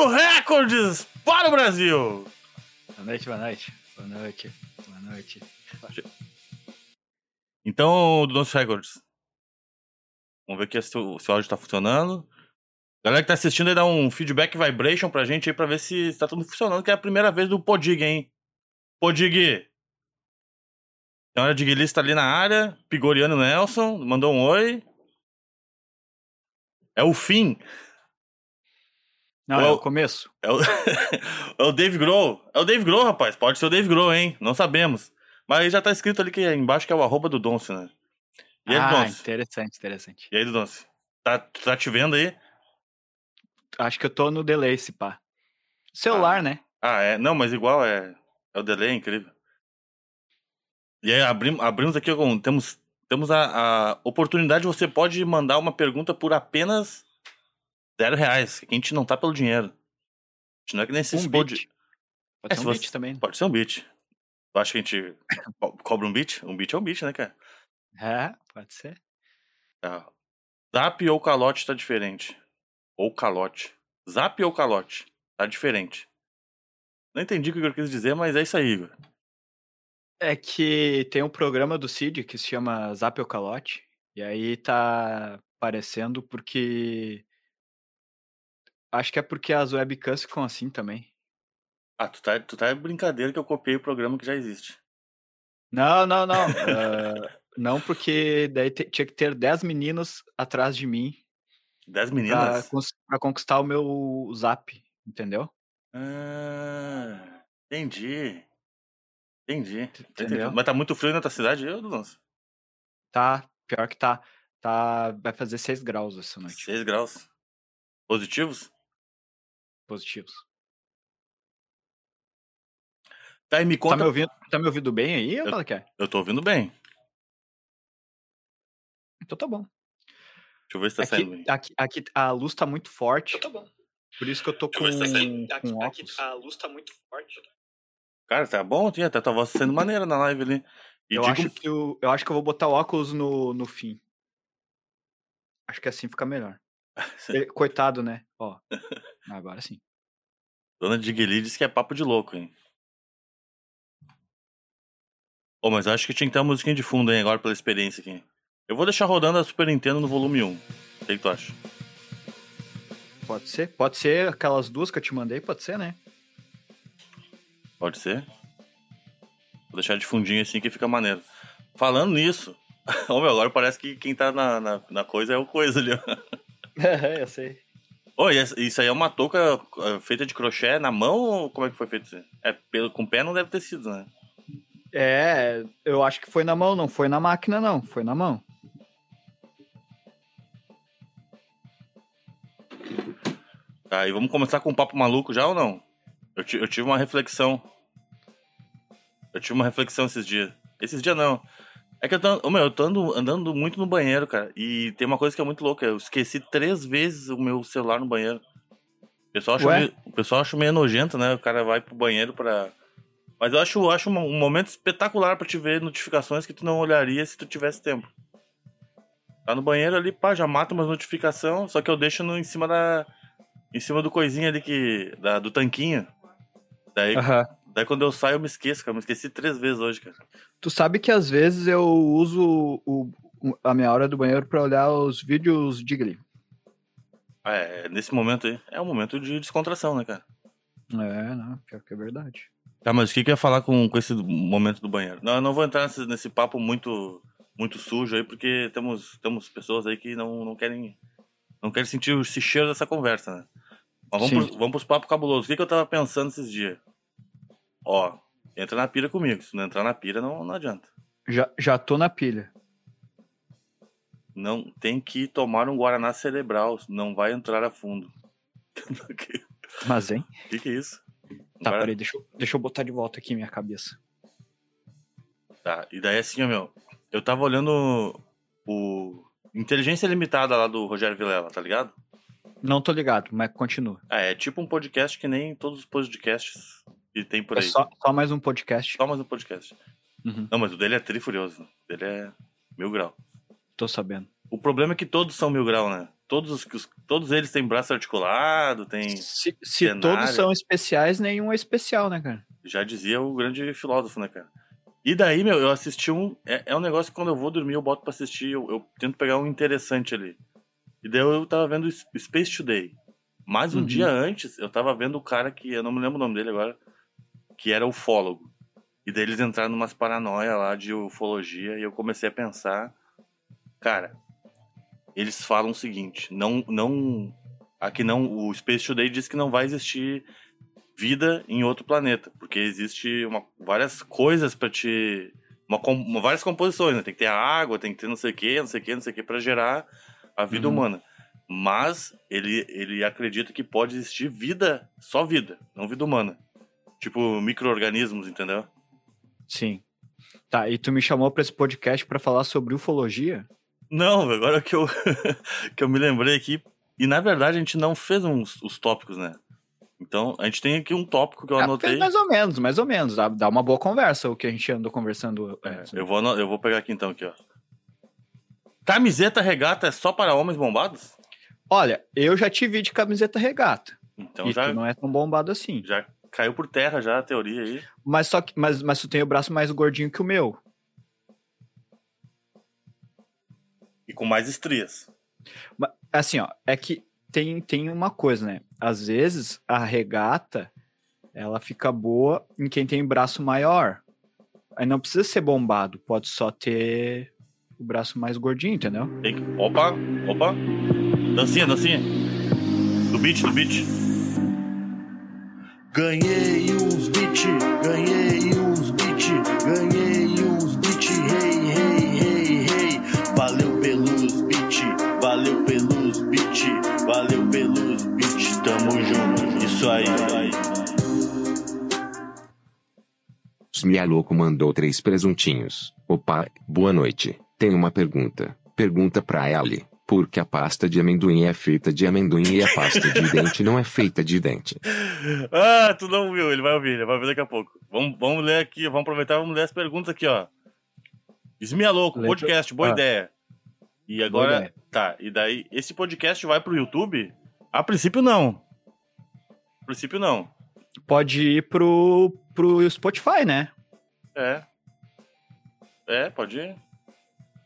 É Records para o Brasil! Boa noite, boa noite. Boa noite. Boa noite. Então, Dudócio Records. Vamos ver aqui se o, se o áudio tá funcionando. Galera que tá assistindo aí, dá um feedback vibration pra gente aí pra ver se tá tudo funcionando, que é a primeira vez do Podig, hein? Podig! Senhora Diguilista ali na área, Pigoriano Nelson, mandou um oi. É o fim. Não, é é o começo. É o, é o Dave Grohl. É o Dave Grohl, rapaz. Pode ser o Dave Grohl, hein? Não sabemos. Mas aí já tá escrito ali que é embaixo que é o arroba do Donce, né? E aí, ah, Donce? interessante, interessante. E aí, Donce? Tá, tá te vendo aí? Acho que eu tô no delay, se pá. Celular, né? Ah, é. Não, mas igual é. É o delay, é incrível. E aí, abrim, abrimos aqui com. Temos, temos a, a oportunidade, você pode mandar uma pergunta por apenas zero reais. Que a gente não tá pelo dinheiro. A gente não é que nem Um beat. Pode É, ser se um você- beat também. né? Pode ser um beat. Tu acha que a gente co- cobra um beat? Um beat é um beat, né, cara? É, pode ser. Tá. Zap ou calote tá diferente. Ou calote. Zap ou calote? Tá diferente. Não entendi o que eu quis dizer, mas é isso aí, Igor. É que tem um programa do Cid que se chama Zap ou Calote. E aí tá aparecendo porque. Acho que é porque as webcams ficam assim também. Ah, tu tá, tu tá brincadeira que eu copiei o programa que já existe. Não, não, não. ah, não, porque daí tinha que ter 10 meninos atrás de mim Dez pra, meninas? cons- pra conquistar o meu zap, entendeu? Ah, entendi. Entendi. Entendeu? Mas tá muito frio na tua cidade, eu, Donce? Tá, pior que tá. tá vai fazer 6 graus essa noite. 6 graus. Positivos? Positivos. Tá, e me Tá conta. me ouvindo, tá me ouvindo bem aí, ou Eu- que é? Eu tô ouvindo bem. Então tá bom. Deixa eu ver se tá saindo bem. Aqui, aqui, aqui a luz tá muito forte, Tá bom. por isso que eu tô com, Deixa eu tá. Aqui, com aqui óculos. a luz tá muito forte. Cara, tá bom, tia. Tá tua voz sendo maneira na live ali. E Eu, digo- acho que eu, eu acho que eu vou botar o óculos no, no fim. Acho que assim fica melhor. Eh, Coitado, né? Ó. Agora sim. Dona Digueli disse que é papo de louco, hein? Ô, mas eu acho que tinha que ter uma musiquinha de fundo, hein, agora pela experiência aqui. Eu vou deixar rodando a Super Nintendo no volume 1. O que, tu acha? Pode ser? Pode ser aquelas duas que eu te mandei, pode ser, né? Pode ser? Vou deixar de fundinho assim que fica maneiro. Falando nisso, ô meu, agora parece que quem tá na, na, na coisa é o coisa ali, ó. É, eu sei. E essa- isso aí é uma touca eh, feita de crochê na mão ou como é que foi feito? É, pelo, com pé não deve ter sido, né? É, eu acho que foi na mão, não foi na máquina, não. Foi na mão. Tá, e vamos começar com um papo maluco já ou não? Eu, eu tive uma reflexão. Eu tive uma reflexão esses dias. Esses dias não. É que eu tô, meu, eu tô ando- andando muito no banheiro, cara. E tem uma coisa que é muito louca. Eu esqueci três vezes o meu celular no banheiro. O pessoal acha, meio, o pessoal acha meio nojento, né? O cara vai pro banheiro pra. Mas eu acho, acho um, momento espetacular pra te ver notificações que tu não olharia se tu tivesse tempo. Tá no banheiro ali, pá, já mata umas notificações, só que eu deixo no, em cima da. Em cima do coisinha ali que. Da, do tanquinho. Daí, Aham. Daí quando eu saio eu me esqueço, cara. Eu me esqueci três vezes hoje, cara. Tu sabe que às vezes eu uso o- a minha hora do banheiro pra olhar os vídeos de Glee. Ah, É, nesse momento aí. É um momento de descontração, né, cara? É, não, pior que é verdade. Tá, mas o que que eu ia falar com, com esse momento do banheiro? Não, eu não vou entrar nesse, nesse papo muito muito sujo aí, porque temos, temos pessoas aí que não, não querem não querem sentir esse cheiro dessa conversa, né? Mas vamos, Sim. pros, vamos pros papos cabulosos. O que que eu tava pensando esses dias? Ó, entra na pira comigo. Se não entrar na pira, não, não adianta. Já, já tô na pilha. Não tem que tomar um Guaraná cerebral, não vai entrar a fundo. O Mas, hein? que que é isso? Tá, Agora- peraí, deixa eu, deixa eu botar de volta aqui minha cabeça. Tá, e daí assim, ó, meu, eu tava olhando o Inteligência Limitada lá do Rogério Vilela, tá ligado? Não tô ligado, mas continua. Ah, é tipo um podcast que nem todos os podcasts que tem por É aí. só, só mais um podcast. Só mais um podcast. Uhum, Não, mas o dele é trifurioso. O dele é mil grau. tô sabendo. O problema é que todos são mil grau, né? Todos, os, os- todos eles têm braço articulado, tem. Se, se todos são especiais, nenhum é especial, né, cara? Já dizia o grande filósofo, né, cara? E daí, meu, eu assisti um. É, é um negócio que quando eu vou dormir, eu boto pra assistir, eu, eu tento pegar um interessante ali. E daí eu tava vendo Space Today. Mas um Uhum. dia antes, eu tava vendo o cara que. Eu não me lembro o nome dele agora. Que era ufólogo. E daí eles entraram numas paranoia lá de ufologia e eu comecei a pensar. Cara, eles falam o seguinte: não. não aqui não. O Space Today diz que não vai existir vida em outro planeta, porque existe uma, várias coisas para te uma, uma- várias composições, né? Tem que ter água, tem que ter não sei o que, não sei o que, não sei o que para gerar a vida Uhum. humana. Mas ele ele acredita que pode existir vida, só vida, não vida humana. Tipo micro-organismos, entendeu? Sim. Tá, e tu me chamou pra esse podcast pra falar sobre ufologia? Não, agora que eu que eu me lembrei aqui, e na verdade a gente não fez uns, os tópicos, né? Então, a gente tem aqui um tópico que eu Ah, anotei. mais ou menos, mais ou menos. Dá, dá uma boa conversa o que a gente andou conversando É, antes. eu, vou, eu vou pegar aqui então, aqui, ó. Camiseta regata é só para homens bombados? Olha, eu já te vi de camiseta regata. Então e já, tu não é tão bombado assim. já caiu por terra já a teoria aí. Mas só que, mas, mas tu tem o braço mais gordinho que o meu. E com mais estrias. Assim, ó, é que tem, tem uma coisa, né? Às vezes a regata ela fica boa em quem tem braço maior. Aí não precisa ser bombado, pode só ter o braço mais gordinho, entendeu? Opa, opa. Dancinha, dancinha. Do beat, do beat. Ganhei uns beat, ganhei uns beat, ganhei uns beat, hey, hey, hey, hey. Valeu pelos beat, valeu pelos beat, valeu pelos beat, tamo junto, isso aí. Smia Louco mandou três presuntinhos. Opa, boa noite. Tenho uma pergunta. Pergunta pra Ellie. Por que a pasta de amendoim é feita de amendoim e a pasta de dente não é feita de dente? Ah, tu não viu, ele vai ouvir, ele vai ouvir daqui a pouco. Vamos, vamos ler aqui, vamos aproveitar e vamos ler as perguntas aqui, ó. Esmia Louco, podcast, boa Ah. ideia. E agora, ideia. tá, e daí, esse podcast vai pro YouTube? A princípio não. A princípio não. Pode ir pro, pro Spotify, né? É. É, pode ir.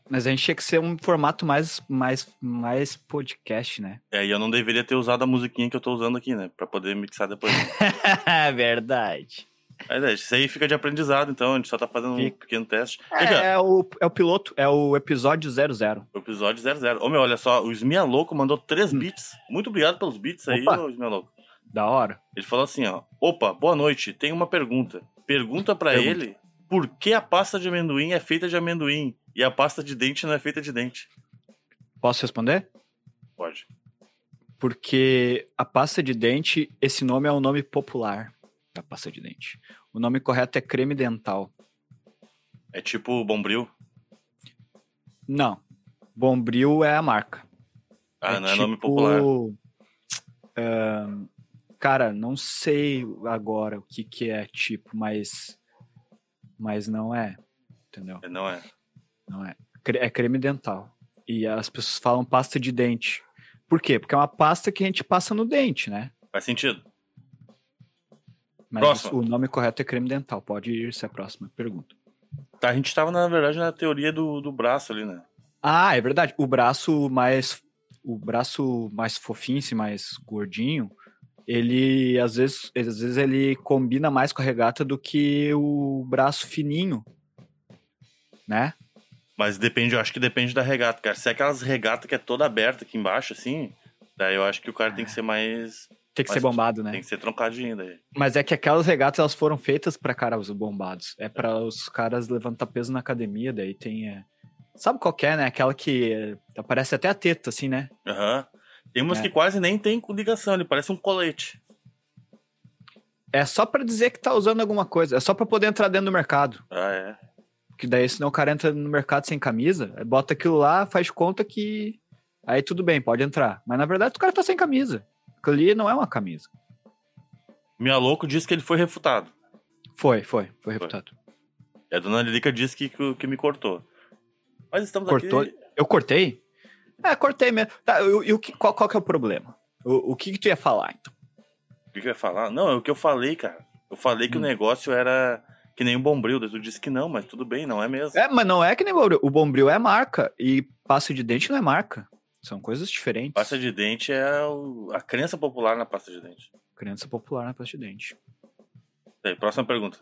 Mas a gente tinha que ser um formato mais, mais, mais podcast, né? É, e eu não deveria ter usado a musiquinha que eu tô usando aqui, né? Pra poder mixar depois. Verdade. Mas é, isso aí fica de aprendizado, então, a gente só tá fazendo um Fica. pequeno teste. Ó, É, o, é o piloto, é o episódio 00. o episódio 00. Ô, meu, olha só, o Esmia Louco mandou três Hum. beats. Muito obrigado pelos beats aí, Esmia Louco. Da hora. Ele falou assim, ó. Opa, boa noite. Tem uma pergunta. Pergunta pra Pergunta. ele por que a pasta de amendoim é feita de amendoim e a pasta de dente não é feita de dente. Posso responder? Pode. Porque a pasta de dente, esse nome é o nome popular da pasta de dente. O nome correto é creme dental. É tipo Bombril. Não. Bombril é a marca. Ah, não é nome tipo, popular. ahn, cara, não sei agora o que que é tipo, mas mas não é, entendeu? Não é. Não é. É creme dental. E as pessoas falam pasta de dente. Por quê? Porque é uma pasta que a gente passa no dente, né? Faz sentido. Mas Próxima. o nome correto é creme dental. Pode ir se é a próxima pergunta. Tá, a gente tava, na verdade, na teoria do, do braço ali, né? Ah, é verdade. O braço mais o braço mais fofinho, esse mais gordinho, ele às vezes, às vezes ele combina mais com a regata do que o braço fininho, né? Mas depende, eu acho que depende da regata, cara. Se é aquelas regatas que é toda aberta aqui embaixo, assim, daí eu acho que o cara tem que ser mais. Tem que ser bombado, né? Tem que ser troncadinho daí. Mas é que aquelas regatas elas foram feitas para caras bombados. É para os caras levantar peso na academia, daí tem é... Sabe qual é, né? Aquela que é, aparece até a teta assim, né? Aham. Tem umas É. que quase nem tem ligação, ele parece um colete. É só pra dizer que tá usando alguma coisa. É só pra poder entrar dentro do mercado. Ah, é. Que daí, senão o cara entra no mercado sem camisa, bota aquilo lá, faz conta que. Aí tudo bem, pode entrar. Mas na verdade o cara tá sem camisa. Aquilo ali não é uma camisa. Minha louco disse que ele foi refutado. Foi, foi, foi refutado. E a dona Lilica disse que, que, que me cortou. Mas estamos Cortou? aqui. Eu cortei? É, cortei mesmo. Tá, e o que, qual, qual que é o problema? O, o que, que tu ia falar, então? O que, que eu ia falar? Não, é o que eu falei, cara. Eu falei que Hum. o negócio era que nem um bombril. Tu disse que não, mas tudo bem, não é mesmo. É, mas não é que nem Bombril. O Bombril é marca e pasta de dente não é marca. São coisas diferentes. Pasta de dente é o- a crença popular na pasta de dente. Criança popular na pasta de dente. Aí, próxima pergunta.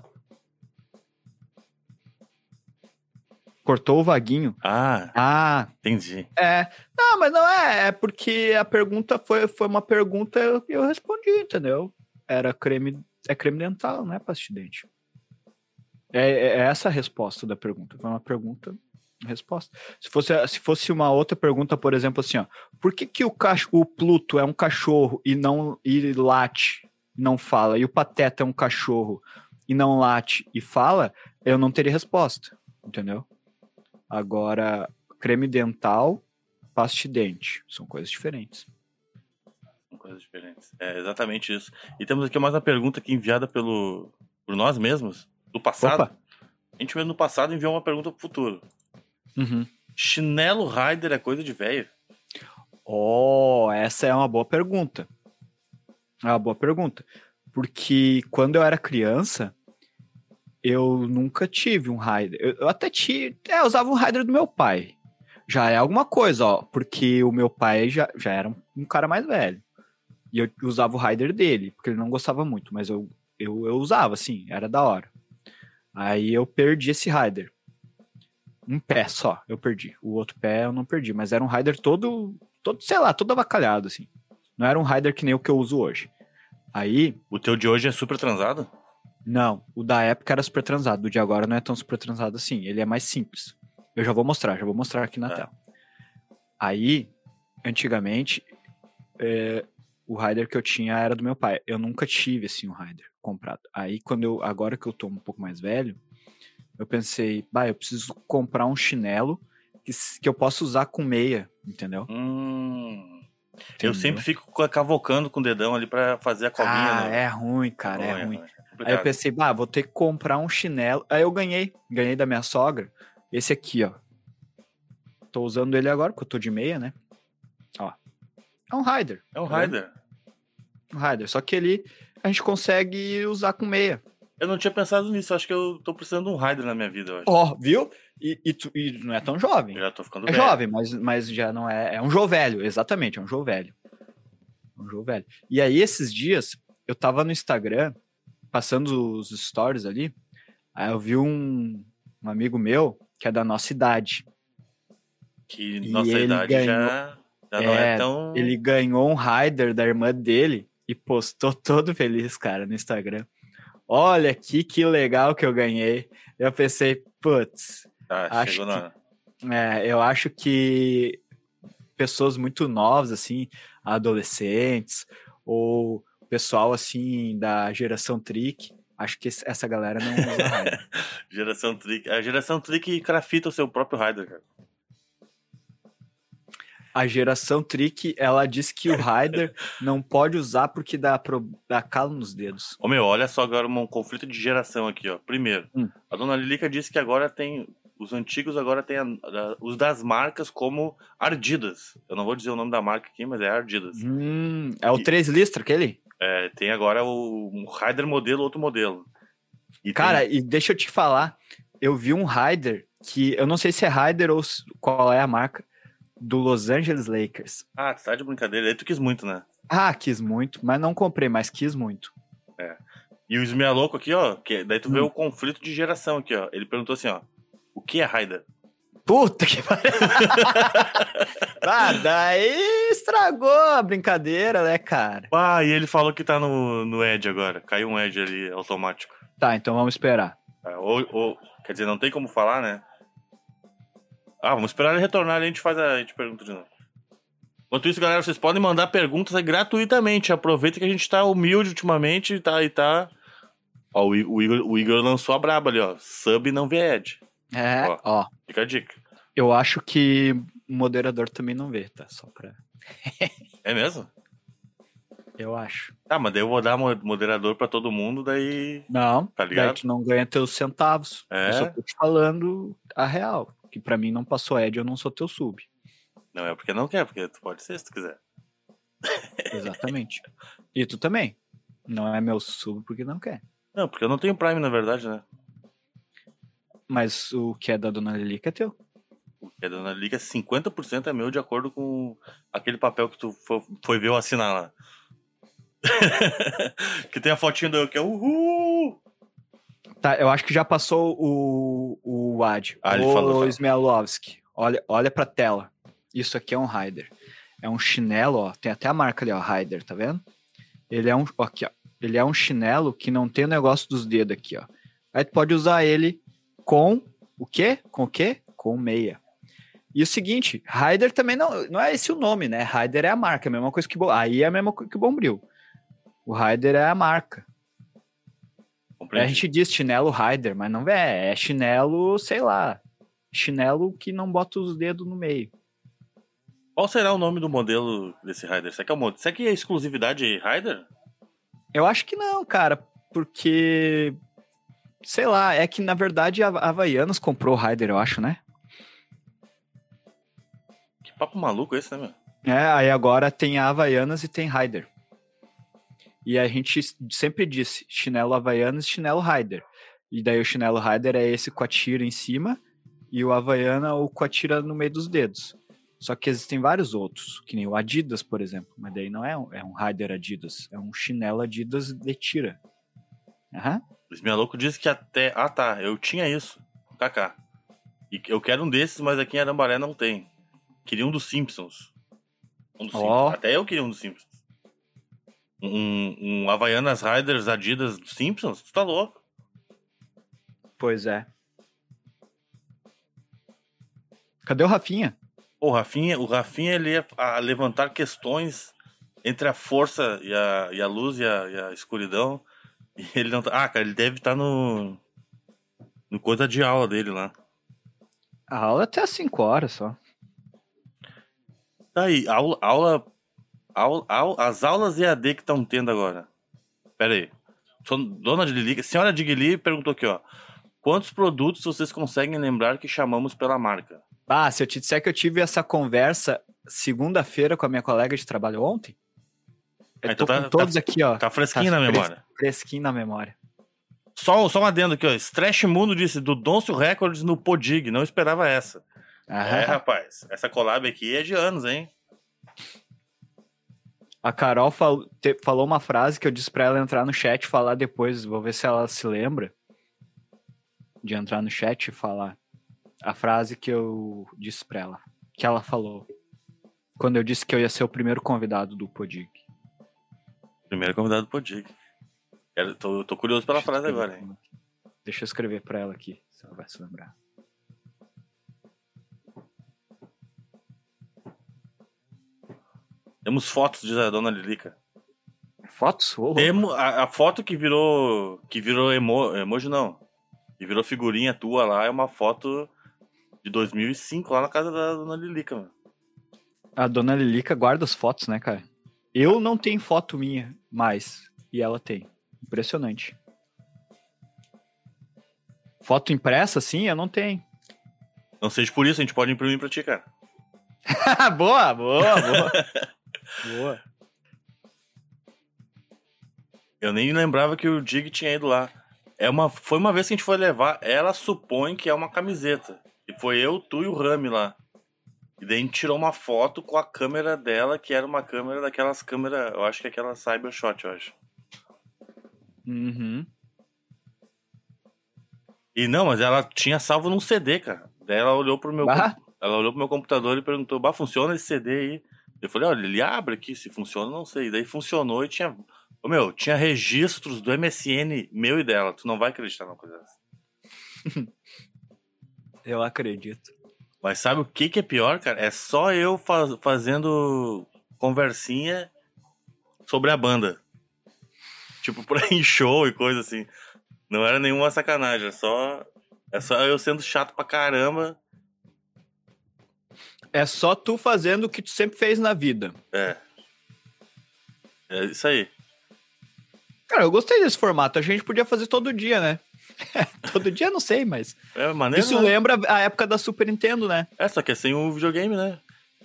Cortou o vaguinho. Ah, Ah, entendi. é. Não, mas não é. É porque a pergunta foi, foi uma pergunta e eu respondi, entendeu? Era creme. É creme dental, não é pasta de dente. É, é é essa a resposta da pergunta. Foi uma pergunta, resposta. Se fosse, se fosse uma outra pergunta, por exemplo, assim, ó. Por que, que o, cach o Pluto é um cachorro e não e late, não fala, e o Pateta é um cachorro e não late e fala, eu não teria resposta, entendeu? Agora, creme dental, pasta de dente, são coisas diferentes. Coisas diferentes. É exatamente isso. E temos aqui mais uma pergunta aqui enviada pelo, por nós mesmos, do passado. Opa. A gente mesmo no passado enviou uma pergunta pro futuro. Uhum. Chinelo Rider é coisa de velho? Oh, essa é uma boa pergunta. É uma boa pergunta. Porque quando eu era criança, eu nunca tive um Raider. Eu, eu até tive. É, eu usava um Raider do meu pai. Já é alguma coisa, ó. Porque o meu pai já, já era um, um cara mais velho. E eu usava o Raider dele, porque ele não gostava muito, mas eu, eu, eu usava, assim, era da hora. Aí eu perdi esse Raider. Um pé só, eu perdi. O outro pé eu não perdi, mas era um Raider todo todo, sei lá, todo avacalhado, assim. Não era um rider que nem o que eu uso hoje. Aí, O teu de hoje é super transado? não, o da época era super transado, o de agora não é tão super transado assim, ele é mais simples. Eu já vou mostrar, já vou mostrar aqui na Tá. tela. Aí, antigamente, é, o rider que eu tinha era do meu pai. Eu nunca tive, assim, um rider comprado. Aí, quando eu, agora que eu tô um pouco mais velho, eu pensei, bah, eu preciso comprar um chinelo que, que eu possa usar com meia, entendeu? Hum. Eu sempre fico ca- cavocando com o dedão ali pra fazer a colinha. Ah, né? é ruim, cara, é ruim. Aí eu pensei, bah, vou ter que comprar um chinelo. Aí eu ganhei, ganhei da minha sogra. Esse aqui, ó. Tô usando ele agora, porque eu tô de meia, né? Ó. É um Rider. É um tá? Rider. Rider. Só que ele a gente consegue usar com meia. Eu não tinha pensado nisso. Acho que eu tô precisando de um Rider na minha vida. Ó, viu? E, e, tu- e não é tão jovem. Eu já tô ficando É velho. jovem, mas, mas já não é. É um jovelho, exatamente, é um jovelho. Um jovelho. E aí, esses dias, eu tava no Instagram, passando os stories ali, aí eu vi um, um amigo meu, que é da nossa idade. Que nossa idade ganhou- já, já não é É, tão. Ele ganhou um rider da irmã dele e postou todo feliz, cara, no Instagram. Olha aqui que legal que eu ganhei. Eu pensei, putz, Ah, acho chegou que-. É, eu acho que pessoas muito novas, assim, adolescentes, ou pessoal, assim, da geração Trick, acho que essa galera não usa. Geração Trick. A geração Trick crafita o seu próprio Rider, cara. A geração Trick, ela diz que o Rider não pode usar porque dá, pro, dá calo nos dedos. Ô meu, olha só agora um conflito de geração aqui, ó. Primeiro, Hum. a dona Lilica disse que agora tem. Os antigos agora tem a- a- os das marcas como Ardidas. Eu não vou dizer o nome da marca aqui, mas é Ardidas. Hum, é o E- 3 listra aquele? É, tem agora o um Rider modelo, outro modelo. E Cara, tem- e deixa eu te falar, eu vi um Rider que, eu não sei se é Rider ou qual é a marca, do Los Angeles Lakers. Ah, tá de brincadeira. Aí tu quis muito, né? Ah, quis muito, mas não comprei, mas quis muito. E o Esmia Louco aqui, ó, que daí tu vê Hum. o conflito de geração aqui, ó. Ele perguntou assim, ó. O que é Rider? Puta que pariu. ah, daí estragou a brincadeira, né, cara? Ah, e ele falou que tá no, no Edge agora. Caiu um Edge ali automático. Tá, então vamos esperar. Ah, Ou, ou- quer dizer, não tem como falar, né? Ah, vamos esperar ele retornar e a gente faz a, a gente pergunta de novo. Enquanto isso, galera, vocês podem mandar perguntas gratuitamente. Aproveita que a gente tá humilde ultimamente e tá, e tá Ó, o, Igor, o Igor lançou a braba ali, ó. Sub não vê Ed. É, Ó. ó. Fica a dica. Eu acho que o moderador também não vê, tá? Só pra. É mesmo? Eu acho. Tá, mas daí eu vou dar mo- moderador pra todo mundo, daí. Não, Tá daí ligado? tu não ganha teus centavos. É? Eu só tô te falando a real. Que pra mim não passou Ed, eu não sou teu sub. Não é porque não quer, porque tu pode ser se tu quiser. Exatamente. e tu também. Não é meu sub porque não quer. Não, porque eu não tenho Prime, na verdade, né? Mas o que é da Dona Lilica é teu. Porque a Dona Liga, 50% é meu de acordo com aquele papel que tu fo- foi ver eu assinar lá. que tem a fotinha do eu que é uhul! Tá, eu acho que já passou o, o Ad. Ah, ele Ô, falou. Smialowski, olha, olha pra tela. Isso aqui é um Rider. É um chinelo, ó. Tem até a marca ali, ó, Rider, tá vendo? Ele é um, ó, aqui, ó. Ele é um chinelo que não tem o negócio dos dedos aqui, ó. Aí tu pode usar ele com o quê? Com o quê? Com meia. E o seguinte, Rider também não, não é esse o nome, né? Rider é a marca, é a mesma coisa que aí é a mesma coisa que o Bombril. O Rider é a marca. É, a Compreendi. gente diz chinelo rider, mas não é, é chinelo, sei lá. Chinelo que não bota os dedos no meio. Qual será o nome do modelo desse Rider? Será que é, mod... Será que é exclusividade Rider? Eu acho que não, cara, porque. Sei lá, é que na verdade a Havaianas comprou o Rider, eu acho, né? Que papo maluco esse, né, meu? É, aí agora tem a Havaianas e tem Rider. E a gente sempre disse chinelo Havaianas e chinelo Rider. E daí o chinelo Rider é esse com a tira em cima e o Havaiana ou com a tira no meio dos dedos. Só que existem vários outros, que nem o Adidas, por exemplo. Mas daí não é um, é um Rider Adidas, é um chinelo Adidas de tira. Aham. O Esmialouco disse que até. Ah, tá. Eu tinha isso. KK. E eu quero um desses, mas aqui em Arambaré não tem. Queria um dos Simpsons. Um dos Ó. Simpsons. Até eu queria um dos Simpsons. Um, um Havaianas Riders Adidas Simpsons? Tu tá louco? Pois é. Cadê o Rafinha? O Rafinha, o Rafinha ele ia a levantar questões entre a força e a, e a luz e a, e a escuridão. E ele não tá. Ah, cara, ele deve estar no. No coisa de aula dele lá. A aula é até às 5 horas só. Tá aí, aula. aula, aula, aula as aulas EAD que estão tendo agora. Pera aí. Dona de Lili, senhora Digli perguntou aqui, ó. Quantos produtos vocês conseguem lembrar que chamamos pela marca? Ah, se eu te disser que eu tive essa conversa segunda-feira com a minha colega de trabalho ontem, eu Ah, então tô tá- com todos aqui, ó, Tá fresquinho Tá na fres- memória. fresquinho na memória. Só, só um adendo aqui, ó. Stretch Mundo disse do Doncio Records no Podig. Não esperava essa. É, Aham. rapaz. Essa collab aqui é de anos, hein? A Carol fal- te- falou uma frase que eu disse pra ela entrar no chat e falar depois. Vou ver se ela se lembra de entrar no chat e falar a frase que eu disse pra ela. Que ela falou. Quando eu disse que eu ia ser o primeiro convidado do Podig. Primeiro convidado do Podig. Quero- Tô, tô curioso pela Deixa eu frase agora, hein? Deixa eu escrever pra ela aqui, se ela vai se lembrar. Temos fotos de Dona Lilica. Fotos? Louco. Temo, a, a foto que virou. Que virou emo, emoji, não. Que virou figurinha tua lá é uma foto de 2005 lá na casa da Dona Lilica, mano. A dona Lilica guarda as fotos, né, cara? Eu não tenho foto minha mais. E ela tem. Impressionante. Foto impressa, assim, eu não tenho. Não seja por isso, a gente pode imprimir pra ti, cara. boa, boa, boa. boa. Eu nem lembrava que o Dig tinha ido lá. É uma, foi uma vez que a gente foi levar, ela supõe que é uma camiseta. E foi eu, tu e o Rami lá. E daí a gente tirou uma foto com a câmera dela, que era uma câmera daquelas câmeras, eu acho que é aquela Cybershot, eu acho. Uhum. E não, mas ela tinha salvo num CD, cara. Daí ela olhou pro meu, Bah. ela olhou pro meu computador e perguntou: "Bah, funciona esse CD aí?" Eu falei: "Olha, ele abre aqui, se funciona, não sei". Daí funcionou e tinha, Ô, meu, tinha registros do MSN meu e dela. Tu não vai acreditar numa coisa dessa. Eu acredito. Mas sabe o que que é pior, cara? É só eu faz- fazendo conversinha sobre a banda. Tipo, por aí em show e coisa assim. Não era nenhuma sacanagem, é só. É só eu sendo chato pra caramba. É só tu fazendo o que tu sempre fez na vida. É. É isso aí. Cara, eu gostei desse formato. A gente podia fazer todo dia, né? todo dia não sei, mas. É maneiro. Isso né? lembra a época da Super Nintendo, né? É, só que é sem o videogame, né?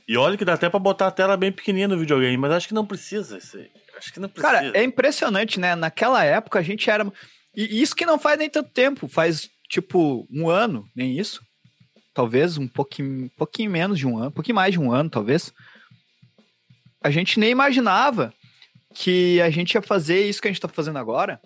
E olha que dá até pra botar a tela bem pequenininha no videogame, mas acho que não precisa. Acho que não precisa. Cara, é impressionante, né? Naquela época a gente era. E isso que não faz nem tanto tempo, faz tipo um ano, nem isso. Talvez um pouquinho, pouquinho menos de um ano, um pouquinho mais de um ano, talvez. A gente nem imaginava que a gente ia fazer isso que a gente tá fazendo agora.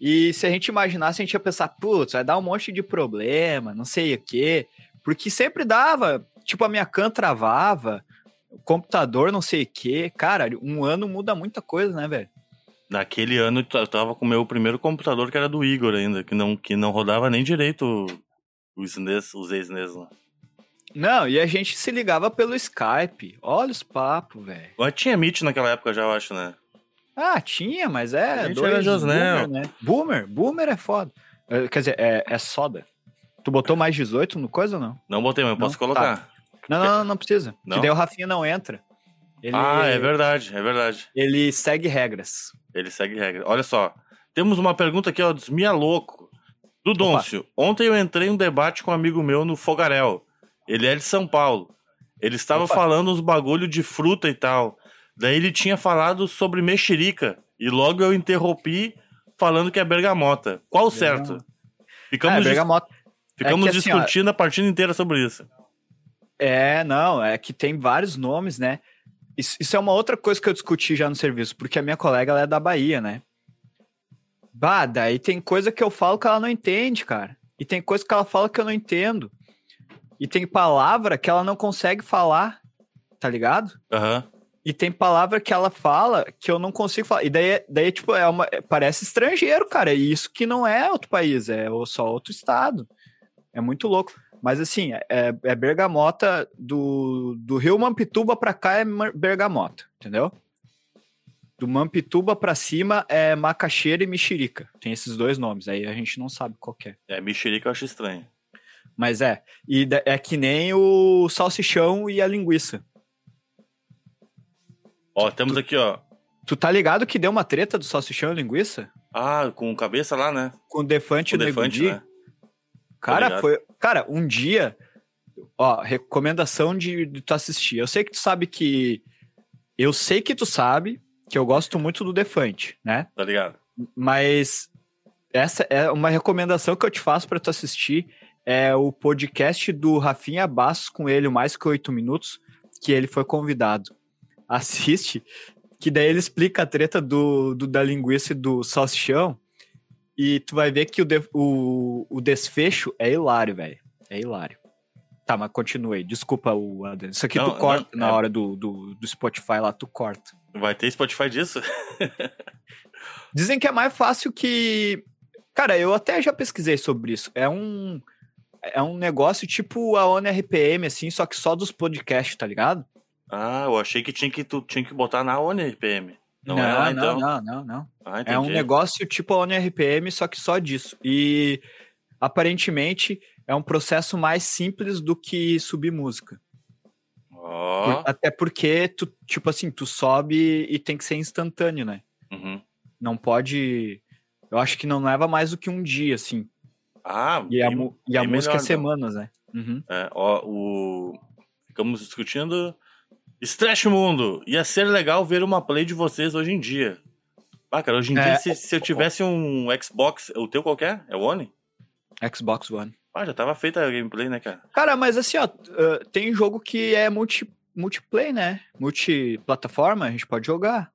E se a gente imaginasse, a gente ia pensar, putz, vai dar um monte de problema, não sei o quê. Porque sempre dava, tipo, a minha can travava, o computador não sei o quê. Cara, um ano muda muita coisa, né, velho? Naquele ano eu tava com o meu primeiro computador, que era do Igor ainda, que não, que não rodava nem direito os SNES, os ex-SNES lá. Não, e a gente se ligava pelo Skype. Olha os papos, velho. Mas tinha Meet naquela época já, eu acho, né? Ah, tinha, mas é. A gente dois era boomer, né? Boomer, boomer é foda. É, Quer dizer, é, é soda. Tu botou mais 18 no coisa ou não? Não botei, mas eu Não? posso colocar. Não, não, não, não precisa. Não? Que daí o Rafinha não entra. Ele, Ah, é verdade, é verdade. Ele segue regras. Ele segue regra. Olha só, temos uma pergunta aqui, ó, dos Mia Louco. Do Dôncio. Ontem eu entrei em um debate com um amigo meu no Fogarel. Ele é de São Paulo. Ele estava Opa. falando uns bagulho de fruta e tal. Daí ele tinha falado sobre mexerica. E logo eu interrompi falando que é bergamota. Qual o certo? Ficamos, é, dis- bergamota. ficamos é que assim, ó, discutindo a partida inteira sobre isso. É, não, é que tem vários nomes, né? Isso, isso é uma outra coisa que eu discuti já no serviço, porque a minha colega é da Bahia, né? Bah, daí tem coisa que eu falo que ela não entende, cara. E tem coisa que ela fala que eu não entendo. E tem palavra que ela não consegue falar, tá ligado? Aham. E tem palavra que ela fala que eu não consigo falar. E daí, daí tipo, é uma, é- parece estrangeiro, cara. E isso que não é outro país, é só outro estado. É muito louco. Mas assim, é, é bergamota do, do Rio Mampituba pra cá é bergamota, entendeu? Do Mampituba pra cima é macaxeira e mexerica. Tem esses dois nomes, aí a gente não sabe qual é. É, mexerica eu acho estranho. Mas é. E é que nem o salsichão e a linguiça. Ó, temos aqui, ó. Tu tá ligado que deu uma treta do salsichão e linguiça? Ah, com cabeça lá, né? Com o Defante O e o Defante, né? Cara, foi. Cara, um dia. Ó, recomendação de, de tu assistir. Eu sei que tu sabe que. Eu sei que tu sabe que eu gosto muito do Defante, né? Tá ligado? Mas essa é uma recomendação que eu te faço pra tu assistir. É o podcast do Rafinha Bastos com ele, Mais Que Oito Minutos, que ele foi convidado. Assiste, que daí ele explica a treta do, do- da linguiça e do salsichão. E tu vai ver que o, de- o, o desfecho é hilário, velho. É hilário. Tá, mas continue. Desculpa o Adam. Isso aqui Não, tu corta não, na é- hora do, do, do Spotify lá, tu corta. Vai ter Spotify disso? Dizem que é mais fácil que. Cara, eu até já pesquisei sobre isso. É um. É um negócio tipo a ONU RPM, assim, só que só dos podcasts, tá ligado? Ah, eu achei que tinha que, tu tinha que botar na ONU RPM. Não, é lá, não, então? não, não, não. Ah, É um negócio tipo a ONU RPM, só que só disso. E aparentemente é um processo mais simples do que subir música. Por- Até porque tu, tipo assim, tu sobe e tem que ser instantâneo, né? Uhum. Não pode. Eu acho que não leva mais do que um dia, assim. Ah, E a, bem- mu- e a música é melhor, então. semanas, né? Uhum. É, ó, o... Ficamos discutindo. Stretch Mundo! Ia ser legal ver uma play de vocês hoje em dia. Ah, cara, hoje em É, dia, se, se eu tivesse um Xbox. O teu qualquer? É o One? Xbox One. Ah, já tava feita a gameplay, né, cara? Cara, mas assim, ó, uh, tem jogo que é multi, multiplayer, né? Multiplataforma, a gente pode jogar.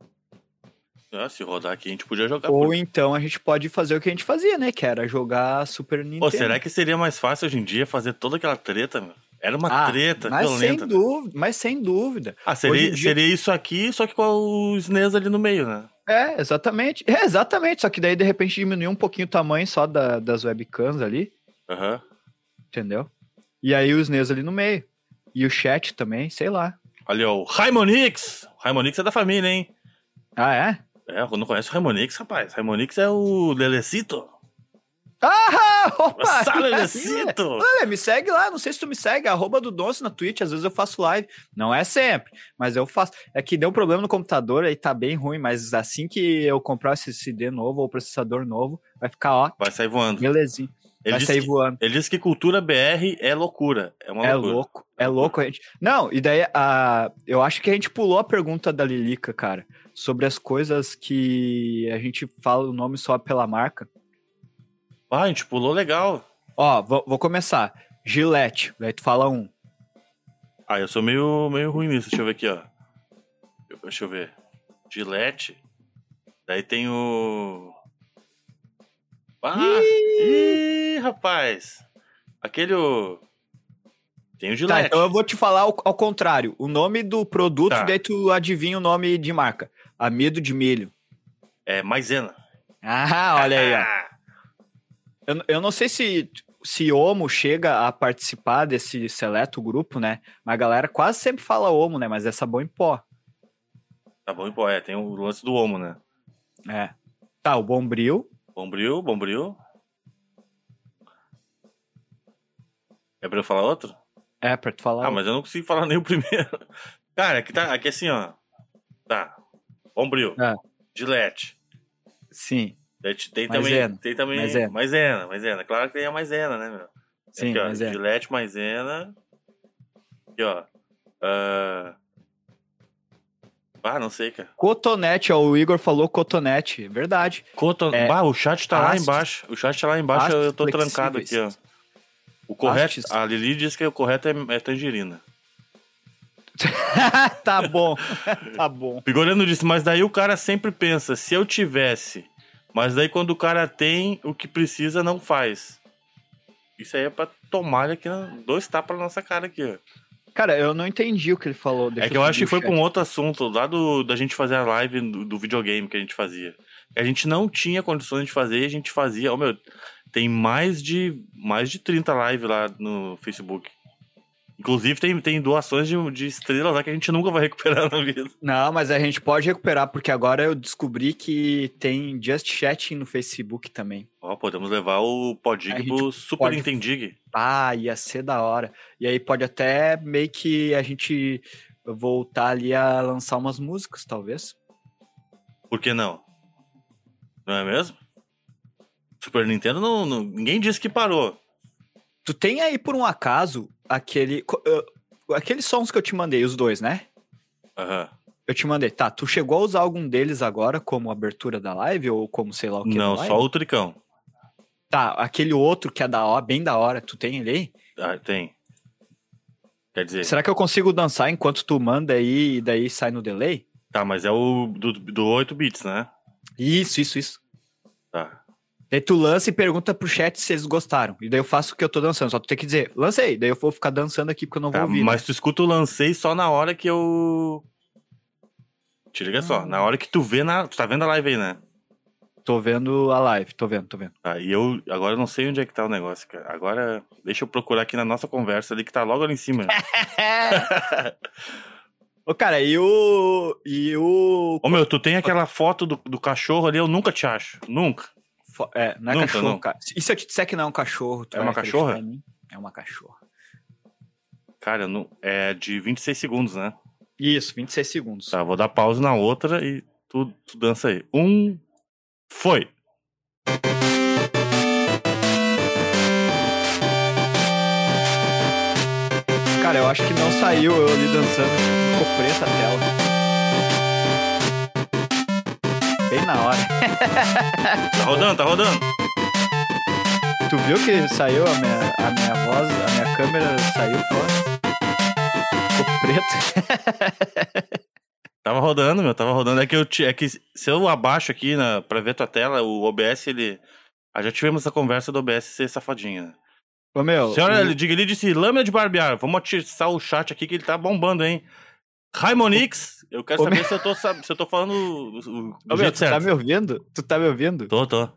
Ah, se rodar aqui, a gente podia jogar. Ou por- então a gente pode fazer o que a gente fazia, né? Que era jogar Super Nintendo. Pô, será que seria mais fácil hoje em dia fazer toda aquela treta, meu? Era uma Ah, treta mas sem violenta. né? dúvida, mas sem dúvida. Ah, seria, dia- seria isso aqui, só que com o SNES ali no meio, né? É, exatamente. É, exatamente. Só que daí, de repente, diminuiu um pouquinho o tamanho só da- das webcams ali, Aham. Entendeu? E aí os NES ali no meio. E o chat também, sei lá. Ali, ó, o Raimonix! O Raimonix é da família, hein? Ah, é? É, eu não conheço o Raimonix, rapaz. Raimonix é o Lelecito. Ah, opa! Sala aí, Lecito! Olha, me segue lá, não sei se tu me segue, arroba do Donce na Twitch, às vezes eu faço live. Não é sempre, mas eu faço. É que deu um problema no computador, aí tá bem ruim, mas assim que eu comprar esse CD novo ou processador novo, vai ficar, ó, Vai sair voando. belezinha. Ele vai disse, sair que, voando. ele disse que cultura BR é loucura. É uma É loucura. louco, é louco, a gente. Não, e daí a, eu acho que a gente pulou a pergunta da Lilica, cara, sobre as coisas que a gente fala o nome só pela marca. Ah, a gente pulou legal. Ó, vou, vou começar. Gillette, daí tu fala um. Ah, eu sou meio, meio ruim nisso. Deixa eu ver aqui, ó. Deixa eu ver. Gillette. Daí tem o. Ah! Ih, rapaz! Aquele. Tem o Tá, Gillette. então eu vou te falar ao, ao contrário. O nome do produto, Tá. daí tu adivinha o nome de marca. Amido de milho. É maisena. Ah, olha aí, ó. Eu, eu não sei se, se Omo chega a participar desse seleto grupo, né? Mas a galera quase sempre fala Omo, né? Mas é sabão em pó. Tá bom, pô, é. Tem o lance do Omo, né? É. Tá, o Bombril. Bombril, Bombril. É pra eu falar outro? É, pra tu falar. Ah, mas eu não consigo falar nem o primeiro. Cara, aqui tá. Aqui é assim, ó. Tá. Bombril. É. Gillette. Sim, Tem Maisena. também. Tem também. Maisena. Maisena, maisena. Claro que tem a maisena, né, meu? sim, aqui, ó, é. Gillette, maisena. Aqui, ó. Ah, ah, não sei, cara. Cotonete, ó, o Igor falou cotonete. Verdade. Coton... É, Bah, o chat tá lá embaixo. O chat tá lá embaixo, eu tô trancado aqui, ó. O correto. Hastes. A Lili disse que o correto é, é tangerina. tá bom, tá bom. Figurando disse, mas daí o cara sempre pensa, se eu tivesse. Mas daí quando o cara tem, o que precisa não faz. Isso aí é pra tomar aqui na- dois tapas na nossa cara aqui, ó. Cara, eu não entendi o que ele falou. Deixa é que eu acho que foi com chat. outro assunto, lá do, da gente fazer a live do, do videogame que a gente fazia. A gente não tinha condições de fazer e a gente fazia. Ô meu, tem mais de mais de 30 lives lá no Facebook. Inclusive tem, tem doações de, de estrelas lá que a gente nunca vai recuperar na vida. Não, mas a gente pode recuperar, porque agora eu descobri que tem Just Chatting no Facebook também. Ó, podemos levar o Podig pro Super pode- Nintendig. Ah, ia ser da hora. E aí pode até meio que a gente voltar ali a lançar umas músicas, talvez. Por que não? Não é mesmo? Super Nintendo não, não- ninguém disse que parou. Tu tem aí, por um acaso, aquele. uh, Aqueles sons que eu te mandei, os dois, né? Aham. Eu te mandei. Tá, tu chegou a usar algum deles agora como abertura da live ou como sei lá o que? Não, só o Tricão. Tá, aquele outro que é da hora, bem da hora, tu tem ele aí? Ah, tem. Quer dizer, Será que eu consigo dançar enquanto tu manda aí e daí sai no delay? tá, mas é o do, do 8 bits, né? Isso, isso, isso. Daí tu lança e pergunta pro chat se eles gostaram. E daí eu faço o que eu tô dançando. Só tu tem que dizer, lancei. Daí eu vou ficar dançando aqui porque eu não vou Tá, ouvir. né? mas tu escuta o lancei só na hora que eu. Te liga só, na hora que tu vê na. Tu tá vendo a live aí, né? Tô vendo a live, tô vendo, tô vendo. Tá, e eu agora eu não sei onde é que tá o negócio, cara. Agora, deixa eu procurar aqui na nossa conversa ali que tá logo ali em cima. Ô, cara, e o. E o. Ô meu, tu tem aquela foto do, do cachorro ali, eu nunca te acho. Nunca. É, não é Nunca, cachorro, não. cara. E se eu te disser que não é um cachorro? tu É uma acreditar cachorra? É uma cachorra. Cara, não, é de 26 segundos, né? Isso, 26 segundos. Tá, vou dar pausa na outra e tu, tu dança aí. Um. Foi! Cara, eu acho que não saiu eu ali dançando. Ficou preta a tela. Bem na hora. Tá rodando, tá rodando. Tu viu que saiu a minha, a minha voz, a minha câmera saiu fora? Ficou preto. Tava rodando, meu, tava rodando. É que, eu é que se eu abaixo aqui na, pra ver tua tela, o OBS, ele. Ah, já tivemos essa conversa do OBS ser safadinha. né? Ô, meu. Senhora o- Diga disse lâmina de barbear. Vamos atiçar o chat aqui que ele tá bombando, hein? Raimonix, eu quero Ô, saber meu- se eu tô, se eu tô falando o, o- Ô, meu, tu tá certo. me ouvindo? Tu tá me ouvindo? Tô, tô.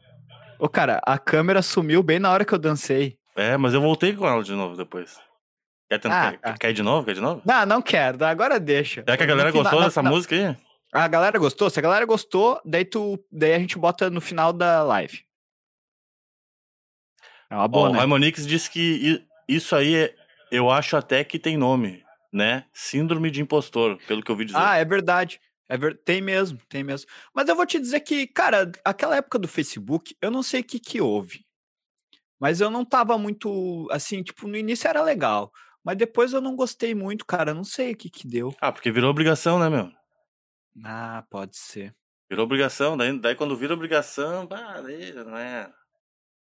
Ô, cara, a câmera sumiu bem na hora que eu dancei. É, mas eu voltei com ela de novo depois. Quer tentar? Ah, tá. Quer ir de novo? Quer de novo? Não, não quero. Agora deixa. Será que a galera final- gostou na- dessa na- música aí? A galera gostou? Se a galera gostou, daí, tu, daí a gente bota no final da live. É uma Ó, boa, o né? Raimonix disse que isso aí é- eu acho até que tem nome, né? Síndrome de impostor, pelo que eu ouvi dizer. Ah, é verdade. É ver... Tem mesmo, tem mesmo. Mas eu vou te dizer que, cara, aquela época do Facebook, eu não sei o que que houve. Mas eu não tava muito, assim, tipo, no início era legal. Mas depois eu não gostei muito, cara. Não sei o que que deu. Ah, porque virou obrigação, né, meu? Ah, pode ser. Virou obrigação, daí, daí quando vira obrigação, bah, daí, não é.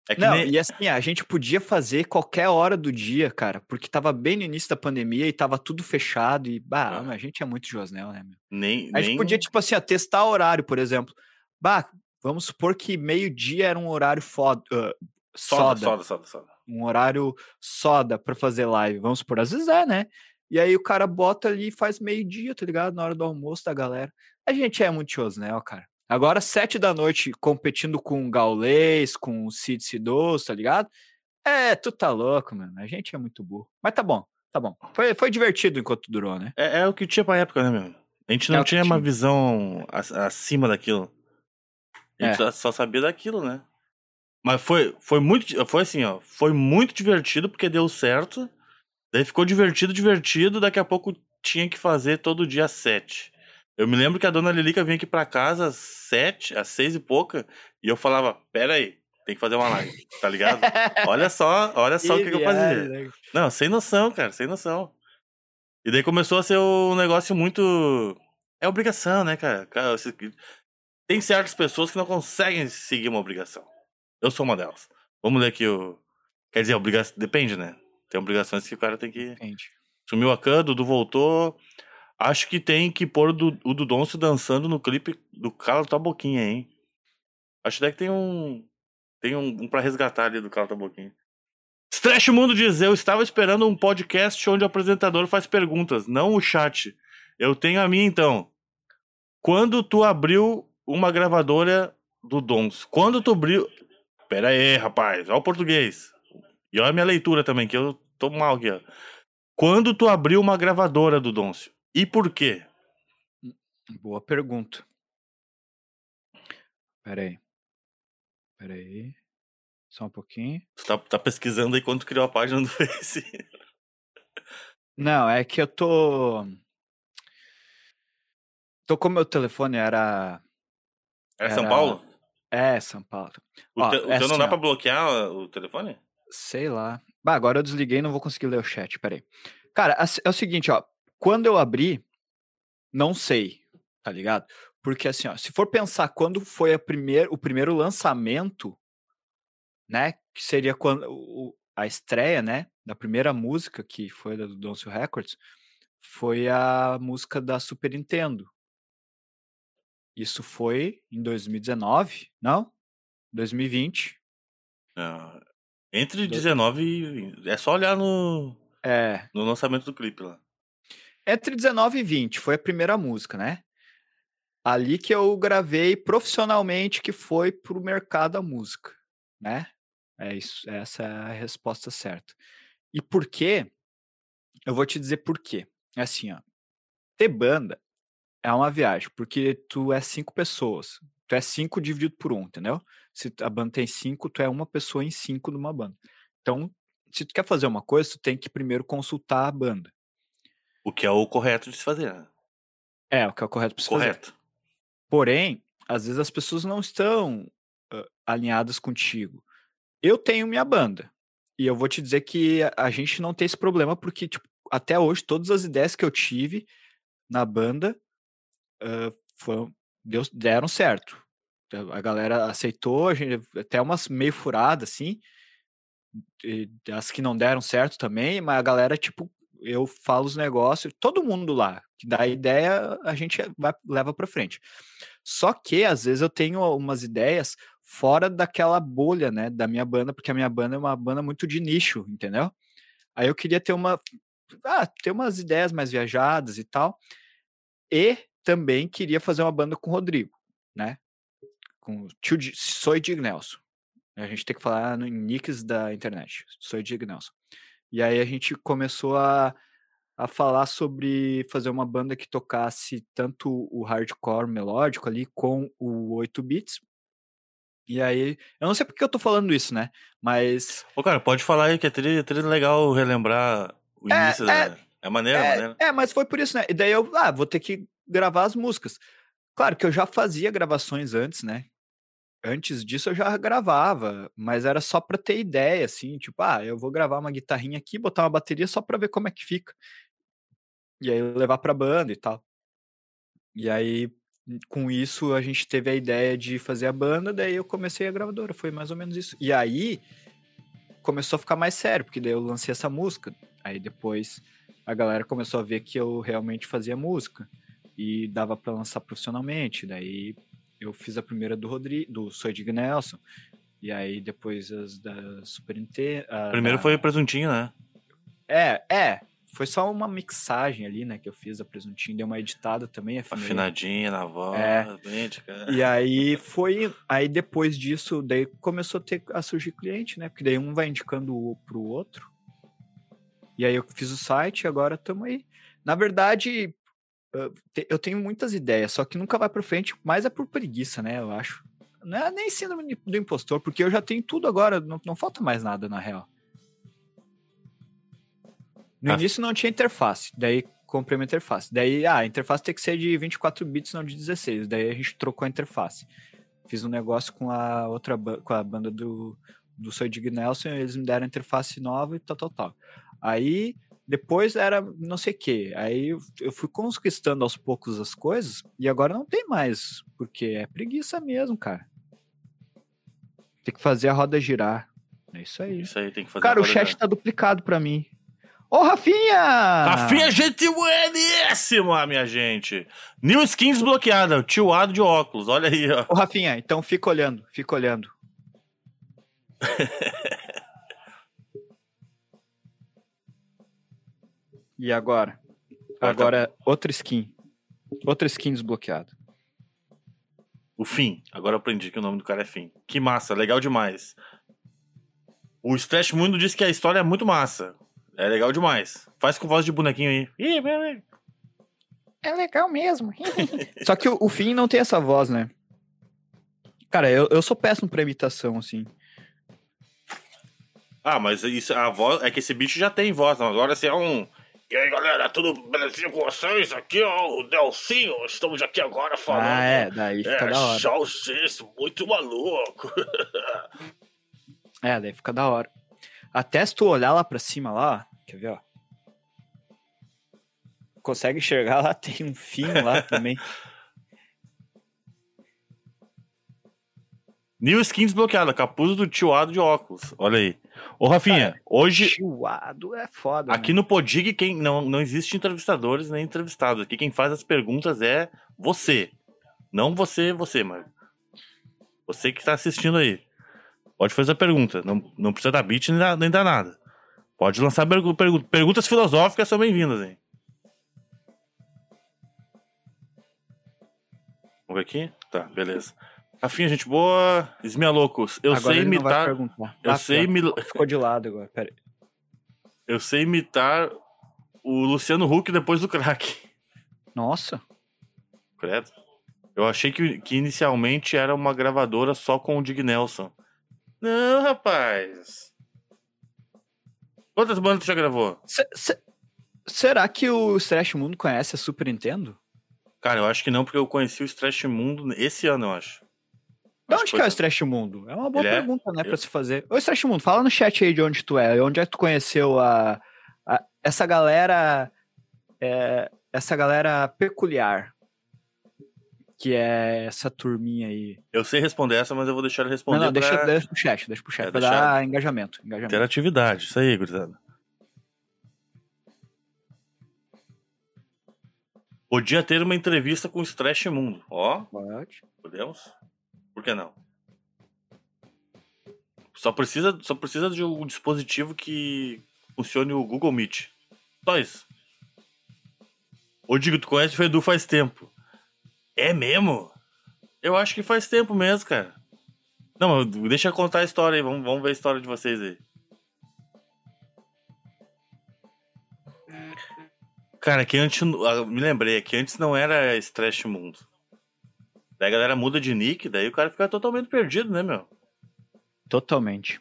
É que Não, nem. e assim, a gente podia fazer qualquer hora do dia, cara, porque tava bem no início da pandemia e tava tudo fechado e, bah, Ah. a gente é muito Josnel, né, meu? nem, A gente nem... podia, tipo assim, ó, testar horário, por exemplo. Bah, vamos supor que meio-dia era um horário foda, ah, Soda, soda, soda, soda, soda. um horário soda pra fazer live. Vamos supor, às vezes é, né? E aí o cara bota ali e faz meio-dia, tá ligado? Na hora do almoço da galera. A gente é muito Josnel, cara. Agora, sete da noite, competindo com o Gaulês, com o Cid Cidoso, tá ligado? É, tu tá louco, mano. A gente é muito burro. Mas tá bom, tá bom. Foi, foi divertido enquanto durou, né? É, é o que tinha pra época, né, meu? A gente É não o que tinha uma tinha. visão ac- acima daquilo. A gente É. só, sabia daquilo, né? Mas foi, foi muito. Foi assim, ó. Foi muito divertido porque deu certo. Daí ficou divertido, divertido. Daqui a pouco tinha que fazer todo dia sete. Eu me lembro que a dona Lilica vinha aqui pra casa às sete, às seis e pouca. E eu falava: Pera aí, tem que fazer uma live, tá ligado? Olha só, olha só o que, que eu fazia. né? Não, sem noção, cara, sem noção. E daí começou a ser um negócio muito. É obrigação, né, cara? Tem certas pessoas que não conseguem seguir uma obrigação. Eu sou uma delas. Vamos ler aqui o. Quer dizer, obrigação. Depende, né? Tem obrigações que o cara tem que. Entende. Sumiu a Khan, Dudu voltou. Acho que tem que pôr o, Du- o Dudoncio dançando no clipe do Cala Tua Boquinha, hein? Acho que tem um. Tem um, um pra resgatar ali do Cala Tua Boquinha. Stretch Mundo diz: Eu estava esperando um podcast onde o apresentador faz perguntas, não o chat. Eu tenho a minha então. Quando tu abriu uma gravadora do Dons? Quando tu abriu. Pera aí, rapaz, olha o português. E olha a minha leitura também, que eu tô mal aqui, ó. Quando tu abriu uma gravadora do Dôncio? E por quê? Boa pergunta. Pera aí. Pera aí. Só um pouquinho. Tu tá, tá pesquisando aí quando criou a página do Face. Não, é que eu tô. Tô com meu telefone, era. É São Era- Paulo? É, São Paulo. O, Ó, te- o é teu não assim, dá pra bloquear o telefone? Sei lá. Bah, agora eu desliguei e não vou conseguir ler o chat, peraí. Cara, é o seguinte, ó. Quando eu abri, não sei, tá ligado? Porque assim, ó, se for pensar quando foi a primeir, o primeiro lançamento, né? Que seria quando o- a estreia, né? Da primeira música, que foi da do Doncio Records, foi a música da Super Nintendo. Isso foi em 2019, não? 2020. Não. Entre Do- 19 e 20. É só olhar no, É, no lançamento do clipe lá. Entre 19 e 20 foi a primeira música, né? Ali que eu gravei profissionalmente, que foi pro mercado da música, né? É isso, essa é a resposta certa. E por quê? Eu vou te dizer por quê. É assim, ó. Ter banda é uma viagem, porque tu é cinco pessoas. Tu é cinco dividido por um, entendeu? Se a banda tem cinco, tu é uma pessoa em cinco numa banda. Então, se tu quer fazer uma coisa, tu tem que primeiro consultar a banda. O que é o correto de se fazer. né? É, o que é o correto pra se fazer. Correto. Porém, às vezes as pessoas não estão ah, alinhadas contigo. Eu tenho minha banda. E eu vou te dizer que a- a gente não tem esse problema, porque, tipo, até hoje, todas as ideias que eu tive na banda ah, foram, deu- deram certo. Então, A galera aceitou, a gente, até umas meio furadas, assim. as que não deram certo também, mas a galera, tipo, eu falo os negócios, todo mundo lá, que dá ideia, a gente vai, leva pra frente. Só que, às vezes, eu tenho umas ideias fora daquela bolha, né, da minha banda, porque a minha banda é uma banda muito de nicho, entendeu? Aí eu queria ter uma. Ah, ter umas ideias mais viajadas e tal. E também queria fazer uma banda com o Rodrigo, né? Com tio Soy Dig Nelson. A gente tem que falar no nicks da internet. Soy Dig Nelson. E aí a gente começou a, a falar sobre fazer uma banda que tocasse tanto o hardcore melódico ali com o 8 bits E aí, eu não sei porque eu tô falando isso, né? Mas. Ô, cara, pode falar aí que é tri, tri legal relembrar o É, início é, da. É maneiro, é É, maneiro. é, mas foi por isso, né? E daí eu, ah, vou ter que gravar as músicas. Claro que eu já fazia gravações antes, né? Antes disso eu já gravava, mas era só pra ter ideia, assim, tipo, ah, eu vou gravar uma guitarrinha aqui, botar uma bateria só pra ver como é que fica. E aí levar pra banda e tal. E aí, com isso, a gente teve a ideia de fazer a banda, daí eu comecei a gravadora, foi mais ou menos isso. E aí, começou a ficar mais sério, porque daí eu lancei essa música. Aí depois a galera começou a ver que eu realmente fazia música e dava pra lançar profissionalmente. Daí eu fiz a primeira do Rodrigo, do Soy Dig Nelson. E aí depois as da Super Nintendo. a Primeiro da- foi o presuntinho, né? É, é. Foi só uma mixagem ali, né, que eu fiz a presuntinho, dei uma editada também, afinei. Afinadinha na voz, É. bem, cara. E aí foi. Aí depois disso, daí começou a, ter, a surgir cliente, né? Porque daí um vai indicando o pro outro. E aí eu fiz o site e agora estamos aí. Na verdade, eu te- eu tenho muitas ideias, só que nunca vai pra frente, mas é por preguiça, né? Eu acho. Não é nem síndrome do impostor, porque eu já tenho tudo agora, não, não falta mais nada, na real. No Ah. início não tinha interface, daí comprei uma interface. Daí, ah, a interface tem que ser de 24 bits, não de 16. Daí a gente trocou a interface. Fiz um negócio com a outra com a banda do, do Soy Dig Nelson, eles me deram a interface nova e tal, tal, tal. Aí depois era não sei o que. Aí eu- fui conquistando aos poucos as coisas e agora não tem mais, porque é preguiça mesmo, cara. Tem que fazer a roda girar. É isso aí. Isso aí tem que fazer. Cara, o chat já. tá duplicado pra mim. Ô, Rafinha! Rafinha, gente bueníssima, minha gente. New skin desbloqueada, tioado de óculos, olha aí, ó. Ô, Rafinha, então fica olhando, fica olhando. e agora? tá- Agora, outra skin. Outra skin desbloqueada. O Fim. Agora eu aprendi que o nome do cara é Fim. Que massa, legal demais. O Stretch Mundo disse que a história é muito massa. É legal demais. Faz com voz de bonequinho aí. Ih, meu, meu. É legal mesmo. Só que o, o Finn não tem essa voz, né? Cara, eu, eu sou péssimo pra imitação, assim. Ah, mas isso, a voz. É que esse bicho já tem voz. Não. Agora você é um. E aí, galera, tudo belezinha com vocês? Aqui, ó, o Delcinho. Estamos aqui agora falando. Ah, é, daí fica É, da hora. só vocês, muito maluco. É, daí fica da hora. Até se tu olhar lá pra cima lá, quer ver, ó? Consegue enxergar lá, tem um fim lá também. New skin desbloqueada, capuz do tioado de óculos. Olha aí. Ô, Rafinha, hoje. Chiuado é foda. Aqui no Podig, quem não, não existe entrevistadores nem entrevistados. Aqui quem faz as perguntas é você. Não você, você, mas. Você que tá assistindo aí. Pode fazer a pergunta. Não, não precisa dar beat nem dar, nem dar nada. Pode lançar pergu pergu perguntas filosóficas, são bem-vindas, hein? Vamos ver aqui? Tá, beleza. Rafinha, gente boa. Esmia loucos. Eu Agora sei imitar. Eu Ah, sei, pior, mi- Ficou de lado agora, pera aí. eu sei imitar o Luciano Huck depois do crack. Nossa, Credo. Eu achei que, que inicialmente era uma gravadora só com o Dig Nelson. Não, rapaz. Quantas bandas tu já gravou? se- será que o Thrash Mundo conhece a Super Nintendo? Cara, eu acho que não, porque eu conheci o Stretch Mundo esse ano, eu acho. De onde que é o Thrash Mundo? É uma boa Ele é? pergunta, né, pra Eu- se fazer. Ô, Thrash Mundo, fala no chat aí de onde tu é. Onde é que tu conheceu a, a- essa galera... é, essa galera peculiar. Que é essa turminha aí. Eu sei responder essa, mas eu vou deixar ele responder não, não, deixa, pra deixa pro chat, deixa pro chat, É, pra deixa- dar engajamento. engajamento. interatividade. Isso aí, gurizada. Podia ter uma entrevista com o Stretch Mundo. Ó, Pode. Podemos? Por que não? Só precisa, só precisa de um dispositivo que funcione o Google Meet. Só isso. Ô, Digo, tu conhece o Edu faz tempo. É mesmo? Eu acho que faz tempo mesmo, cara. Não, deixa eu contar a história aí. Vamos, vamos ver a história de vocês aí. Cara, que antes. ah, Me lembrei, que antes não era Stretch Mundo. Daí a galera muda de nick, daí o cara fica totalmente perdido, né, meu? Totalmente.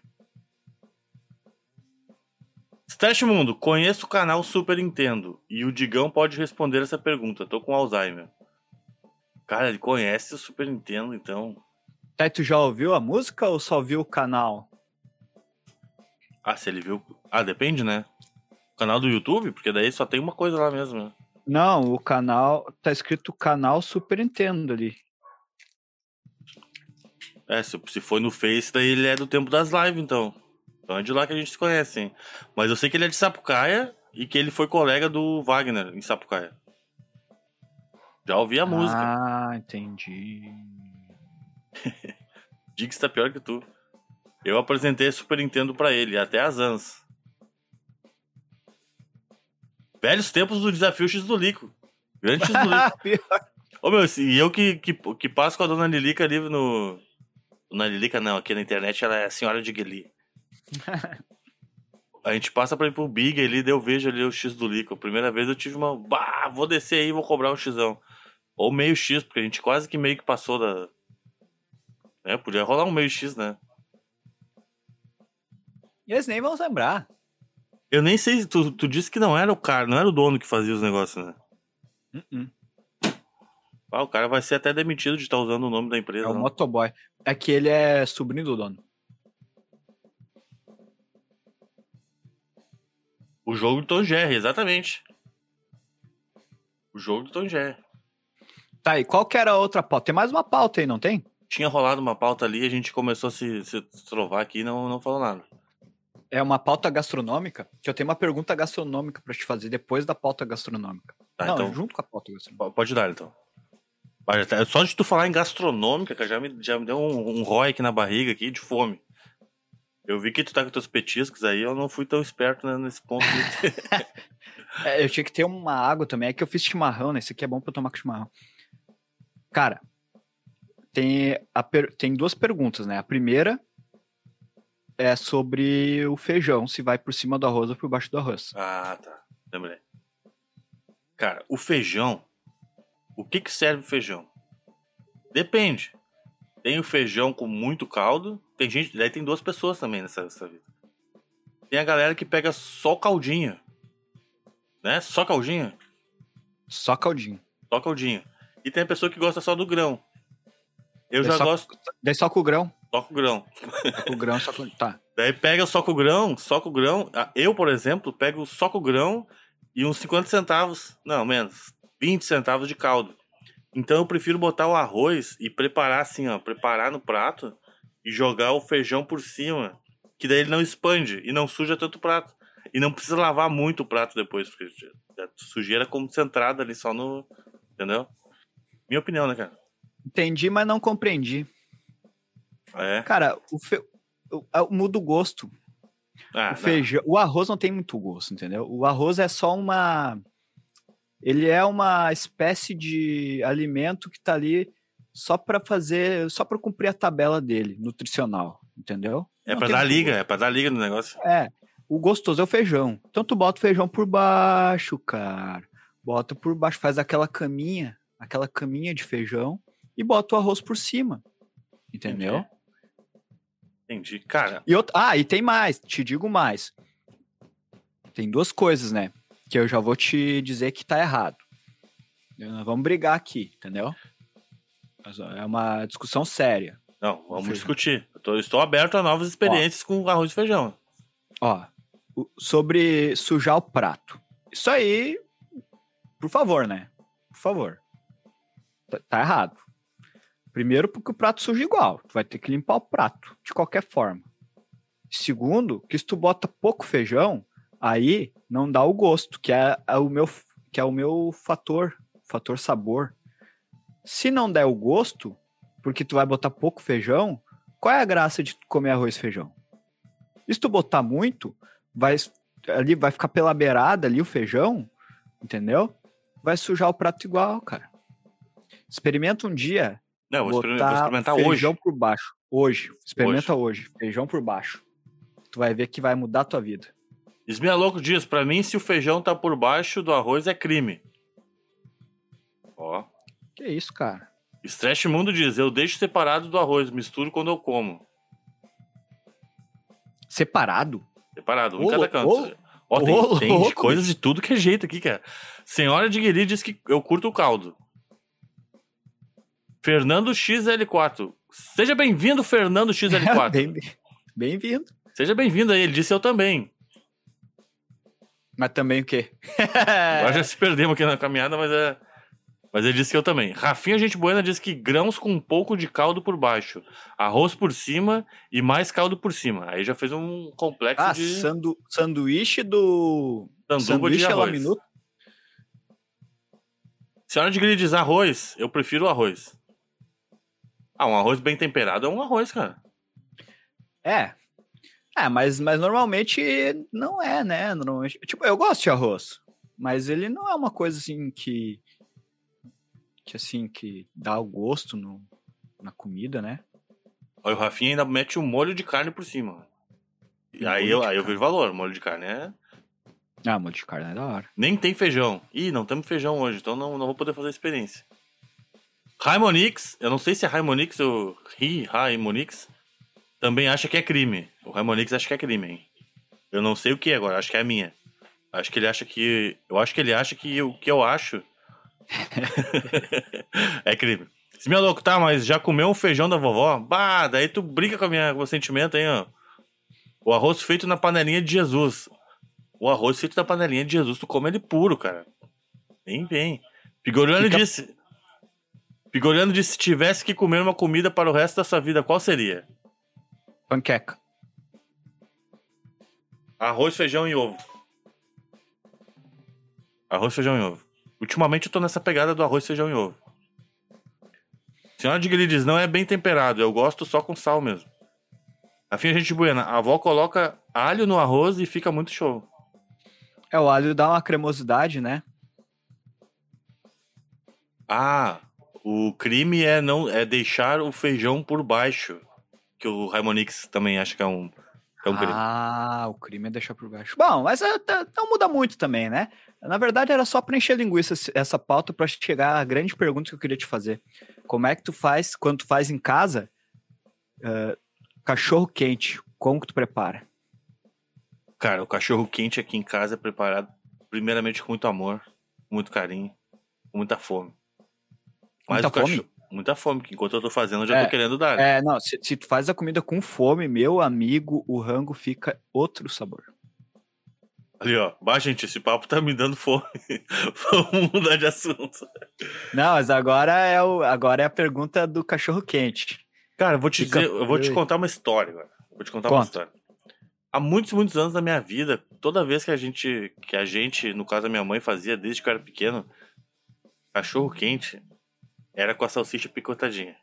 Stash Mundo, conheço o canal Super Nintendo e o Digão pode responder essa pergunta. Tô com Alzheimer. Cara, ele conhece o Super Nintendo, então. Tá, tu já ouviu a música ou só viu o canal? Ah, se ele viu. Ah, depende, né? O canal do YouTube, porque daí só tem uma coisa lá mesmo, né? Não, o canal. Tá escrito canal Super Nintendo ali. É, se, se foi no Face, daí ele é do tempo das lives, então. Então é de lá que a gente se conhece, hein? Mas eu sei que ele é de Sapucaia e que ele foi colega do Wagner em Sapucaia. Já ouvi a música. Ah, entendi. Dix tá pior que tu. Eu apresentei Super Nintendo pra ele, até as ANS. Velhos tempos do desafio X do Lico. Grande X do Lico. Ô meu, e eu que, que, que passo com a dona Lilica ali no. Dona Lilica não, aqui na internet ela é a senhora de Gueli. A gente passa pra ir pro Big ali, daí eu vejo ali o X do Lico. A primeira vez eu tive uma. Bah, vou descer aí, vou cobrar um Xão. Ou meio X, porque a gente quase que meio que passou da. É, podia rolar um meio X, né? E eles nem vão lembrar. Eu nem sei, tu, tu disse que não era o cara, não era o dono que fazia os negócios, né? Uh-uh. Ah, o cara vai ser até demitido de estar usando o nome da É empresa. o né? motoboy. É que ele é sobrinho do dono. O jogo do Tom Jerry, exatamente. O jogo do Tom Jerry. Tá, e qual que era a outra pauta? Tem mais uma pauta aí, não tem? Tinha rolado uma pauta ali, a gente começou a se, se trovar aqui e não, não falou nada. É uma pauta gastronômica? Que eu tenho uma pergunta gastronômica pra te fazer depois da pauta gastronômica. Tá, não, então junto com a pauta gastronômica. po- pode dar, então. Só de tu falar em gastronômica, cara, já me, já me deu um, um rói aqui na barriga, aqui, de fome. Eu vi que tu tá com teus petiscos aí, eu não fui tão esperto né, nesse ponto. É, eu tinha que ter uma água também. É que eu fiz chimarrão, né? Esse aqui é bom pra eu tomar com chimarrão. Cara, tem, per- tem duas perguntas, né? A primeira é sobre o feijão, se vai por cima do arroz ou por baixo do arroz. ah, tá. Lembrei. Cara, o feijão. O que que serve o feijão? Depende. Tem o feijão com muito caldo. Tem gente. Daí tem duas pessoas também nessa, nessa vida. Tem a galera que pega só caldinho. Né? Só caldinho. Só caldinho. Só caldinho. E tem a pessoa que gosta só do grão. Eu Daí já só- gosto Daí só com o grão. só com o grão. Só com o grão, só com... Tá. Daí pega só com o grão, só com o grão. Ah, Eu, por exemplo, pego só com o grão e uns 50 centavos, não, menos, 20 centavos de caldo. Então eu prefiro botar o arroz e preparar assim, ó, preparar no prato e jogar o feijão por cima, que daí ele não expande e não suja tanto o prato. E não precisa lavar muito o prato depois, porque a sujeira concentrada ali só no, entendeu? Minha opinião, né, cara? Entendi, mas não compreendi. É. Cara, o fe... muda o gosto. Ah, o feijão, o arroz não tem muito gosto, entendeu? O arroz é só uma ele é uma espécie de alimento que tá ali só pra fazer, só pra cumprir a tabela dele, nutricional, entendeu? É tem dar liga, é pra dar liga no negócio. É, o gostoso é o feijão. Então tu bota o feijão por baixo, cara. Bota por baixo, faz aquela caminha, aquela caminha de feijão e bota o arroz por cima. Entendeu? Entendi. Entendi. Cara, E outra- ah, e tem mais, te digo mais. Tem duas coisas, né? Que eu já vou te dizer que tá errado. Nós vamos brigar aqui, entendeu? Ó, É uma discussão séria. Não, vamos discutir. Eu tô- estou aberto a novas experiências com arroz e feijão. Ó, sobre sujar o prato. Isso aí, por favor, né? Por favor. Tá, tá errado. Primeiro, porque o prato suja igual. Tu vai ter que limpar o prato, de qualquer forma. Segundo, que se tu bota pouco feijão, aí não dá o gosto, que é, é o meu que é o meu fator, fator sabor. Se não der o gosto, porque tu vai botar pouco feijão, qual é a graça de comer arroz e feijão? E se tu botar muito, vai ali vai ficar pela beirada ali o feijão, entendeu? Vai sujar o prato igual, cara. Experimenta um dia Não, vou, botar vou experimentar feijão hoje. por baixo. Hoje. Experimenta hoje. Feijão por baixo. Tu vai ver que vai mudar a tua vida. Esmia Louco diz, pra mim, se o feijão tá por baixo do arroz, é crime. Ó. Que isso, cara? Stretch Mundo diz: Eu deixo separado do arroz, misturo quando eu como. Separado? Separado, um em Ô, cada canto. ô, Ó, tem, ô, tem de louco, coisas de tudo que é jeito aqui, cara. Senhora de Guiri diz que eu curto o caldo. Fernando XL4. Seja bem-vindo, Fernando XL4. Bem- Bem-vindo. Seja bem-vindo aí. Ele disse eu também. Mas também o quê? Agora já se perdemos aqui na caminhada, mas é. Mas ele disse que eu também. Rafinha Gente Buena diz que grãos com um pouco de caldo por baixo, arroz por cima e mais caldo por cima. Aí já fez um complexo Ah, de sandu... sanduíche do. sanduba de sanduíche arroz. ela minuto. Senhora de Grilha diz arroz. Eu prefiro arroz. Ah, um arroz bem temperado é um arroz, cara. É. É, mas, mas normalmente não é, né? Normalmente, tipo, eu gosto de arroz, mas ele não é uma coisa assim que que assim que dá o gosto no, na comida, né? Olha, o Rafinha ainda mete o molho de carne por cima. E aí eu, aí eu vejo valor. Molho de carne é. Ah, molho de carne é da hora. Nem tem feijão. Ih, não temos feijão hoje, então não, não vou poder fazer a experiência. Raimonix, eu não sei se é Raimonix ou Ri Raimonix, também acha que é crime. O Raimonix acha que é crime, hein? Eu não sei o que é agora, acho que é a minha. Acho que ele acha que. Eu acho que ele acha que o que eu acho. é crime. Se meu louco, tá, mas já comeu um feijão da vovó? Bah, daí tu brinca com, a minha, com o meu sentimento aí, ó. O arroz feito na panelinha de Jesus. O arroz feito na panelinha de Jesus, tu come ele puro, cara. Nem vem. Pigoriano Fica- disse. Pigoriano disse: se tivesse que comer uma comida para o resto da sua vida, qual seria? Panqueca. Arroz, feijão e ovo. Arroz, feijão e ovo. Ultimamente eu tô nessa pegada do arroz, feijão e ovo. Senhora de diz: não é bem temperado, eu gosto só com sal mesmo. Afim, gente buena, a avó coloca alho no arroz e fica muito show. É, o alho dá uma cremosidade, né? Ah, o crime é não é deixar o feijão por baixo. Que o Raimonix também acha que é um, é um crime. Ah, o crime é deixar por baixo. Bom, mas é, tá- não muda muito também, né? Na verdade, era só pra encher linguiça essa pauta pra chegar à grande pergunta que eu queria te fazer. Como é que tu faz, quando tu faz em casa, eh, cachorro quente, como que tu prepara? Cara, o cachorro quente aqui em casa é preparado primeiramente com muito amor, muito carinho, com muita fome. Mas Muita o cachorro- fome? Muita fome, que enquanto eu tô fazendo, eu já É, tô querendo dar. É, não, se, se tu faz a comida com fome, meu amigo, o rango fica outro sabor. Ali, ó. Bah, gente, esse papo tá me dando fome. Vamos mudar de assunto. Não, mas agora é, o, agora é a pergunta do cachorro quente. Cara, eu vou te Fica- dizer, eu vou te contar uma história agora. Vou te contar uma Conta. história. Há muitos, muitos anos da minha vida, toda vez que a gente, que a gente, no caso a minha mãe fazia desde que eu era pequeno, cachorro quente era com a salsicha picotadinha.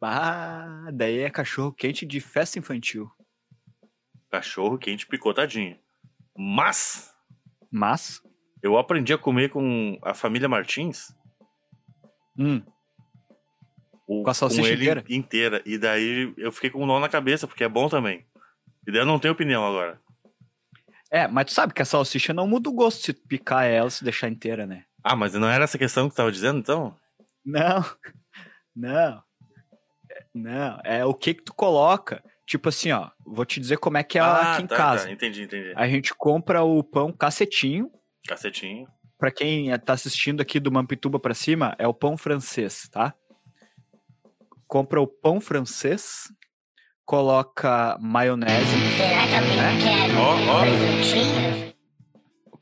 Ah, daí é cachorro quente de festa infantil. Cachorro quente picotadinho. Mas Mas, eu aprendi a comer com a família Martins, hum, o- Com a salsicha ele inteira? inteira. E daí eu fiquei com um nó na cabeça, porque é bom também. E daí eu não tenho opinião agora. é, mas tu sabe que a salsicha não muda o gosto se tu picar ela se deixar inteira, né? Ah, mas não era essa questão que tu tava dizendo, então? Não, não, não, é o que que tu coloca. Tipo assim, ó, vou te dizer como é que é ah, aqui em tá, casa. tá. Entendi, entendi. A gente compra o pão cacetinho, Cacetinho. Pra quem tá assistindo aqui do Mampituba pra cima, é o pão francês, tá? Compra o pão francês, coloca maionese, Será que alguém quer um ó. presuntinho?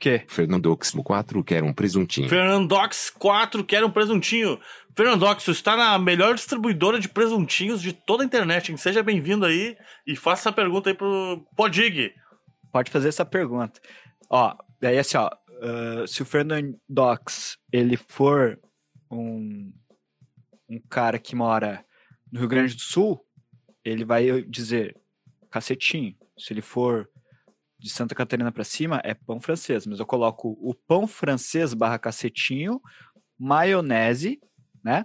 O quê? Fernandoxmo 4 quer um presuntinho. Fernandox 4 quer um presuntinho. Fernandox, você está na melhor distribuidora de presuntinhos de toda a internet. hein? Seja bem-vindo aí e faça essa pergunta aí pro Podig. Pode fazer essa pergunta. Ó, daí assim, ó, ah, se o Fernandox, ele for um, um cara que mora no Rio Grande do Sul, ele vai dizer cacetinho. Se ele for de Santa Catarina pra cima, é pão francês. Mas eu coloco o pão francês barra cacetinho, maionese, né?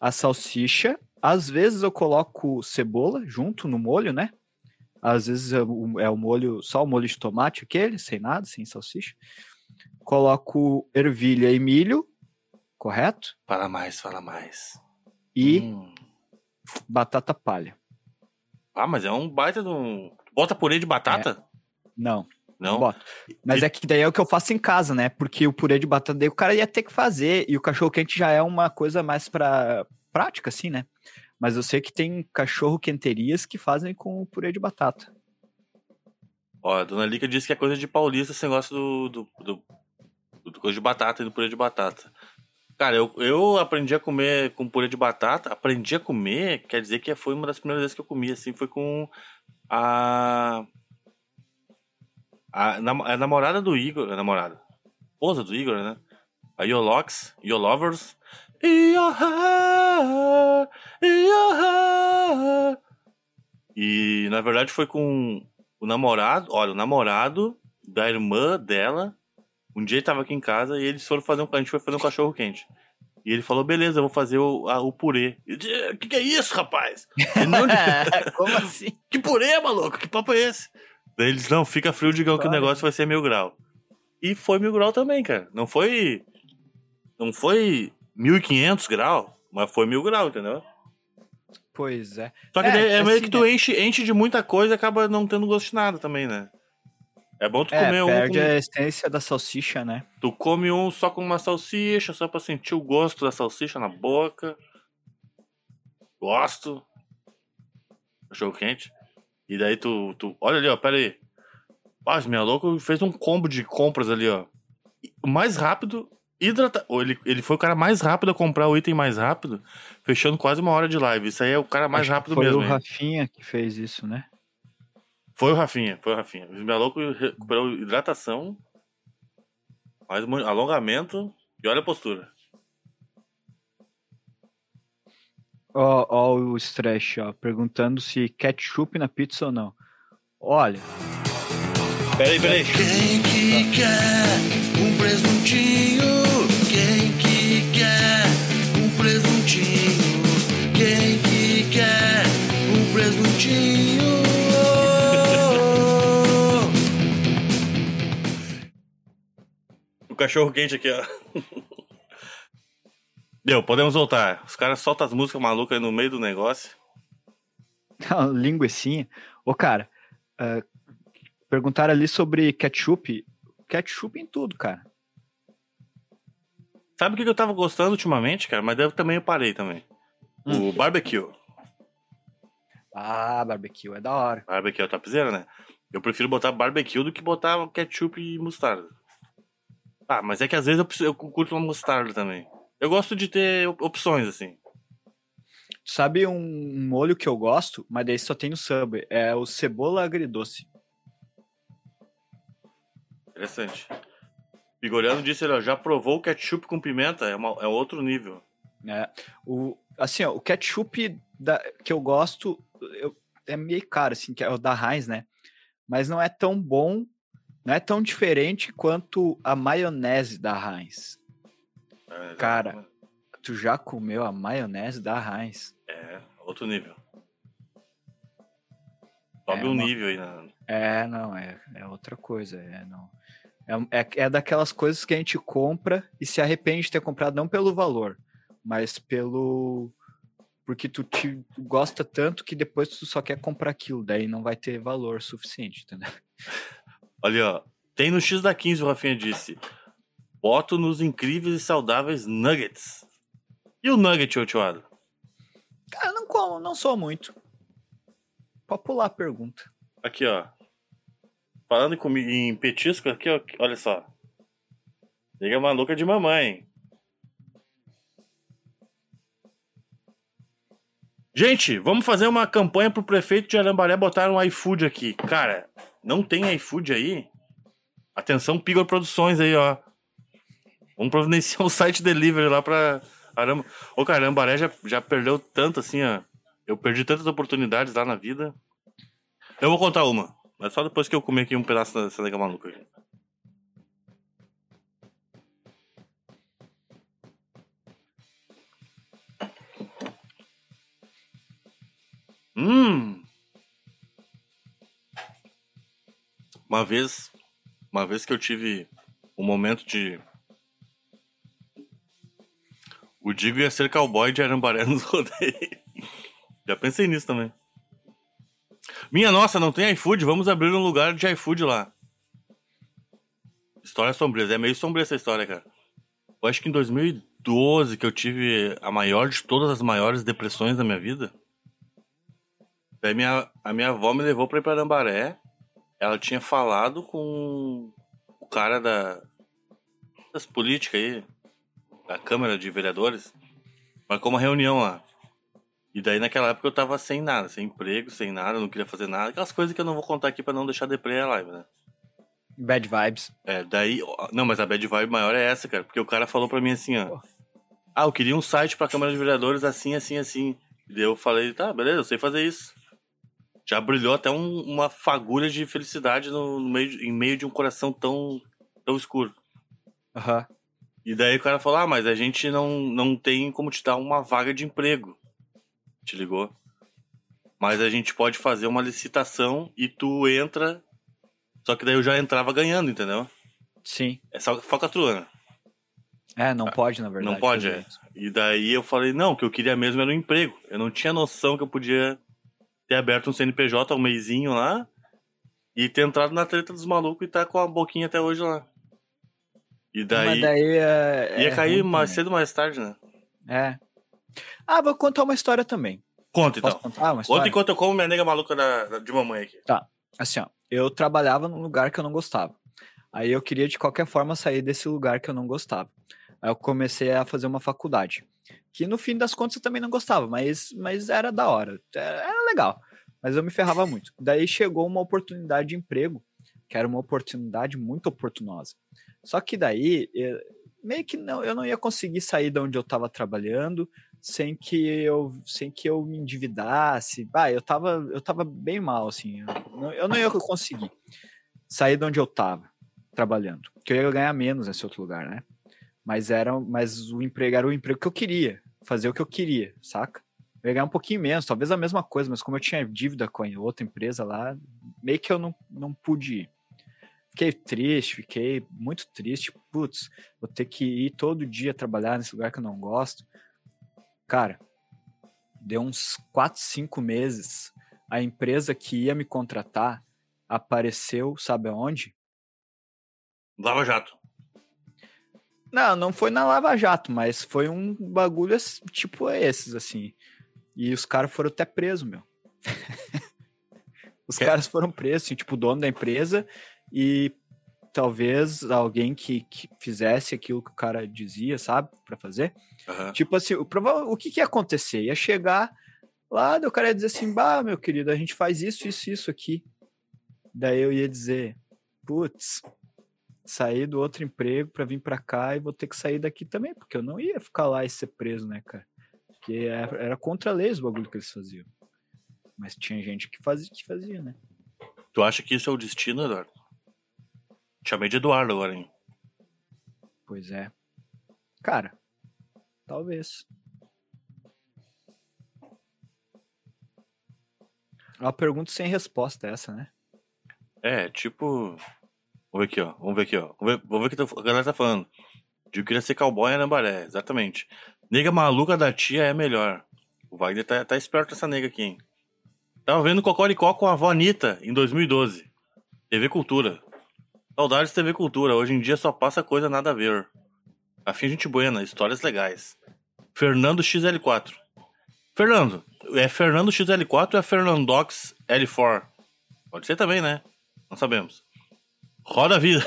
A salsicha. Às vezes eu coloco cebola junto no molho, né? Às vezes é o, é o molho, só o molho de tomate, aquele, sem nada, sem salsicha. Coloco ervilha e milho, correto? Fala mais, fala mais. e Hum. batata palha. Ah, mas é um baita de um. Bota purê de batata? Não, Não. Mas é que daí é o que eu faço em casa, né? Porque o purê de batata daí o cara ia ter que fazer e o cachorro quente já é uma coisa mais pra prática, assim, né? Mas eu sei que tem cachorro quenterias que fazem com o purê de batata. Ó, a dona Lica disse que é coisa de paulista esse negócio do, do, do, do coisa de batata e do purê de batata. Cara, eu, eu aprendi a comer com purê de batata. Aprendi a comer, quer dizer que foi uma das primeiras vezes que eu comi, assim, foi com a. A, nam- a namorada do Igor. A namorada. Esposa do Igor, né? A Yolox, Yolovers. E na verdade foi com o namorado, olha, o namorado da irmã dela. Um dia ele tava aqui em casa e eles foram fazer um, a gente foi fazer um cachorro quente. E ele falou, beleza, eu vou fazer o, a- o purê. Eu disse, O que, que é isso, rapaz? Não, Como assim? que purê, maluco? Que papo é esse? Daí eles, não, fica frio, digam que o negócio vai ser mil grau. E foi mil grau também, cara. Não foi. Não foi 1500 grau, mas foi mil grau, entendeu? Pois é. Só que É, daí é, meio assim, que tu enche, enche de muita coisa e acaba não tendo gosto de nada também, né? É bom tu É, comer um. perde com- a essência da salsicha, né? Tu come um só com uma salsicha, só pra sentir o gosto da salsicha na boca. Gosto. Cachorro quente. E daí tu, tu. Olha ali, ó, pera aí. Ah, esse minha louco fez um combo de compras ali, ó. O mais rápido. Hidrata... Ele, ele foi o cara mais rápido a comprar o item mais rápido, fechando quase uma hora de live. Isso aí é o cara mais Acho rápido foi mesmo. o hein? Rafinha que fez isso, né? Foi o Rafinha, foi o Rafinha. O minha louco recuperou hidratação, mais um alongamento e olha a postura. Ó, ó o Stretch, ó, perguntando se ketchup na pizza ou não. Olha, Peraí, peraí. Quem que quer um presuntinho? Quem que quer um presuntinho? Quem que quer um presuntinho? O cachorro quente aqui, ó. Deu, podemos voltar. Os caras soltam as músicas malucas aí no meio do negócio. linguicinha. Ô, cara, ah, perguntaram ali sobre ketchup. Ketchup em tudo, cara. Sabe o que eu tava gostando ultimamente, cara? Mas também eu parei também. O barbecue. Ah, barbecue é da hora. Barbecue é topzera, né? Eu prefiro botar barbecue do que botar ketchup e mostarda. Ah, mas é que às vezes eu, preciso- eu curto uma mostarda também. Eu gosto de ter op- opções, assim. Sabe um, molho que eu gosto, mas daí só tem no Subway? É o cebola agridoce. Interessante. Bigoriano disse, ele, já provou ketchup com pimenta? É, uma- é outro nível. né? O, assim, ó, o ketchup da- que eu gosto eu- é meio caro, assim, que é o da Heinz, né? Mas não é tão bom, não é tão diferente quanto a maionese da Heinz. É, Cara. Tu já comeu a maionese da Heinz? É, outro nível. Sobe É um nível aí. Na... É, não, é, é outra coisa, é, não. É, é, é daquelas coisas que a gente compra e se arrepende de ter comprado não pelo valor, mas pelo porque tu te tu gosta tanto que depois tu só quer comprar aquilo, daí não vai ter valor suficiente, entendeu? Olha, ó. Tem no X da 15, o Rafinha disse. Boto nos incríveis e saudáveis nuggets. E o nugget, ô tioado? Cara, não como, não sou muito. Pode pular a pergunta. Aqui, ó. Falando em, comi- em petisco, aqui, ó. Olha só. Liga maluca de mamãe. Gente, vamos fazer uma campanha pro prefeito de Arambaré botar um iFood aqui. Cara, não tem iFood aí? Atenção, Pigor Produções aí, ó. Vamos providenciar um site delivery lá pra Aramba. Ô, cara, Arambaré já, já perdeu tanto assim, ó. Eu perdi tantas oportunidades lá na vida. Eu vou contar uma. Mas só depois que eu comer aqui um pedaço dessa nega maluca aqui. Hum! Uma vez, uma vez que eu tive um momento de O Digo ia ser cowboy de Arambaré nos rodeios. Já pensei nisso também. Minha nossa, não tem iFood? Vamos abrir um lugar de iFood lá. História sombria. É meio sombria essa história, cara. Eu acho que em 2012 que eu tive a maior de todas as maiores depressões da minha vida. Daí minha, a minha avó me levou pra ir pra Arambaré. Ela tinha falado com o cara da, das políticas aí, da Câmara de Vereadores. Marcou uma reunião lá. E daí naquela época eu tava sem nada, sem emprego, sem nada, não queria fazer nada. Aquelas coisas que eu não vou contar aqui pra não deixar deprê a live, né? Bad vibes. É, daí. Não, mas a bad vibe maior é essa, cara. Porque o cara falou pra mim assim, ó. Ah, eu queria um site pra Câmara de Vereadores assim, assim, assim. E daí eu falei, tá, beleza, eu sei fazer isso. Já brilhou até um- uma fagulha de felicidade no, no meio, em meio de um coração tão, tão escuro. Aham. E daí o cara falou, ah, mas a gente não, não tem como te dar uma vaga de emprego. Te ligou? Mas a gente pode fazer uma licitação e tu entra. Só que daí eu já entrava ganhando, entendeu? Sim. É só falcatrua, né? É, não pode, na verdade. Não pode, é. E daí eu falei, não, o que eu queria mesmo era um emprego. Eu não tinha noção que eu podia ter aberto um CNPJ um mêsinho lá e ter entrado na treta dos malucos e tá com a boquinha até hoje lá. E daí, Mas daí é, ia é cair mais também. cedo ou mais tarde, né? É. Ah, vou contar uma história também. Conta então. Uma Conta história? enquanto eu como minha nega maluca da, de mamãe aqui. Assim, ó, eu trabalhava num lugar que eu não gostava. Aí eu queria de qualquer forma sair desse lugar que eu não gostava. Aí eu comecei a fazer uma faculdade, que no fim das contas eu também não gostava, mas, mas era da hora, era, era legal. Mas eu me ferrava muito. Daí chegou uma oportunidade de emprego, que era uma oportunidade muito oportunosa. Só que daí, eh, meio que não, eu não ia conseguir sair de onde eu estava trabalhando sem que eu sem que eu me endividasse. Ah, eu tava eu tava bem mal assim. Eu não, eu não ia conseguir sair de onde eu tava trabalhando, porque eu ia ganhar menos nesse outro lugar, né? Mas era mas o emprego era o emprego que eu queria, fazer o que eu queria, saca? Eu ia ganhar um pouquinho menos, talvez a mesma coisa, mas como eu tinha dívida com a outra empresa lá, meio que eu não, não pude ir. Fiquei triste, fiquei muito triste. Putz, vou ter que ir todo dia trabalhar nesse lugar que eu não gosto. Cara, deu uns 4, 5 meses. A empresa que ia me contratar apareceu, sabe aonde? Lava Jato. Não, não foi na Lava Jato, mas foi um bagulho tipo esses, assim. E os caras foram até presos, meu. os Que- caras foram presos, assim, tipo, o dono da empresa e talvez alguém que, que fizesse aquilo que o cara dizia, sabe? Pra fazer. Aham. Tipo assim, o, o que, que ia acontecer? Ia chegar lá, o cara ia dizer assim, bah, meu querido, a gente faz isso, isso, isso aqui. Daí eu ia dizer, putz, sair do outro emprego pra vir pra cá e vou ter que sair daqui também, porque eu não ia ficar lá e ser preso, né, cara? Porque era, era contra a lei os bagulho que eles faziam. Mas tinha gente que fazia, que fazia, né? Tu acha que isso é o destino, Eduardo? Te Chamei de Eduardo agora, hein? Pois é. Cara, talvez. É uma pergunta sem resposta essa, né? É, tipo. Vamos ver aqui, ó. Vamos ver aqui, ó. Vamos ver, vamos ver o que a galera tá falando. Eu queria ser cowboy em Arambaré, exatamente. Nega maluca da tia é melhor. O Wagner tá, tá esperto essa nega aqui, hein? Tava vendo Cocoricó com a avó Anitta em 2012. TV Cultura. Saudades TV Cultura. Hoje em dia só passa coisa nada a ver. Afim gente buena, histórias legais. Fernando XL4. Fernando, é Fernando XL4 ou é Fernandox L4? Pode ser também, né? Não sabemos. Roda a vida.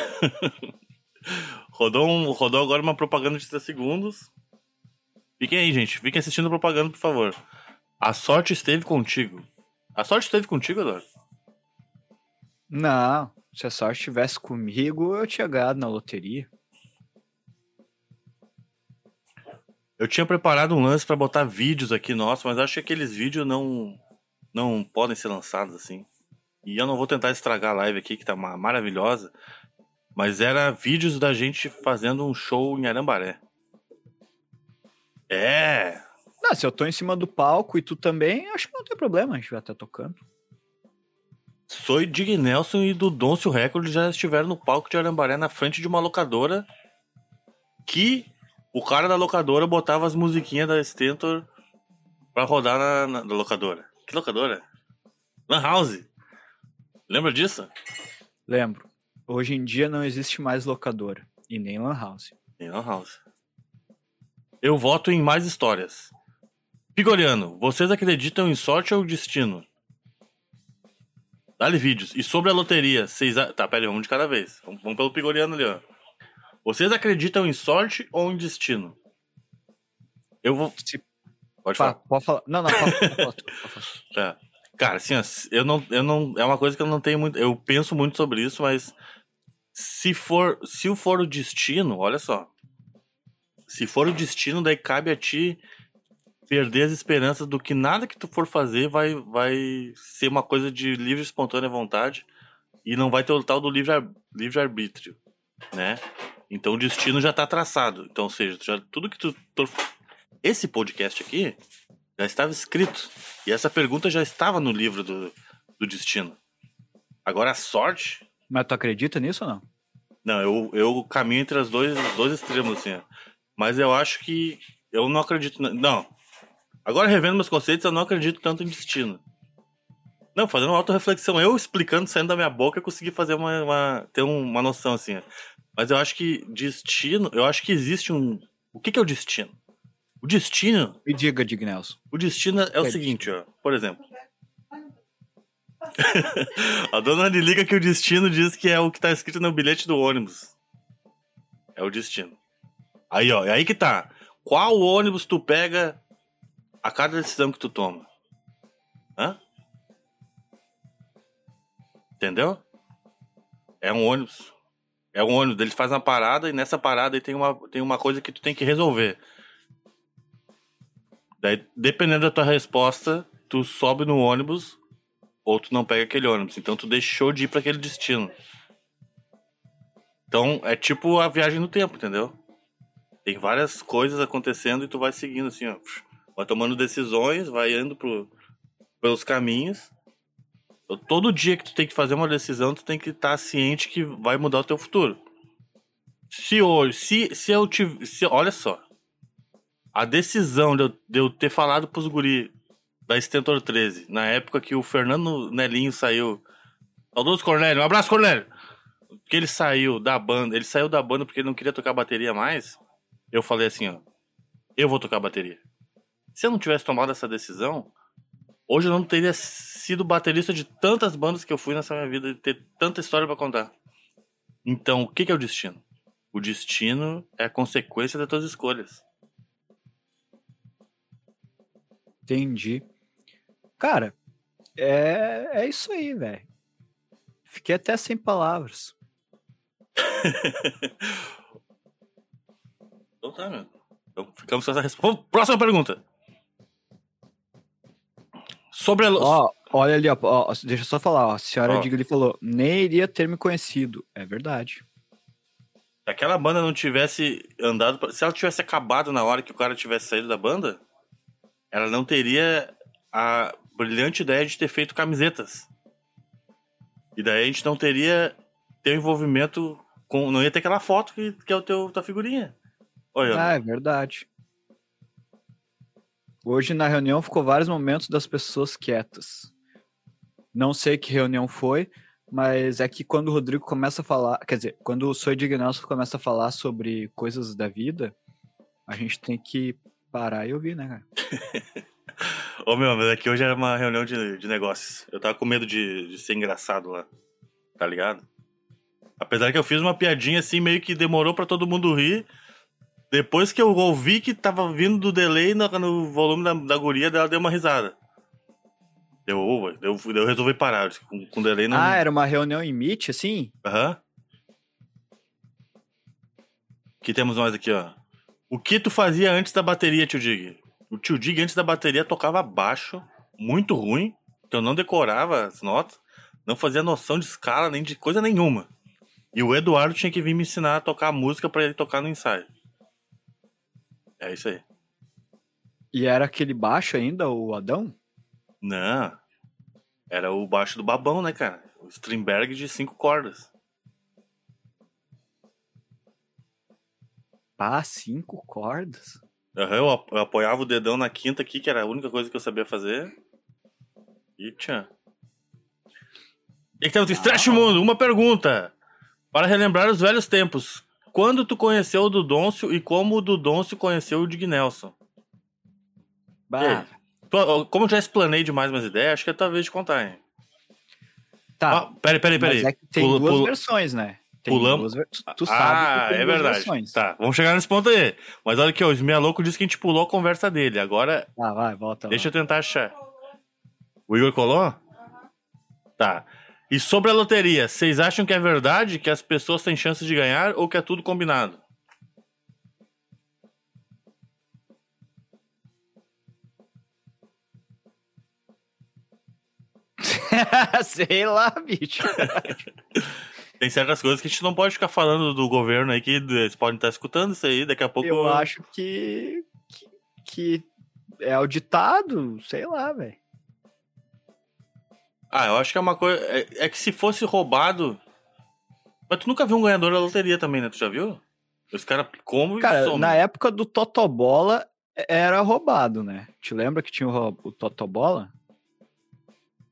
rodou, um, rodou agora uma propaganda de 30 segundos. Fiquem aí, gente. Fiquem assistindo a propaganda, por favor. A sorte esteve contigo. A sorte esteve contigo, Eduardo? Não, se a sorte estivesse comigo, eu tinha ganhado na loteria. Eu tinha preparado um lance pra botar vídeos aqui, nossa, mas acho que aqueles vídeos não não podem ser lançados assim. E eu não vou tentar estragar a live aqui, que tá ma- maravilhosa. Mas era vídeos da gente fazendo um show em Arambaré. É! Não, se eu tô em cima do palco e tu também, acho que não tem problema, a gente vai estar tocando. Sou Dig Nelson e do Doncio Record já estiveram no palco de Arambaré na frente de uma locadora que o cara da locadora botava as musiquinhas da Stentor pra rodar na, na- na locadora. Que locadora? Lan House. Lembra disso? Lembro. Hoje em dia não existe mais locadora. E nem lan house. Em Lan House. Eu voto em mais histórias. Pigoriano, vocês acreditam em sorte ou destino? Dá-lhe vídeos. E sobre a loteria, vocês. a- Tá, pera aí, vamos de cada vez. Vamos, pelo Pigoriano ali, ó. Vocês acreditam em sorte ou em destino? Eu vou. Se- Pode falar. pode falar. Não, não, pode. Tá. Cara, assim, ó, eu não, eu não. É uma coisa que eu não tenho muito. Eu penso muito sobre isso, mas. Se for. Se for o destino, olha só. Se for o destino, daí cabe a ti perder as esperanças do que nada que tu for fazer vai, vai ser uma coisa de livre e espontânea vontade e não vai ter o tal do livre, livre arbítrio, né? Então o destino já tá traçado. Então, ou seja, já, tudo que tu, Esse podcast aqui já estava escrito. E essa pergunta já estava no livro do, do destino. Agora a sorte. Mas tu acredita nisso ou não? Não, eu, eu caminho entre os dois, os dois extremos, assim. ó. Mas eu acho que. Eu não acredito. Não. Agora, revendo meus conceitos, eu não acredito tanto em destino. Não, fazendo uma autorreflexão. Eu explicando, saindo da minha boca, eu consegui fazer uma. uma- ter um- uma noção, assim. Mas eu acho que destino. Eu acho que existe um. O que, que é o destino? O destino Me diga, Dignelson. o destino é o É seguinte, ó. Por exemplo. a dona liga que o destino diz que é o que tá escrito no bilhete do ônibus. É o destino. Aí, ó, é aí que tá. Qual ônibus tu pega a cada decisão que tu toma? Hã? Entendeu? É um ônibus. É um ônibus, ele faz uma parada e nessa parada tem uma, tem uma coisa que tu tem que resolver. Daí, dependendo da tua resposta, tu sobe no ônibus ou tu não pega aquele ônibus. Então tu deixou de ir para aquele destino. Então é tipo a viagem no tempo, entendeu? Tem várias coisas acontecendo e tu vai seguindo assim, ó. Vai tomando decisões, vai indo pro, pelos caminhos. Então, todo dia que tu tem que fazer uma decisão, tu tem que estar ciente que vai mudar o teu futuro. Se hoje, se, se eu tive, se, olha só, a decisão de eu, de eu ter falado pros guri da Stentor 13, na época que o Fernando Nelinho saiu. Saudoso Cornélio, um abraço, Cornélio! Que ele saiu da banda, ele saiu da banda porque ele não queria tocar bateria mais. Eu falei assim, ó, eu vou tocar bateria. Se eu não tivesse tomado essa decisão, hoje eu não teria sido baterista de tantas bandas que eu fui nessa minha vida, de ter tanta história pra contar. Então, o que que é o destino? O destino é a consequência das tuas escolhas. Entendi. Cara, é, é isso aí, velho. Fiquei até sem palavras. Então tá, meu. Então ficamos com essa resposta. Próxima pergunta. Sobre a. Ó, olha ali, ó, ó, deixa eu só falar, ó, a senhora Ó. Digli falou, nem iria ter me conhecido. É verdade. Se aquela banda não tivesse andado. pra- Se ela tivesse acabado na hora que o cara tivesse saído da banda, ela não teria a brilhante ideia de ter feito camisetas. E daí a gente não teria teu envolvimento com. Não ia ter aquela foto que, que é o teu tua figurinha. Olha, Ah, é verdade. Hoje na reunião ficou vários momentos das pessoas quietas. Não sei que reunião foi, mas é que quando o Rodrigo começa a falar, quer dizer, quando o Sr. Dignelson começa a falar sobre coisas da vida, a gente tem que parar e ouvir, né, cara? Ô meu, mas aqui hoje era uma reunião de, de negócios. Eu tava com medo de, de ser engraçado lá. Tá ligado? Apesar que eu fiz uma piadinha assim, meio que demorou pra todo mundo rir. Depois que eu ouvi que tava vindo do delay no, no volume da, da guria, ela deu uma risada. Deu, ô, eu, eu resolvi parar. Com, com delay não. Ah, era uma reunião em Meet, assim? Aham. que temos mais aqui, ó? O que tu fazia antes da bateria, tio Dig? O tio Dig, antes da bateria, tocava baixo, muito ruim, que eu não decorava as notas, não fazia noção de escala nem de coisa nenhuma. E o Eduardo tinha que vir me ensinar a tocar música pra ele tocar no ensaio. É isso aí. E era aquele baixo ainda, o Adão? Não. Era o baixo do babão, né, cara? O Strindberg de cinco cordas. Pá, cinco cordas? Aham, eu, ap- eu apoiava o dedão na quinta aqui, que era a única coisa que eu sabia fazer. E tchan. E que temos Stretch Mundo, uma pergunta. Para relembrar os velhos tempos. Quando tu conheceu o Dudôncio e como o Dudôncio conheceu o Dignelson? Bah, Tu- Como eu já explanei demais minhas ideias, acho que é talvez de contar, hein? tá. Ah, peraí, peraí, peraí. Mas é que tem Pula- duas pula- versões, né? Tem pulamos- duas Tu, tu ah, sabe que tem é verdade. versões. Tá, vamos chegar nesse ponto aí. Mas olha aqui, ó, o Esmia Louco disse que a gente pulou a conversa dele. Agora, Ah, vai, volta deixa lá. eu tentar achar. O Igor colou? Tá. E sobre a loteria, vocês acham que é verdade que as pessoas têm chances de ganhar ou que é tudo combinado? Sei lá, bicho. Tem certas coisas que a gente não pode ficar falando do governo aí, que eles podem estar escutando isso aí, daqui a pouco... Eu acho que, que, que é auditado, sei lá, velho. Ah, eu acho que é uma coisa... É, é que se fosse roubado... Mas tu nunca viu um ganhador da loteria também, né? Tu já viu? Os caras como e Cara, somem. na época do Totobola era roubado, né? Te lembra que tinha o, o Totobola?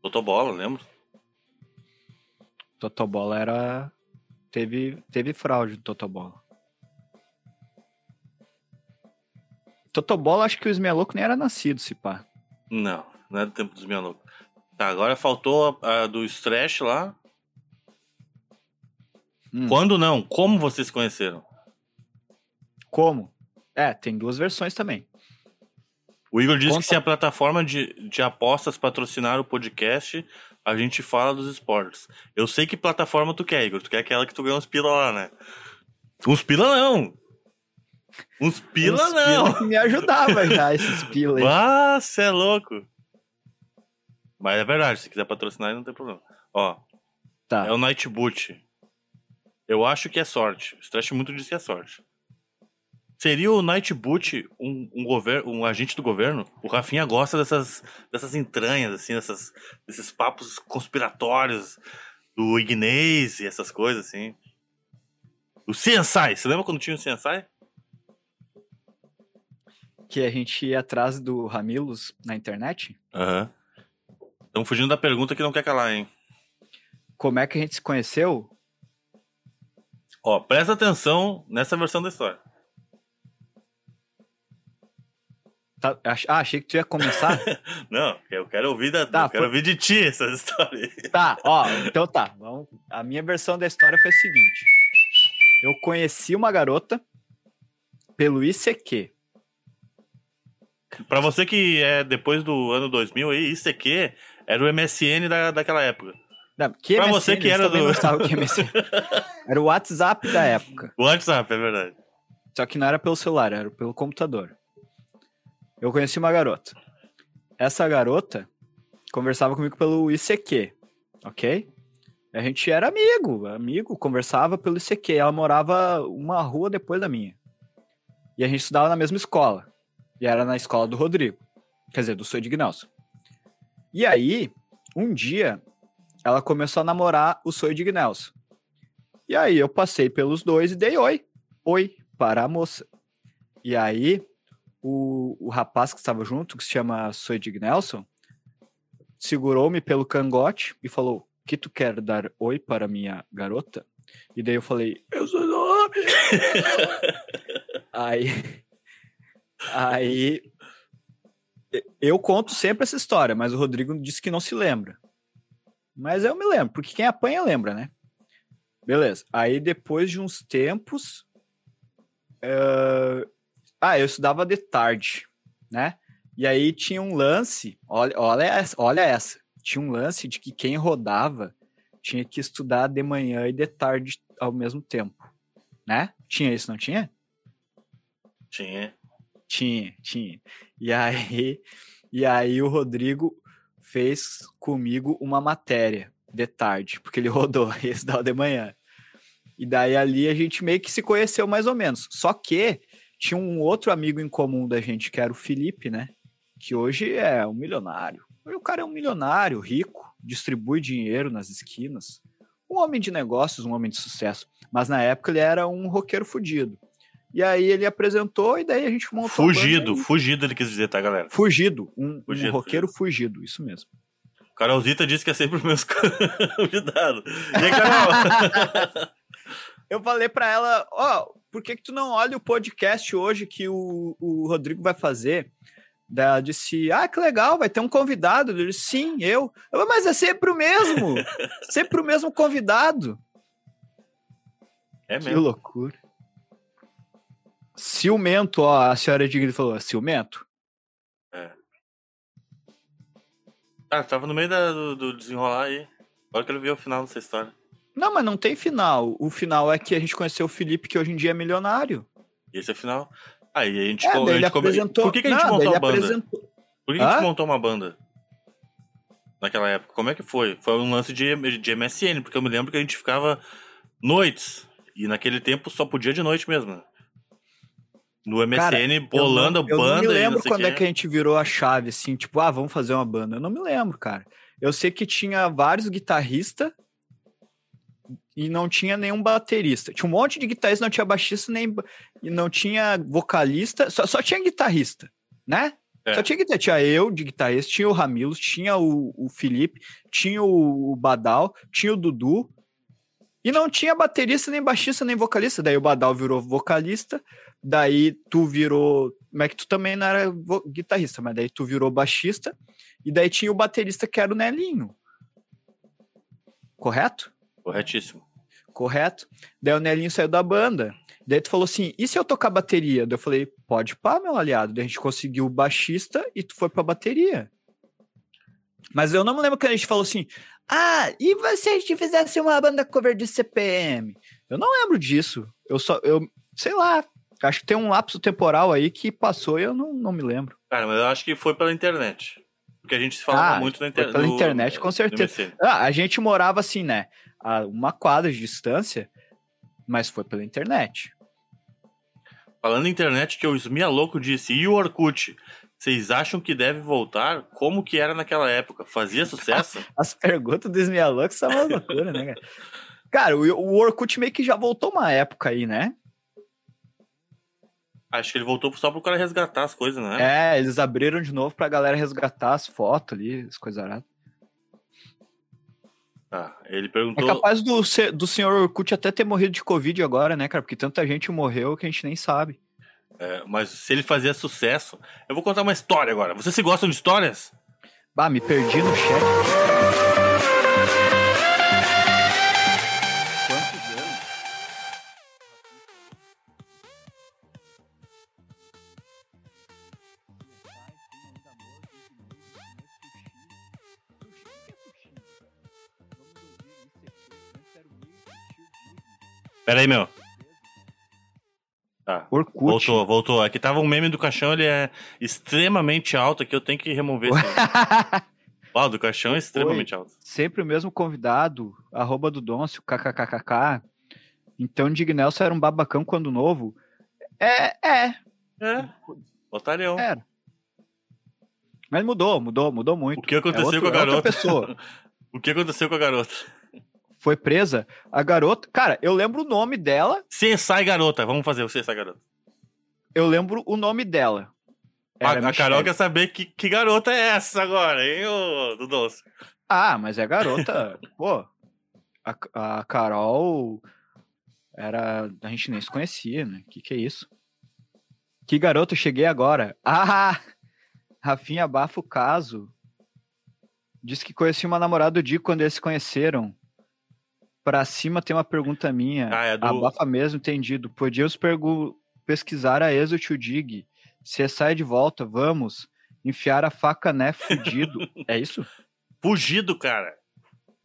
Totobola, lembro. Totobola era. Teve, teve fraude do Totobola. Totobola, acho que o Esmeloco nem era nascido, se pá. Não, não é do tempo dos loucos. Tá, agora faltou a, a do Stretch lá. Hum, Quando não? Como vocês se conheceram? Como? É, tem duas versões também. O Igor disse Conta- que se a plataforma de, de apostas patrocinar o podcast, a gente fala dos esportes. Eu sei que plataforma tu quer, Igor. Tu quer aquela que tu ganha uns pila lá, né? Uns pila não! Uns pila Uns não! pila que me ajudava já, esses pila aí. Ah, cê é louco! Mas é verdade, se quiser patrocinar não tem problema. Ó, Tá. É o Night Boot. Eu acho que é sorte. O Stretch muito diz que é sorte. Seria o Night Boot um, um, gover um agente do governo? O Rafinha gosta dessas, dessas entranhas, assim, dessas, desses papos conspiratórios do Ignez e essas coisas, assim. O CSI, você lembra quando tinha o CSI? Que a gente ia atrás do Ramilos na internet. Aham. Estamos fugindo da pergunta que não quer calar, hein? Como é que a gente se conheceu? Ó, presta atenção nessa versão da história. Tá, ah, achei que tu ia começar. Não, eu quero ouvir, da, Tá, quero foi- ouvir de ti essa história. aí. Tá, ó, então tá. Vamos... A minha versão da história foi a seguinte: eu conheci uma garota pelo ICQ. Pra você que é depois do ano 2000 aí, ICQ era o MSN da, daquela época. Não, que Pra MSN, você que era do- que. Era o WhatsApp da época. O WhatsApp, é verdade. Só que não era pelo celular, era pelo computador. Eu conheci uma garota. Essa garota conversava comigo pelo ICQ, ok? A gente era amigo, amigo, conversava pelo ICQ. Ela morava uma rua depois da minha. E a gente estudava na mesma escola. E era na escola do Rodrigo. Quer dizer, do seu Ignalson. E aí, um dia, ela começou a namorar o Sou Ignalson. E aí eu passei pelos dois e dei oi. Oi para a moça. E aí, o, o rapaz que estava junto, que se chama Soedig Nelson, segurou-me pelo cangote e falou: Que tu quer dar oi para minha garota? E daí eu falei: Eu sou nome. aí. Aí. Eu conto sempre essa história, mas o Rodrigo disse que não se lembra. Mas eu me lembro, porque quem apanha lembra, né? Beleza. Aí depois de uns tempos. eh, Ah, eu estudava de tarde, né? E aí tinha um lance. Olha, olha, essa, olha essa. Tinha um lance de que quem rodava tinha que estudar de manhã e de tarde ao mesmo tempo, né? Tinha isso, não tinha? Tinha. Tinha, tinha. E aí, e aí o Rodrigo fez comigo uma matéria de tarde, porque ele rodou e estudava de manhã. E daí ali a gente meio que se conheceu mais ou menos. Só que tinha um outro amigo em comum da gente, que era o Felipe, né? Que hoje é um milionário. O cara é um milionário, rico, distribui dinheiro nas esquinas. Um homem de negócios, um homem de sucesso. Mas na época ele era um roqueiro fudido. E aí ele apresentou e daí a gente montou. Fugido, fugido ele quis dizer, tá, galera? Fugido. Um, um Fugido, roqueiro fugido. isso mesmo. Carolzita disse que é sempre os meus convidados. E aí, Carol? Eu falei pra ela, ó, por que que tu não olha o podcast hoje que o, o Rodrigo vai fazer? Daí ela disse, ah, que legal, vai ter um convidado. Eu disse, sim, eu. Eu Mas é sempre o mesmo. sempre o mesmo convidado. é Que mesmo. loucura. Ciumento, ó, a senhora Digri falou, ciumento? Ah, tava no meio da- do, do desenrolar aí. Agora que ele viu o final dessa história. Não, mas não tem final. O final é que a gente conheceu o Felipe, que hoje em dia é milionário. Esse é o final. Aí a gente, É, co- a gente apresentou... Por que, que a gente Não, daí montou a banda? apresentou- Por que, que a gente montou uma banda? Naquela época. Como é que foi? Foi um lance de, de MSN, porque eu me lembro que a gente ficava noites. E naquele tempo só podia de noite mesmo. No MSN, Cara, Eu bolando não- Eu banda não me lembro não quando é que a gente virou a chave, assim, tipo, ah, vamos fazer uma banda. Eu não me lembro, cara. Eu sei que tinha vários guitarristas e não tinha nenhum baterista. Tinha um monte de guitarrista, não tinha baixista nem e não tinha vocalista, só, só tinha guitarrista, né? É. Só tinha guitarrista. Tinha eu de guitarrista, tinha o Ramilos, tinha o, o Felipe, tinha o, o Badal, tinha o Dudu. E não tinha baterista, nem baixista, nem vocalista. Daí o Badal virou vocalista, daí tu virou. Como é que tu também não era guitarrista, mas daí tu virou baixista, e daí tinha o baterista que era o Nelinho. Correto? Corretíssimo. Correto? Daí o Nelinho saiu da banda. Daí tu falou assim: e se eu tocar bateria? Daí eu falei: pode pá, meu aliado. Daí a gente conseguiu o baixista e tu foi pra bateria. Mas eu não me lembro que a gente falou assim: ah, e se a gente fizesse uma banda cover de CPM? Eu não lembro disso. Eu só, eu, sei lá, acho que tem um lapso temporal aí que passou e eu não, não me lembro. Cara, mas eu acho que foi pela internet. Porque a gente se falava Ah, muito na internet. pela internet, com certeza. Ah, a gente morava assim, né? A uma quadra de distância, mas foi pela internet. Falando em internet, que o Smia Louco disse, e o Orkut? Vocês acham que deve voltar? Como que era naquela época? Fazia sucesso? As perguntas do Smialux são uma loucura, né, cara? Cara, o, o Orkut meio que já voltou uma época aí, né? Acho que ele voltou só pro cara resgatar as coisas, né? É, eles abriram de novo pra galera resgatar as fotos ali, as coisas aradas. Tá, ele É perguntou... capaz do, do senhor Orkut até ter morrido de Covid agora, né, cara? Porque tanta gente morreu que a gente nem sabe. é, mas se ele fazia sucesso... Eu vou contar uma história agora. Vocês se gostam de histórias? Bah, me perdi no chat. Pera aí, meu. Tá. Orkut. Voltou, voltou. Aqui tava um meme do caixão, ele é extremamente alto aqui, eu tenho que remover. Uau, do caixão é extremamente alto. Sempre o mesmo convidado, arroba do Doncio, kkkk. Então, Dignelson era um babacão quando novo. É, é, É, otário. era. Mas mudou, mudou, mudou muito. O que aconteceu É outro- com a é outra garota? pessoa. O que aconteceu com a garota? Foi presa. A garota, cara, eu lembro o nome dela, CSI garota, vamos fazer o CSI garota. eu lembro o nome dela. A, a Carol quer saber que, que garota é essa agora, hein, ô do doce. Ah, mas é garota. Pô, a, a Carol era. A gente nem se conhecia, né? Que que é isso? Que garota, cheguei agora. Ah! Rafinha abafa o caso. Disse que conhecia uma namorada do Dico quando eles se conheceram. Pra cima tem uma pergunta minha. Ah, é do- Abafa mesmo, entendido. Podíamos pesquisar a ex to Dig. Se sai de volta, vamos. Enfiar a faca, né? Fudido. é isso? Fugido, cara.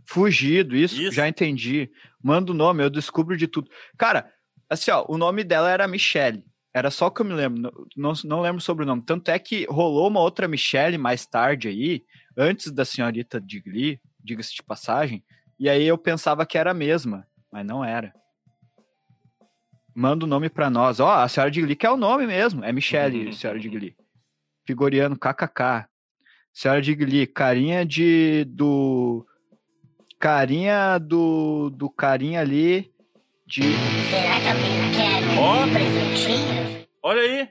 Fugido, isso, Isso. já entendi. Manda o nome, eu descubro de tudo. Cara, assim, ó, o nome dela era Michelle. Era só que eu me lembro. Não, não, lembro sobre o nome. Tanto é que rolou uma outra Michelle mais tarde aí, antes da senhorita Digli, diga-se de passagem. E aí eu pensava que era a mesma, mas não era. Manda o nome pra nós. Ó, a senhora Digli que é o nome mesmo. É Michelle, senhora Digli. Figoriano, kkk. Senhora Digli, carinha de. do. Carinha do. do carinha ali. de. Será que alguém quer Ó. um presuntinho? Olha aí.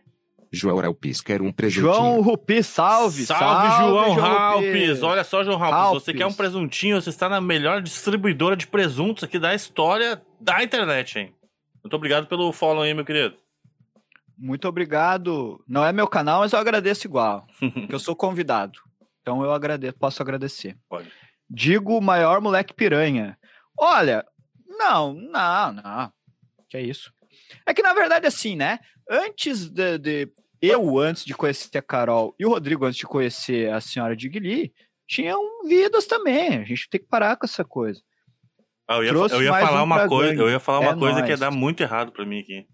João Alpis quer um presuntinho. João Rupi, salve! Salve, João Halpes. Halpes. Olha só, João Halpes. Você quer um presuntinho? Você está na melhor distribuidora de presuntos aqui da história da internet, hein? Muito obrigado pelo follow aí, meu querido. Muito obrigado. Não é meu canal, mas eu agradeço igual. Porque eu sou convidado. Então eu agradeço, posso agradecer. Pode. Digo o maior moleque piranha. Olha, não, não, não. Que é isso? É que na verdade, assim, né? Antes de. de- eu, antes de conhecer a Carol, e o Rodrigo, antes de conhecer a senhora de Guilherme, tinham vidas também. A gente tem que parar com essa coisa. Ah, eu ia, eu ia mais falar um uma coisa, eu ia falar uma É coisa que ia dar muito errado pra mim aqui.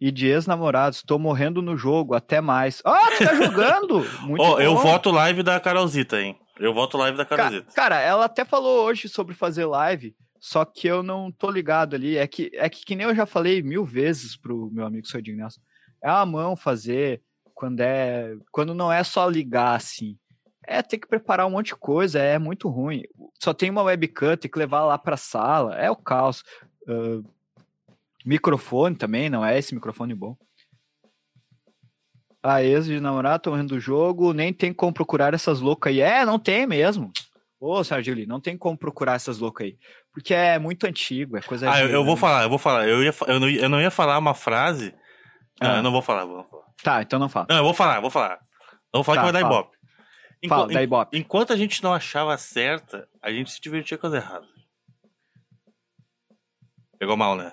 E de ex-namorados, tô morrendo no jogo, até mais. Ah, tu tá jogando? Muito Ó, eu voto live da Carolzita, hein? Eu voto live da Ca- Carolzita. Cara, ela até falou hoje sobre fazer live, só que eu não tô ligado ali. É que, é que, que nem eu já falei mil vezes pro meu amigo Sardinho Nelson, é a mão fazer quando é. Quando não é só ligar assim. É ter que preparar um monte de coisa, é muito ruim. Só tem uma webcam, tem que levar lá pra sala, é o caos. Ah, microfone também, não é esse microfone bom. A ex de namorado, tô morrendo do jogo, nem tem como procurar essas loucas aí. É, não tem mesmo. Ô, Sérgio Lee, não tem como procurar essas loucas aí. Porque é muito antigo, é coisa Ah, eu, eu vou falar, eu vou falar. Eu, ia, eu, não, eu não ia falar uma frase. Não, Ah. eu não vou falar, vou falar. Tá, então não fala. Não, eu vou falar, eu vou falar. Eu vou falar Tá, que vai dar fala. ibope. Enqu- Fala, da Ibope. Enquanto a gente não achava certa, a gente se divertia com as erradas. Pegou mal, né?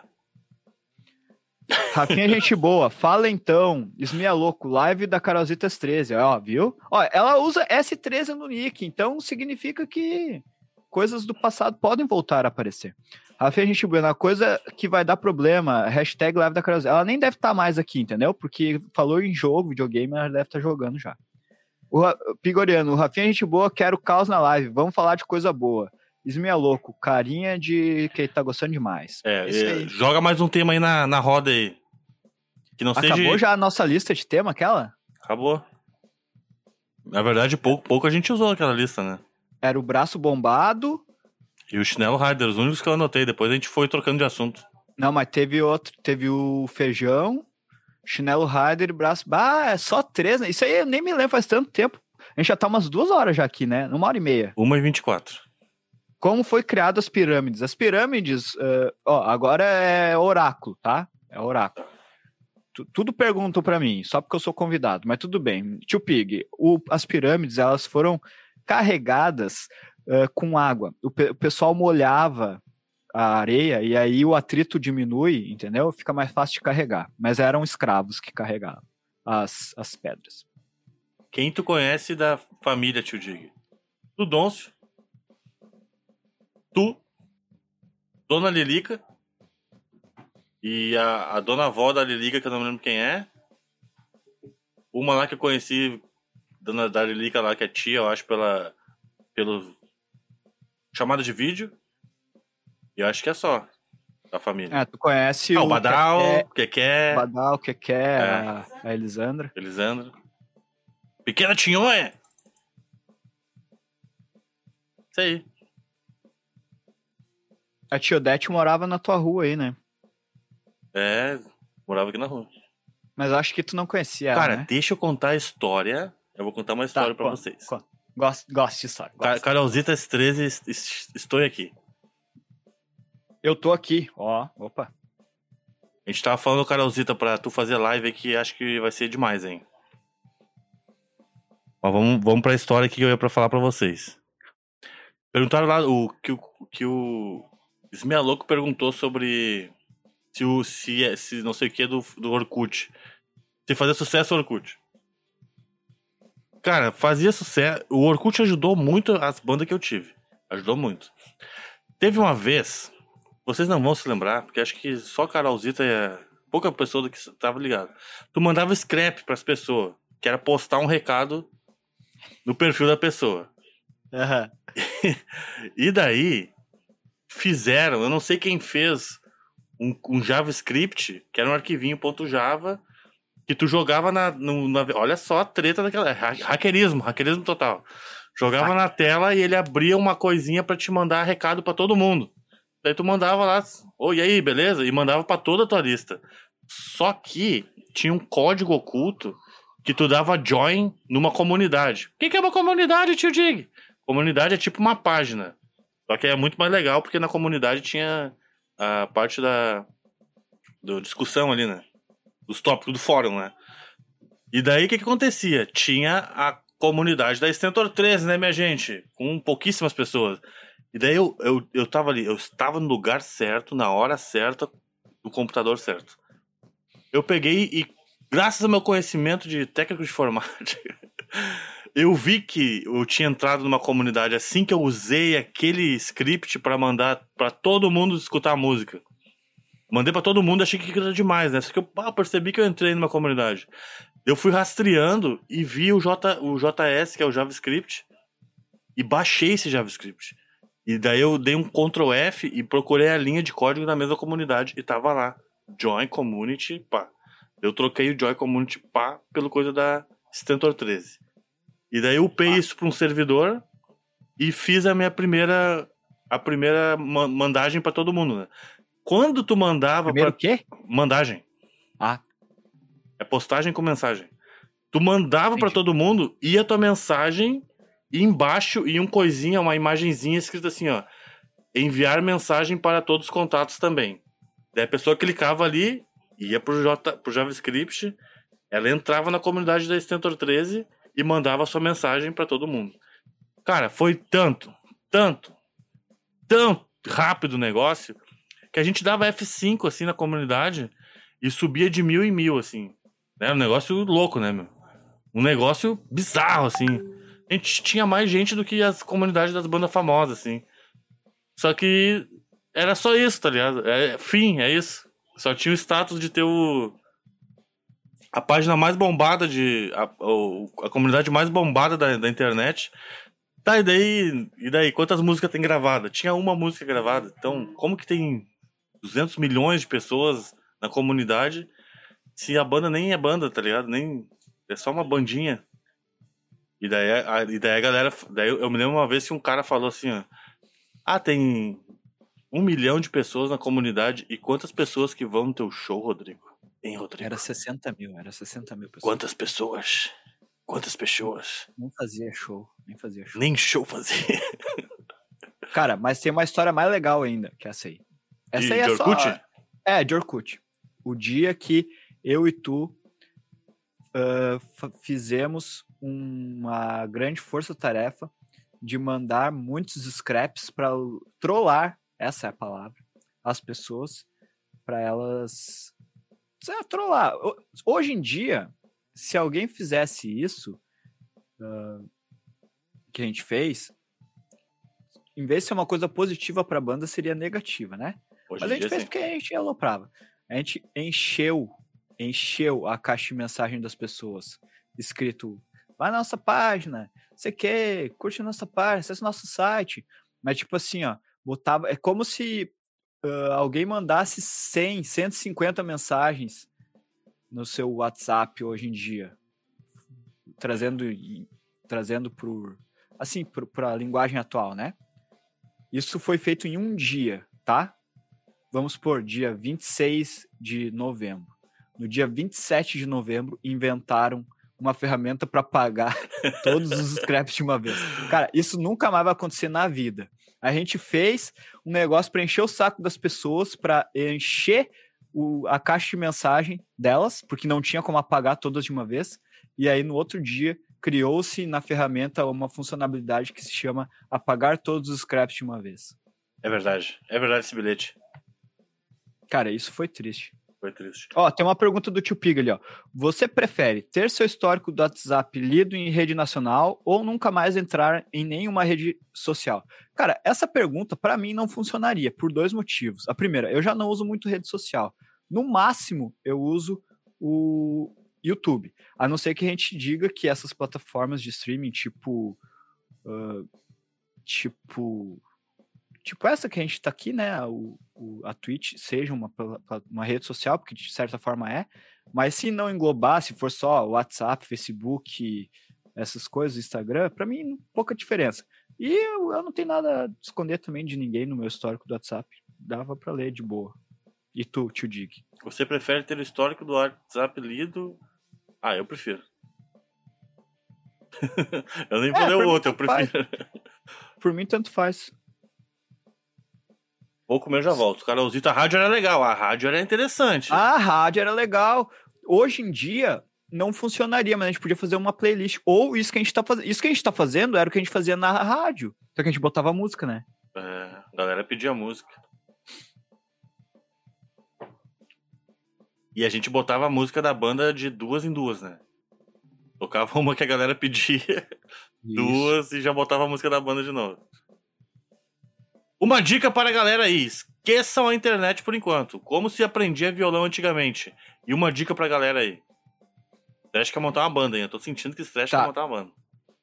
Rafinha, gente boa. Fala então. Esmia louco. Live da Carolzitas 13, ó, viu? Ó, ela usa S13 no nick, então significa que coisas do passado podem voltar a aparecer. Rafinha, gente boa. Uma coisa que vai dar problema, hashtag live da Carolzita. Ela nem deve estar mais aqui, entendeu? Porque falou em jogo, videogame, ela deve estar jogando já. O Pigoriano, o Rafinha, gente boa, quero caos na live. Vamos falar de coisa boa. Esmia louco, carinha de que tá gostando demais. É, é, aí. joga mais um tema aí na, na roda aí. Que não Acabou seja. já a nossa lista de tema, aquela? Acabou. Na verdade, pouco, pouco a gente usou aquela lista, né? Era o braço bombado. E o chinelo Rider, os únicos que eu anotei. Depois a gente foi trocando de assunto. Não, mas teve outro. Teve o feijão, chinelo rider e braço. Ah, é só três, né? Isso aí eu nem me lembro, faz tanto tempo. A gente já tá umas duas horas já aqui, né? Uma hora e meia. 1 e 24. Como foi criado as pirâmides? As pirâmides, eh, ó, agora é oráculo, tá? É oráculo. Tu- Tudo perguntam pra mim, só porque eu sou convidado, mas tudo bem. Tio Pig, o- as pirâmides, elas foram carregadas eh, com água. O, pe- o pessoal molhava a areia e aí o atrito diminui, entendeu? Fica mais fácil de carregar. Mas eram escravos que carregavam as, as pedras. Quem tu conhece da família, tio Dig? Tu, Dôncio. Tu. Dona Lilica. E a, a dona avó da Lilica, que eu não lembro quem é. Uma lá que eu conheci, dona da Lilica lá, que é tia, eu acho, pela. pelo. chamada de vídeo. E eu acho que é só. Da família. É, tu conhece ah, o Badal, Keké, o Keké, Badal, Keké, É. a, a Elisandra. Elisandro. Pequena Tinhonha! Isso aí. A tia Odete morava na tua rua aí, né? É, morava aqui na rua. Mas eu acho que tu não conhecia ela, Cara, né? deixa eu contar a história. Eu vou contar uma história pra conta, vocês. conta. Gosto, gosto de história. Gosto. Carolzitas 13, est- est- estou aqui. Eu tô aqui, ó. Opa. A gente tava falando, Carolzita, pra tu fazer live aqui, acho que vai ser demais, hein? Mas vamos, vamos pra história aqui que eu ia pra falar pra vocês. Perguntaram lá o que o, que o Louco perguntou sobre se o se, é- se não sei o que do, do Orkut. Se fazia sucesso Orkut. Cara, fazia sucesso. O Orkut ajudou muito as bandas que eu tive. Ajudou muito. Teve uma vez, vocês não vão se lembrar, porque acho que só Carolzita é pouca pessoa do que tava ligado. Tu mandava scrap pras pessoas, que era postar um recado no perfil da pessoa. Aham. E daí fizeram, eu não sei quem fez um, um JavaScript, que era um arquivinho .java, que tu jogava na, no- na- olha só a treta daquela, ha- hackerismo, hackerismo total. Jogava na tela e ele abria uma coisinha pra te mandar recado pra todo mundo. Daí tu mandava lá, oi, e aí, beleza? E mandava pra toda a tua lista. Só que tinha um código oculto que tu dava join numa comunidade. O que, que é uma comunidade, tio Dig? Comunidade é tipo uma página. Só que é muito mais legal porque na comunidade tinha a parte da do discussão ali, né? Dos tópicos do fórum, né? E daí o que, que acontecia? Tinha a comunidade da Stentor 13, né, minha gente? Com pouquíssimas pessoas. E daí eu, eu, eu tava ali, eu estava no lugar certo, na hora certa, no computador certo. Eu peguei e, graças ao meu conhecimento de técnico de informática, eu vi que eu tinha entrado numa comunidade assim que eu usei aquele script para mandar para todo mundo escutar a música. Mandei para todo mundo, achei que era demais, né? Só que eu ah, percebi que eu entrei numa comunidade. Eu fui rastreando e vi o, J, o JS, que é o JavaScript, e baixei esse JavaScript. E daí eu dei um Ctrl F e procurei a linha de código da mesma comunidade e tava lá. Join Community, pá. Eu troquei o Join Community, pá, pelo coisa da Stentor 13. E daí eu upei isso para um servidor e fiz a minha primeira a primeira ma- mandagem para todo mundo, né? Quando tu mandava Primeiro pra... quê? mandagem, Ah, é postagem com mensagem. Tu mandava pra Entendi. todo mundo, ia tua mensagem e embaixo ia um coisinha, uma imagenzinha escrita assim, ó. Enviar mensagem para todos os contatos também. Daí a pessoa clicava ali, ia pro, J, pro JavaScript, ela entrava na comunidade da Stentor 13 e mandava sua mensagem pra todo mundo. Cara, foi tanto, tanto, tão rápido o negócio que a gente dava F5 assim na comunidade e subia de mil em mil, assim. Né? Um negócio louco, né, meu? Um negócio bizarro, assim. A gente tinha mais gente do que as comunidades das bandas famosas, assim. Só que era só isso, tá ligado? É, fim, é isso. Só tinha o status de ter o. A página mais bombada de. A, a comunidade mais bombada da, da internet. Tá, e daí. E daí? Quantas músicas tem gravada? Tinha uma música gravada. Então, como que tem 200 milhões de pessoas na comunidade se a banda nem é banda, tá ligado? Nem. É só uma bandinha. E daí a, e daí a galera. Daí eu, me lembro uma vez que um cara falou assim, ó. Ah, tem um milhão de pessoas na comunidade. E quantas pessoas que vão no teu show, Rodrigo? Hein, Rodrigo? era 60 mil, era 60 mil pessoas. Quantas pessoas? Quantas pessoas? Nem fazia show, nem fazia show. Nem show fazer. Cara, mas tem uma história mais legal ainda, que é essa aí. Essa De- aí é de só... É, de Orkut. O dia que eu e tu fa- fizemos uma grande força-tarefa de mandar muitos scraps para trollar, essa é a palavra, as pessoas, para elas lá, trollar. Ho- Hoje em dia, se alguém fizesse isso ah, que a gente fez, em vez de ser uma coisa positiva para a banda, seria negativa, né? Hoje Mas a gente dia, fez sim. porque a gente aloprava. A gente encheu, encheu a caixa de mensagem das pessoas. Escrito, vai na nossa página, você quer, curte a nossa página, acessa o nosso site. Mas tipo assim, ó, botava, é como se ah, alguém mandasse 100, 150 mensagens no seu WhatsApp hoje em dia. Trazendo, trazendo pro, assim, para a linguagem atual, né? Isso foi feito em um dia, tá? Vamos por dia 26 de novembro. No dia 27 de novembro, inventaram uma ferramenta para pagar todos os scraps de uma vez. Cara, isso nunca mais vai acontecer na vida. A gente fez um negócio para encher o saco das pessoas, para encher o- a caixa de mensagem delas, porque não tinha como apagar todas de uma vez. E aí, no outro dia, criou-se na ferramenta uma funcionalidade que se chama apagar todos os scraps de uma vez. É verdade. É verdade esse bilhete. Cara, isso foi triste. Foi triste. Ó, tem uma pergunta do tio Pig ali, ó. Você prefere ter seu histórico do WhatsApp lido em rede nacional ou nunca mais entrar em nenhuma rede social? Cara, essa pergunta para mim não funcionaria por dois motivos. A primeira, eu já não uso muito rede social. No máximo, eu uso o YouTube. A não ser que a gente diga que essas plataformas de streaming, tipo. ah, tipo. Tipo essa que a gente tá aqui, né? O, o- a Twitch seja uma, uma rede social, porque de certa forma é. Mas se não englobar, se for só WhatsApp, Facebook, essas coisas, Instagram, para mim, pouca diferença. E eu, eu não tenho nada a esconder também de ninguém no meu histórico do WhatsApp. dava pra ler de boa. E tu, tio Dig? Você prefere ter o histórico do WhatsApp lido? Ah, eu prefiro. eu nem vou É, ler o outro, eu tanto faz. prefiro. Por mim, tanto faz. Vou comer, já volto. Carolzito, a rádio era legal, a rádio era interessante. A rádio era legal. Hoje em dia, não funcionaria, mas a gente podia fazer uma playlist. Ou isso que a gente tá fazendo. Isso que a gente tá fazendo era o que a gente fazia na rádio. Só que a gente botava música, né? É, a galera pedia música. E a gente botava a música da banda de duas em duas, né? Tocava uma que a galera pedia, duas e já botava a música da banda de novo. Uma dica para a galera aí: esqueçam a internet por enquanto. Como se aprendia violão antigamente. E uma dica pra galera aí. Stretch quer montar uma banda, hein? Eu tô sentindo que Stretch Tá. quer montar uma banda.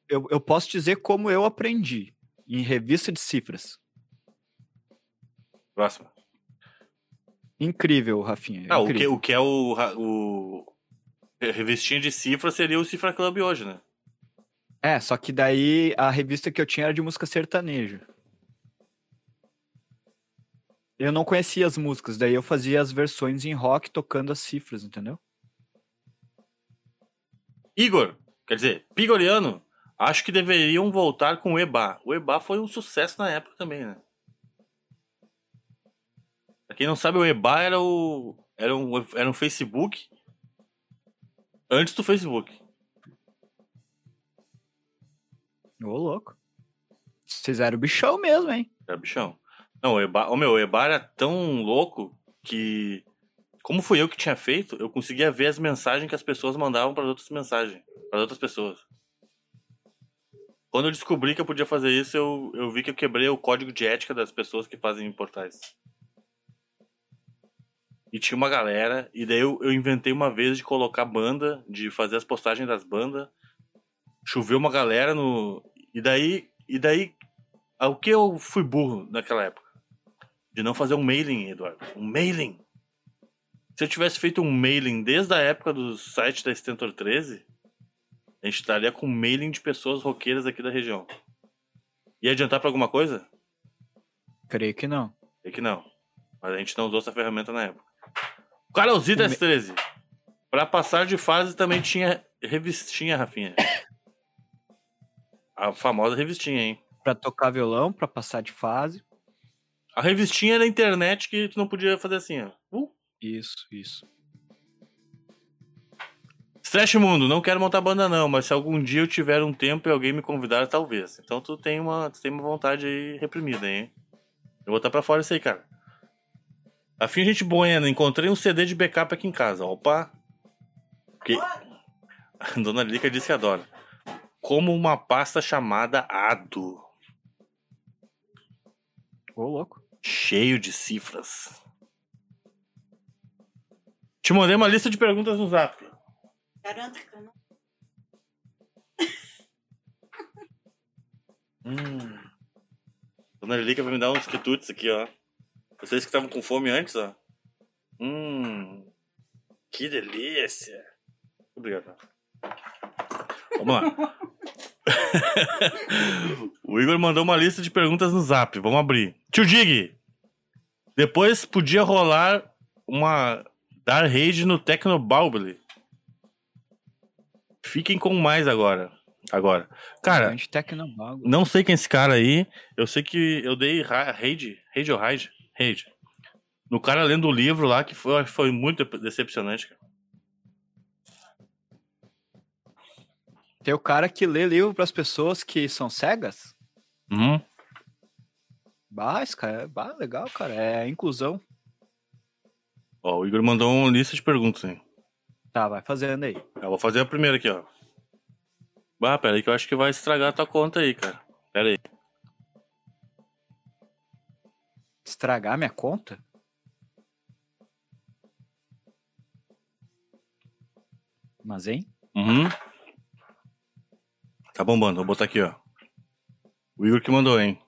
Eu, eu posso dizer como eu aprendi. Em revista de cifras. Próxima. Incrível, Rafinha. Ah, o que, incrível. o que é o, o. Revistinha de cifra seria o Cifra Club hoje, né? É, só que daí a revista que eu tinha era de música sertaneja. Eu não conhecia as músicas, daí eu fazia as versões em rock tocando as cifras, entendeu? Igor, quer dizer, Pigoriano, acho que deveriam voltar com o EBA. O EBA foi um sucesso na época também, né? Pra quem não sabe, o EBA era o. Era um, era um Facebook antes do Facebook. Ô, louco. Vocês eram bichão mesmo, hein? Era bichão. Não, o EBA, o meu, o EBA era tão louco que. Como fui eu que tinha feito, eu conseguia ver as mensagens que as pessoas mandavam para outras mensagens, para outras pessoas. Quando eu descobri que eu podia fazer isso, eu, eu vi que eu quebrei o código de ética das pessoas que fazem portais. E tinha uma galera, e daí eu, eu inventei uma vez de colocar banda, de fazer as postagens das bandas. Choveu uma galera no. E daí. E daí. ah, O que eu fui burro naquela época? De não fazer um mailing, Eduardo. Um mailing. Se eu tivesse feito um mailing desde a época do site da Stentor 13, a gente estaria com um mailing de pessoas roqueiras aqui da região. Ia adiantar pra alguma coisa? Creio que não. É que não. Mas a gente não usou essa ferramenta na época. O me- S13. Pra passar de fase também tinha revistinha, Rafinha. A famosa revistinha, hein? Pra tocar violão, pra passar de fase. A revistinha era internet que tu não podia fazer assim, ó. Uh. Isso, isso. Stretch Mundo, não quero montar banda não, mas se algum dia eu tiver um tempo e alguém me convidar, talvez. Então tu tem uma, tu tem uma vontade aí reprimida, hein? Eu vou botar pra fora isso aí, cara. Afim, gente boa, encontrei um CD de backup aqui em casa. Opa! Que... A Dona Lica disse que adora. Como uma pasta chamada Ado. Ô, louco. Cheio de cifras. Te mandei uma lista de perguntas no zap. Garanto que eu não. Hum. Dona Lilica vai me dar uns quitutes aqui, ó. Vocês que estavam com fome antes, ó. Hum. Que delícia. Obrigado. Vamos lá. o Igor mandou uma lista de perguntas no zap. Vamos abrir. Tio Dig. Depois podia rolar uma dar raid no Tecnobalbly. Fiquem com mais agora. Agora. Cara, não sei quem é esse cara aí. Eu sei que eu dei ra- raid, raid ou raid? Raid. No cara lendo o livro lá, que foi, foi muito decepcionante, cara. Tem o cara que lê livro pras pessoas que são cegas. Uhum. Bah, esse cara é bah, legal, cara. É inclusão. Ó, o Igor mandou uma lista de perguntas, hein. Tá, vai fazendo aí. Eu vou fazer a primeira aqui, ó. Bah, pera aí que eu acho que vai estragar a tua conta aí, cara. Pera aí. Estragar minha conta? Mas, hein? Uhum. Tá bombando, vou botar aqui, ó. O Igor que mandou, hein.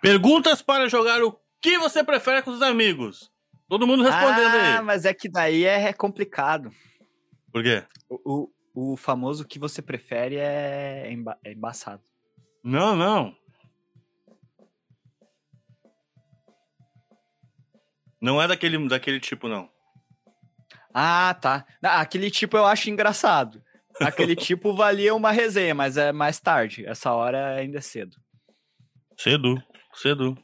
Perguntas para jogar o que você prefere com os amigos. Todo mundo respondendo ah, aí. mas é que daí é complicado. Por quê? O, o, o famoso que você prefere é, emba é embaçado. Não, não. Não é daquele, daquele tipo, não. Ah, tá. Ah, Aquele tipo eu acho engraçado. Aquele tipo valia uma resenha, mas é mais tarde. Essa hora ainda é cedo. Cedo, cedo.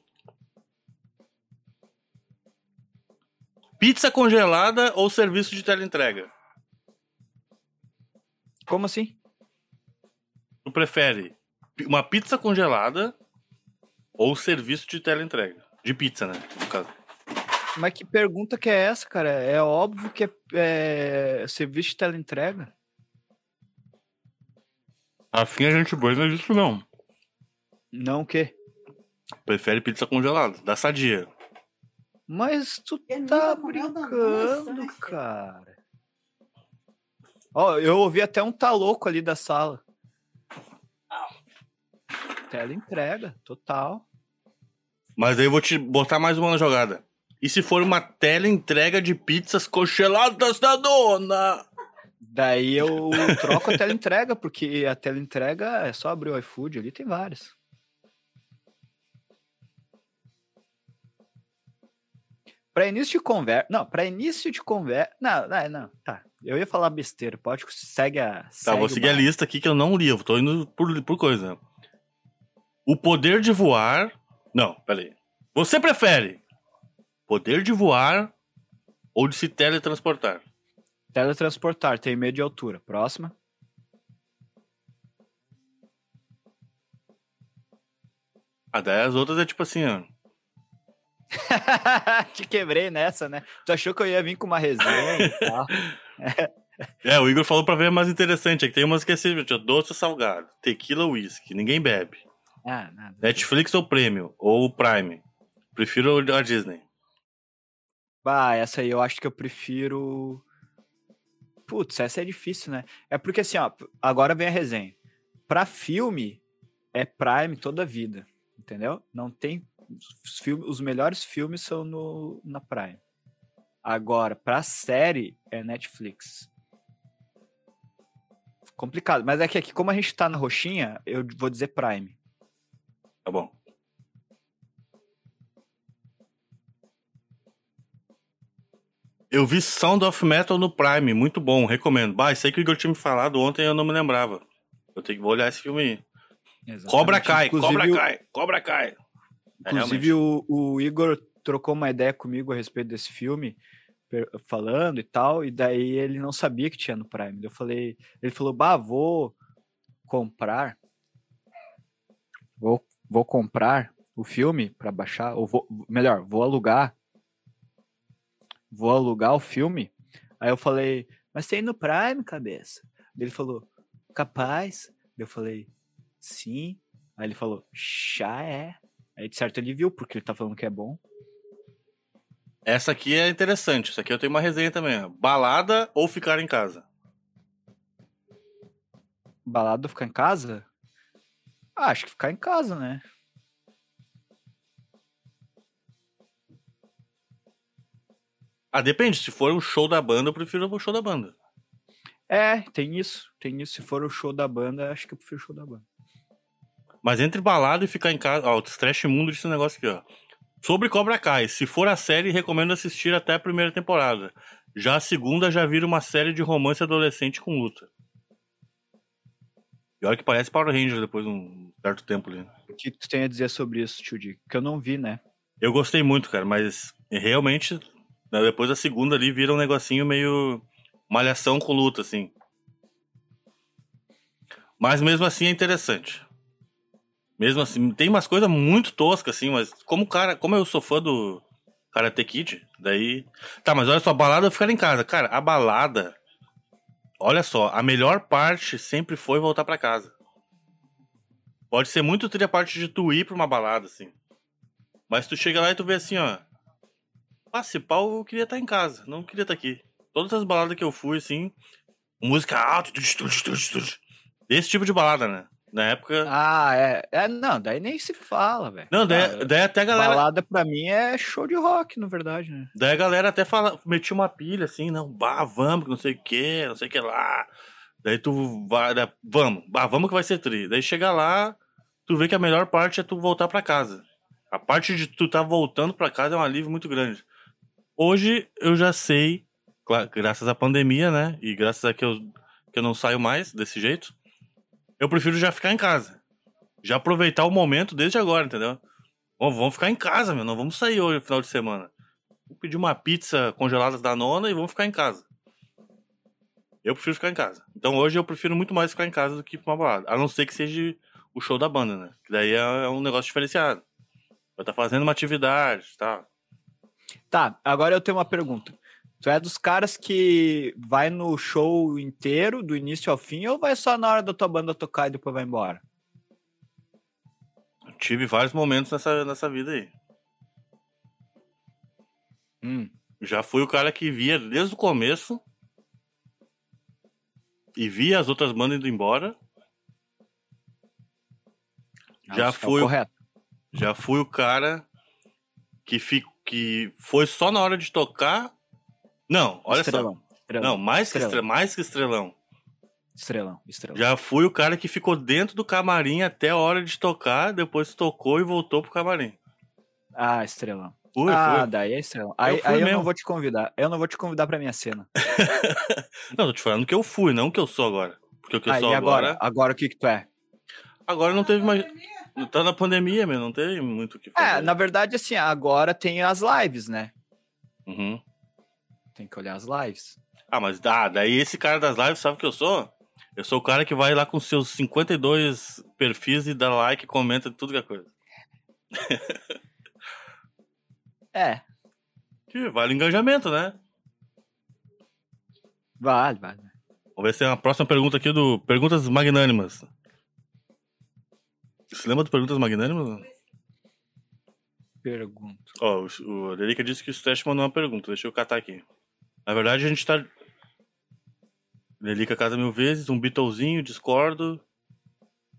Pizza congelada ou serviço de teleentrega? Como assim? Tu prefere uma pizza congelada ou serviço de teleentrega? De pizza, né? No caso. Mas que pergunta que é essa, cara? É óbvio que é, é serviço de teleentrega. Afim a gente boa, não é isso não. Não o quê? Prefere pizza congelada, da sadia. Mas tu Ele tá brincando, né? cara. Ó, eu ouvi até um tá louco ali da sala. Tela entrega, total. Mas aí eu vou te botar mais uma na jogada. E se for uma tela entrega de pizzas congeladas da dona? Daí eu troco a tela entrega, porque a tela entrega é só abrir o iFood, ali tem várias. Para início de conversa. Não, para início de conversa. Não, não, não, tá. Eu ia falar besteira, pode segue a. Tá, segue vou o seguir a lista aqui que eu não li, eu tô indo por, por coisa. O poder de voar. Não, peraí. Você prefere poder de voar ou de se teletransportar? Teletransportar, tem medo de altura. Próxima. A daí as outras é tipo assim, ó. Te quebrei nessa, né? Tu achou que eu ia vir com uma resenha e tal? É, o Igor falou pra ver mais interessante. É que tem umas que é assim, doce ou salgado, tequila ou whisky, ninguém bebe. Ah, nada. Netflix ou Premium, ou Prime. Prefiro a Disney. Bah, essa aí eu acho que eu prefiro. Putz, essa é difícil, né? É porque assim, ó, agora vem a resenha. Pra filme, é Prime toda a vida, entendeu? Não tem. Os, filmes, os melhores filmes são no, na Prime. Agora, pra série, é Netflix. Complicado, mas é que aqui, como a gente tá na roxinha, eu vou dizer Prime. Tá bom. Eu vi Sound of Metal no Prime, muito bom, recomendo. Bah, isso aí que o Igor tinha me falado ontem eu não me lembrava. Eu tenho que vou olhar esse filme aí. Cobra Exatamente. cai, Inclusive, cobra o- cai, cobra cai. É, Inclusive, o, o Igor trocou uma ideia comigo a respeito desse filme, falando e tal, e daí ele não sabia que tinha no Prime. Eu falei, ele falou, bah, vou comprar, vou, vou comprar o filme para baixar, ou vou, melhor, vou alugar, vou alugar o filme. Aí eu falei, mas tem no Prime, cabeça? Ele falou, capaz. Eu falei, sim. Aí ele falou, já é. Aí de certo ele viu, porque ele tá falando que é bom. Essa aqui é interessante. Essa aqui eu tenho uma resenha também. Balada ou ficar em casa? Balada ficar em casa? Ah, acho que ficar em casa, né? Ah, depende. Se for um show da banda, eu prefiro o show da banda. É, tem isso. Tem isso. Se for o show da banda, acho que eu prefiro o show da banda. Mas entre balada e ficar em casa. Ó, o Trash Mundo disse um negócio aqui, ó. Sobre Cobra Kai. Se for a série, recomendo assistir até a primeira temporada. Já a segunda já vira uma série de romance adolescente com luta. Pior que parece Power Ranger depois de um certo tempo ali. O que tu tem a dizer sobre isso, tio Dick? Que eu não vi, né? Eu gostei muito, cara, mas realmente, né, depois da segunda ali, vira um negocinho meio malhação com luta, assim. Mas mesmo assim é interessante. Mesmo assim, tem umas coisas muito toscas, assim, mas como cara, como eu sou fã do Karate Kid, daí. Tá, mas olha só, a balada ficar em casa. Cara, a balada. Olha só, a melhor parte sempre foi voltar pra casa. Pode ser muito tri a parte de tu ir pra uma balada, assim. Mas tu chega lá e tu vê assim, ó. Ah, se pau, eu queria estar em casa, não queria estar aqui. Todas as baladas que eu fui, assim, música alta, tudo, tudo, tudo, tudo. esse tipo de balada, né? Na época. Ah, é. é não, daí nem se fala, velho. não, daí, Ah, daí até a galera. Balada pra mim é show de rock, na verdade, né? Daí a galera até fala, metia uma pilha assim, não, bah, vamos, que não sei o que, não sei o que lá. Daí tu vai, daí, vamos, bah, vamos que vai ser tri. Daí chega lá, tu vê que a melhor parte é tu voltar pra casa. A parte de tu tá voltando pra casa é um alívio muito grande. Hoje eu já sei, graças à pandemia, né? E graças a que eu, que eu não saio mais desse jeito, eu prefiro já ficar em casa. Já aproveitar o momento desde agora, entendeu? Vamos, vamos ficar em casa, meu. Não vamos sair hoje final de semana. Vou pedir uma pizza congelada da nona e vamos ficar em casa. Eu prefiro ficar em casa. Então hoje eu prefiro muito mais ficar em casa do que ir pra uma balada. A não ser que seja o show da banda, né? Que daí é, é um negócio diferenciado. Vai estar fazendo uma atividade, tá? Tá, agora eu tenho uma pergunta. Tu é dos caras que vai no show inteiro, do início ao fim, ou vai só na hora da tua banda tocar e depois vai embora? Tive vários momentos nessa, nessa vida aí. Hum. Já fui o cara que via desde o começo e via as outras bandas indo embora. Já acho que é o fui correto. Já fui o cara que, fi, que foi só na hora de tocar. Não, olha estrelão, só. Estrelão, Não, mais que, Estrelão. estre, mais que estrelão. estrelão, estrelão. Já fui o cara que ficou dentro do camarim até a hora de tocar, depois tocou e voltou pro camarim. Ah, estrelão. Fui, ah, fui. daí é estrelão. Aí, fui aí eu não vou te convidar. Eu não vou te convidar pra minha cena. Não, tô te falando que eu fui, não que eu sou agora. Porque o que eu Ah, sou agora. agora? Agora o que que tu é? Agora não teve mais. Tá na pandemia, meu, não tem muito o que fazer. É, na verdade, assim, agora tem as lives, né? Uhum. Tem que olhar as lives. Ah, mas ah, daí esse cara das lives sabe o que eu sou? Eu sou o cara que vai lá com seus 52 perfis e dá like comenta tudo que é coisa. É, Que vale o engajamento, né? vale, vale. Vamos ver se tem uma próxima pergunta aqui do Perguntas Magnânimas. Você lembra do Perguntas Magnânimas? Pergunto. Ó, o, o Lerica disse que o Stash mandou uma pergunta, deixa eu catar aqui. Na verdade, a gente tá. Lerica casa mil vezes, um Beatlezinho, discordo.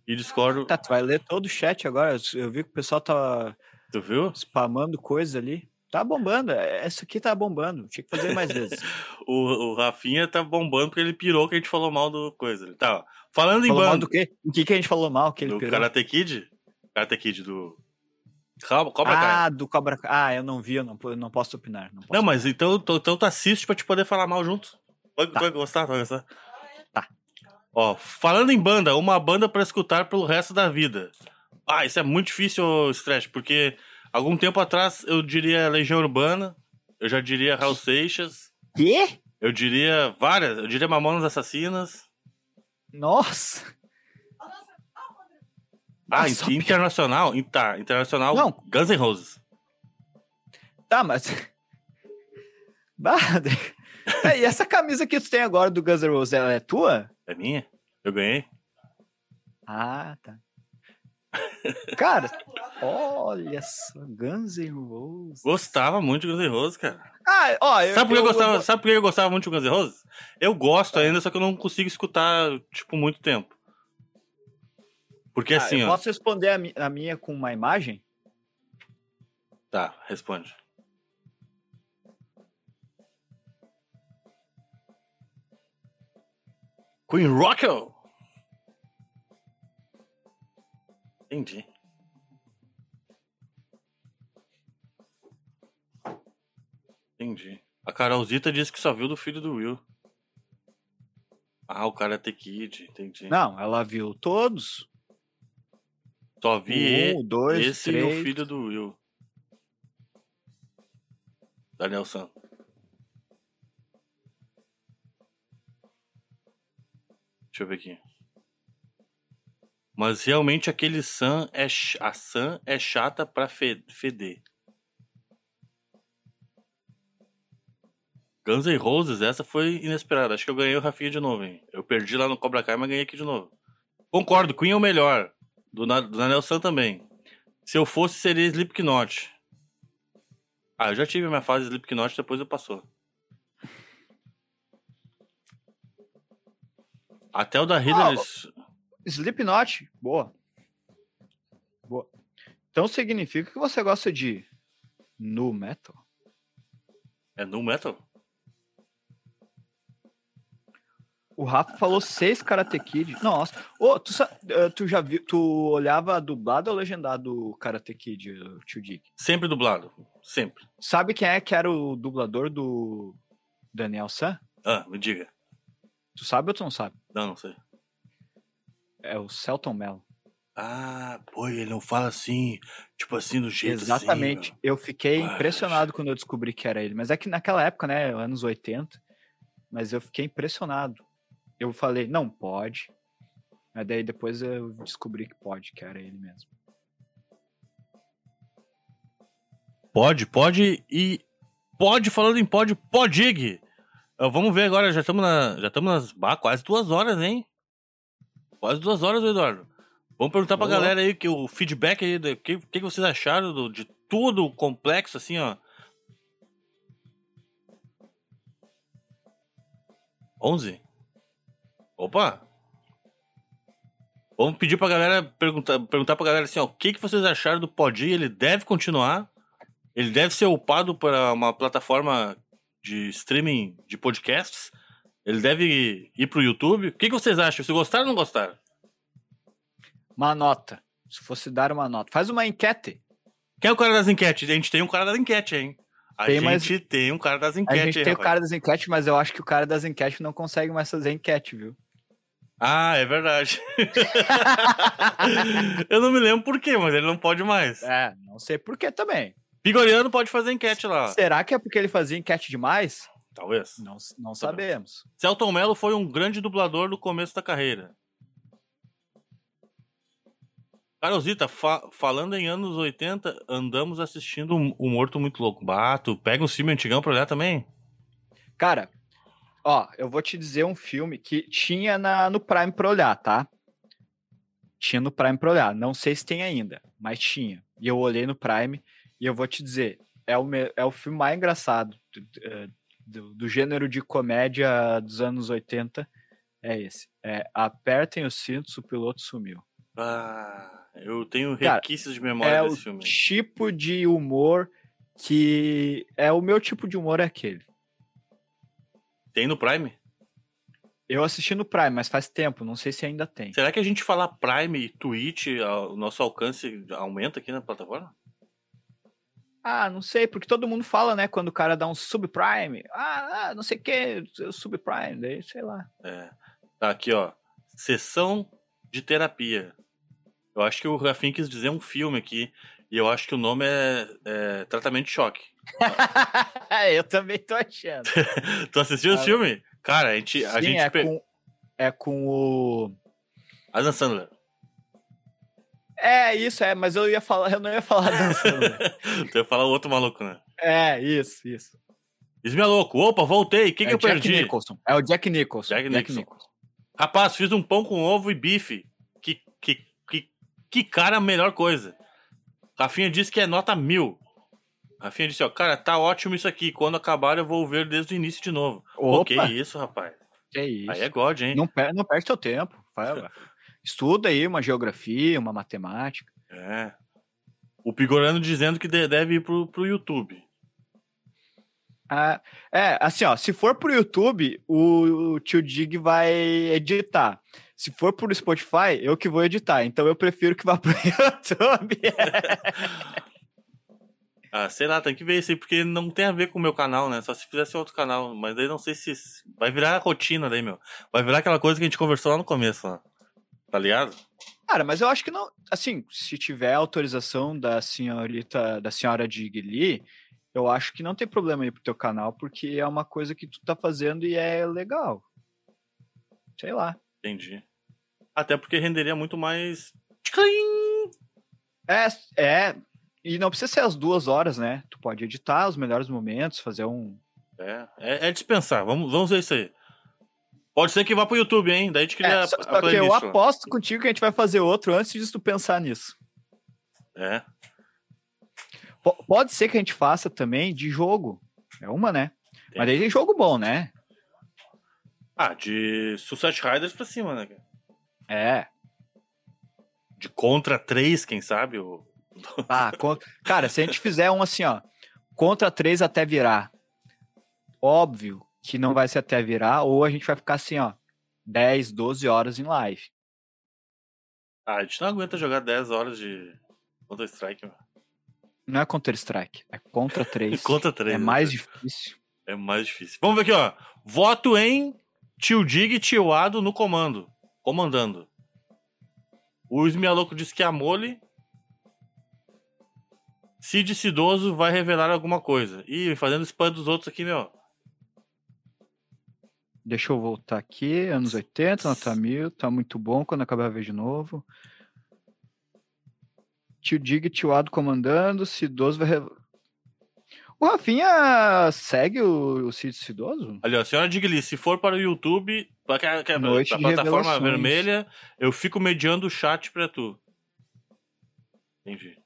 E discordo. Tá, tu vai ler todo o chat agora. Eu vi que o pessoal tá Tu viu? spamando coisa ali. Tá bombando. Essa aqui tá bombando. Tinha que fazer mais vezes. O, o Rafinha tá bombando porque ele pirou que a gente falou mal do coisa. Tá, ó. Falando em Falou banda do quê? O que, que a gente falou mal? Que ele do pirou? Karate Kid. Karate Kid do. Cobra, Cobra ah, Kai. do Cobra Kai. Ah, eu não vi, eu não, eu não posso opinar. Não, posso Não, mas então, tu- então tu assiste pra te poder falar mal junto. Vai, Tá. vai gostar, vai gostar. Tá. Ó, falando em banda, uma banda pra escutar pelo resto da vida. Ah, isso é muito difícil, Stretch, porque algum tempo atrás eu diria Legião Urbana, eu já diria Raul Seixas, Quê? eu diria várias, eu diria Mamonas Assassinas. Nossa! Ah, só- internacional? In- Tá, internacional, Não. Guns N' Roses. Tá, mas. Bah, é, e essa camisa que tu tem agora do Guns N' Roses, ela é tua? É minha? Eu ganhei? Ah, tá. Cara, olha só, Guns N' Roses. Gostava muito de Guns N' Roses, cara. Ah, ó, eu, Sabe por que eu, eu- gostava, sabe por que eu gostava muito de Guns N' Roses? Eu gosto ainda, só que eu não consigo escutar, tipo, muito tempo. Porque Ah, assim, eu ó. Posso responder a, mi- a minha com uma imagem? Tá, responde. Queen Rocco! Entendi. Entendi. A Carolzita disse que só viu do filho do Will. Ah, o Karate Kid, entendi. Não, ela viu todos. Só vi um, dois, esse e três. o filho do Will. Daniel San. Deixa eu ver aqui. Mas realmente aquele Sam é a Sam é chata pra fe- feder. Guns N' Roses, essa foi inesperada. Acho que eu ganhei o Rafinha de novo, hein? Eu perdi lá no Cobra Kai, mas ganhei aqui de novo. Concordo, Queen é o melhor. Do, Na- do Daniel San também. Se eu fosse, seria Slipknot. Ah, eu já tive a minha fase Slipknot, depois eu passou. Até o da Hitler. Slipknot, boa. Boa. Então significa que você gosta de nu metal? É no metal? O Rafa falou seis Karate Kid. Nossa. Ô, tu, eh, tu já viu, tu olhava dublado ou legendado Karate Kid, o tio Dick? Sempre dublado. Sempre. Sabe quem é que era o dublador do Daniel San? Ah, me diga. Tu sabe ou tu não sabe? Não, não sei. É o Celton Mello. Ah, pô, ele não fala assim, tipo assim, do jeito Exatamente. assim. eu fiquei impressionado quando eu descobri que era ele. Mas é que naquela época, né, anos 80, mas eu fiquei impressionado. Eu falei, não pode. Mas daí depois eu descobri que pode, que era ele mesmo. Pode, pode e. Pode, falando em pode, podig! Ah, Vamos ver agora, já estamos na, já estamos nas bah, quase duas horas, hein? Quase duas horas, Eduardo. Vamos perguntar pra Boa. galera aí que o feedback aí, o que, que, que vocês acharam do- de tudo complexo, assim, ó. 11? Opa! Vamos pedir pra galera, perguntar, perguntar pra galera assim, ó, o que, que vocês acharam do Podia? Ele deve continuar? Ele deve ser upado para uma plataforma de streaming de podcasts? Ele deve ir pro YouTube? O que, que vocês acham? Se gostaram ou não gostaram? Uma nota. Se fosse dar uma nota. Faz uma enquete. Quem é o cara das enquetes? A gente tem um cara das enquetes, hein? A Tem, mas- gente tem um cara das A enquetes, gente hein, tem o rapaz? cara das enquetes, mas eu acho que o cara das enquetes não consegue mais fazer enquete, viu? Ah, é verdade. Eu não me lembro por quê, mas ele não pode mais. É, não sei por que também. Pigoriano pode fazer enquete lá. Será que é porque ele fazia enquete demais? Talvez. Não, não sabemos. Celton Mello foi um grande dublador no começo da carreira. Carolzita, fa- falando em anos 80, andamos assistindo o o Morto Muito Louco. Bato, pega um filme antigão pra olhar também? Cara, ó, eu vou te dizer um filme que tinha na, no Prime pra olhar, tá? Tinha no Prime pra olhar. Não sei se tem ainda, mas tinha. E eu olhei no Prime e eu vou te dizer, é o, é o filme mais engraçado do, do- gênero de comédia dos anos 80. É esse. É Apertem os cintos, o piloto sumiu. Ah, eu tenho requisitos de memória é o desse filme. tipo de humor que é o meu tipo de humor é aquele. Tem no Prime? Eu assisti no Prime, mas faz tempo, não sei se ainda tem. Será que a gente falar Prime e Twitch, o nosso alcance aumenta aqui na plataforma? Ah, não sei, porque todo mundo fala, né, quando o cara dá um subprime. Ah, ah não sei o que, subprime, daí sei lá. É. Tá aqui, ó. Sessão de terapia. Eu acho que o Rafinha quis dizer um filme aqui. E eu acho que o nome é, é Tratamento de Choque. eu também tô achando. tu assistiu esse Ah, filme? Cara, a gente. A Sim, gente é, pe- com, é com o. Adam Sandler. É, isso, é, mas eu ia falar, eu não ia falar dançando. né? tu ia falar o outro maluco, né? é, isso, isso. Isme é louco. Opa, voltei. O que, é que eu o Jack perdi? Nicholson. É o Jack Nicholson. Jack Nicholson. Rapaz, fiz um pão com ovo e bife. Que, que, que, que cara, melhor coisa. Rafinha disse que é nota mil. Rafinha disse, ó, cara, tá ótimo isso aqui. Quando acabar, eu vou ver desde o início de novo. Pô, que Opa, isso, rapaz. que isso. Aí é God, hein? Não, per não perde seu tempo. Vai, vai. Estuda aí uma geografia, uma matemática. É. O Pigorano dizendo que de- deve ir pro, pro YouTube. Ah, é, assim, ó, se for pro YouTube, o, o tio Dig vai editar. Se for pro Spotify, eu que vou editar. Então eu prefiro que vá pro YouTube. Ah, sei lá, tem que ver isso aí, porque não tem a ver com o meu canal, né? Só se fizesse outro canal. Mas daí não sei se. Vai virar rotina daí, meu. Vai virar aquela coisa que a gente conversou lá no começo, lá. Tá ligado? Cara, mas eu acho que não. Assim, se tiver autorização da senhorita, da senhora Dig ali, eu acho que não tem problema ir pro teu canal, porque é uma coisa que tu tá fazendo e é legal. Sei lá. Entendi. Até porque renderia muito mais. Tchim! É, é. E não precisa ser as duas horas, né? Tu pode editar os melhores momentos, fazer um. É, é, é dispensar. Vamos, vamos ver isso aí. Pode ser que vá pro YouTube, hein? Daí a gente cria É, só, só que eu aposto contigo que a gente vai fazer outro antes de tu pensar nisso. É. Po- pode ser que a gente faça também de jogo. É uma, né? Mas daí tem jogo bom, né? Ah, de Suicide Riders pra cima, né? É. De Contra 3, quem sabe? O... Ah, con- cara, se a gente fizer um assim, ó, contra três até virar, óbvio que não vai ser até virar, ou a gente vai ficar assim, ó, 10, 12 horas em live. Ah, a gente não aguenta jogar 10 horas de Counter-Strike, mano. Não é Counter-Strike, é Contra 3. Contra 3. é mais difícil. É mais difícil. Vamos ver aqui, ó. Voto em Tio Dig e Tio Ado no comando. Comandando. O Esmialoco disse que é a mole. Cid Cidoso vai revelar alguma coisa. Ih, fazendo spam dos outros aqui, meu. Deixa eu voltar aqui, anos 80, nota mil, tá muito bom quando acabar a de novo. Tio Dig, tio Ado comandando, Cidoso vai. O Rafinha segue o, o Cid Cidoso? Ali, ó. Senhora Digli, se for para o YouTube, para pra de plataforma vermelha, eu fico mediando o chat pra tu. Entendi.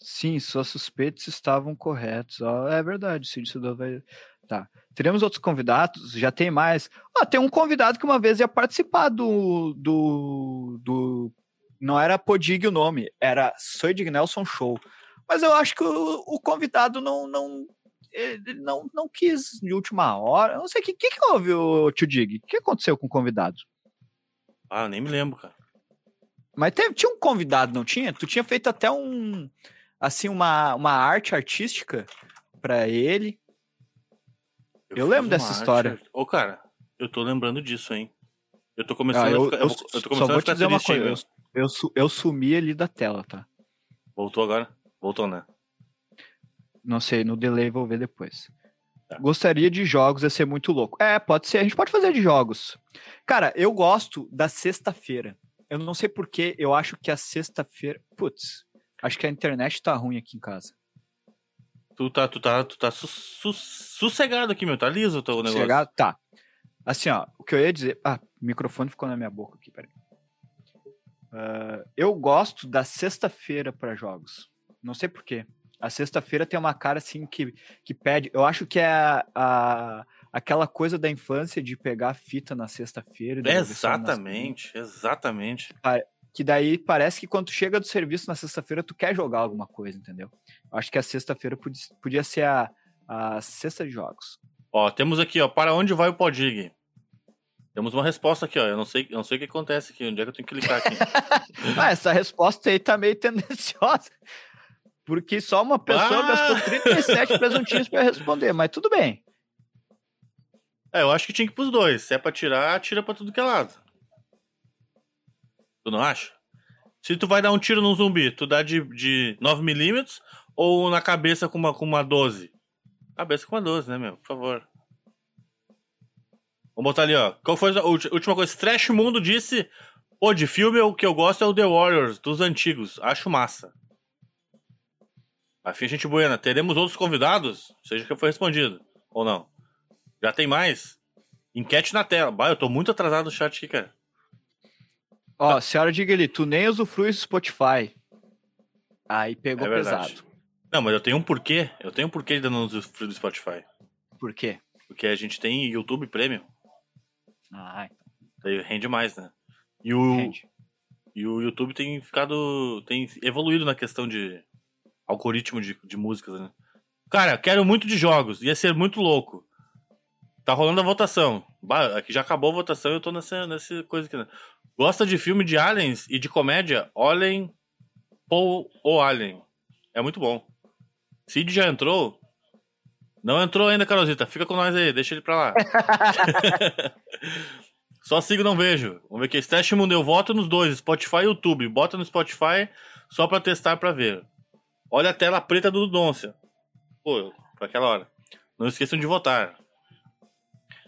Sim, suas suspeitas estavam corretos. Ó, é verdade, o Cid Cidoso vai. Tá. Teremos outros convidados? Já tem mais. Ah, tem um convidado que uma vez ia participar do. do, do... Não era Podig o nome, era Soig Nelson Show. Mas eu acho que o, o convidado não, não, não, não quis de última hora. Eu não sei o que, que, que houve, o tio Dig. O que aconteceu com o convidado? Ah, nem me lembro, cara. Mas teve, tinha um convidado, não tinha? Tu tinha feito até um. Assim, uma, uma arte artística pra ele. Eu fiz lembro dessa arte- história. Ô, cara, eu tô lembrando disso, hein? Eu tô começando Ah, eu, a ficar. Eu, eu vou- eu tô só começando vou a te dizer uma coisa. Eu, eu, eu sumi ali da tela, tá? Voltou agora? Voltou, né? Não sei, no delay vou ver depois. Tá. Gostaria de jogos, ia ser muito louco. É, pode ser, a gente pode fazer de jogos. Cara, eu gosto da sexta-feira. Eu não sei porquê, eu acho que a sexta-feira. Putz, acho que a internet tá ruim aqui em casa. Tu tá, tu tá, tu tá su- su- sossegado aqui, meu. Tá liso o teu negócio. Chegar, tá. Assim, ó, o que eu ia dizer. Ah, o microfone ficou na minha boca aqui, peraí. Ah, eu gosto da sexta-feira para jogos. Não sei porquê. A sexta-feira tem uma cara assim que, que pede. Eu acho que é a, a- aquela coisa da infância de pegar fita na sexta-feira. e devolver só na Exatamente, exatamente. que daí parece que quando tu chega do serviço na sexta-feira, tu quer jogar alguma coisa, entendeu? Acho que a sexta-feira podia, podia ser a, a sexta de jogos. Ó, temos aqui, ó, para onde vai o Podig? Temos uma resposta aqui, ó. Eu não sei, eu não sei o que acontece aqui. Onde é que eu tenho que clicar aqui? Ah, essa resposta aí tá meio tendenciosa. Porque só uma pessoa Ah! gastou 37 presuntinhos pra responder, mas tudo bem. é, eu acho que tinha que ir pros dois. Se é pra tirar, tira pra tudo que é lado. Tu não acha? Se tu vai dar um tiro num zumbi, tu dá de, de 9mm ou na cabeça com uma, com uma 12? Cabeça com uma 12, né, meu? Por favor. Vamos botar ali, ó. Qual foi a última coisa? Trash Mundo disse: Pô, de filme o que eu gosto é o The Warriors, dos antigos. Acho massa. Afim, gente buena. Teremos outros convidados? Seja que foi respondido. Ou não? Já tem mais? Enquete na tela. Bah, eu tô muito atrasado no chat aqui, cara. Ó, senhora Digli, tu nem usufrui do Spotify. Aí pegou É pesado. Não, mas eu tenho um porquê. Eu tenho um porquê de não usufruir do Spotify. Por quê? Porque a gente tem YouTube Premium. Ah, Daí rende mais, né? E o, entende. e o YouTube tem ficado. tem evoluído na questão de algoritmo de, de músicas, né? Cara, quero muito de jogos. Ia ser muito louco. Tá rolando a votação. Bah, aqui já acabou a votação e eu tô nessa, nessa coisa aqui. Né? Gosta de filme de aliens e de comédia? Olhem Paul ou Alien. É muito bom. Cid já entrou? Não entrou ainda, Carolzita. Fica com nós aí, deixa ele pra lá. Só sigo não vejo. Vamos ver aqui. Stash Mundo, eu voto nos dois, Spotify e YouTube. Bota no Spotify só pra testar pra ver. Olha a tela preta do Dudôncia. Pô, pra aquela hora. Não esqueçam de votar.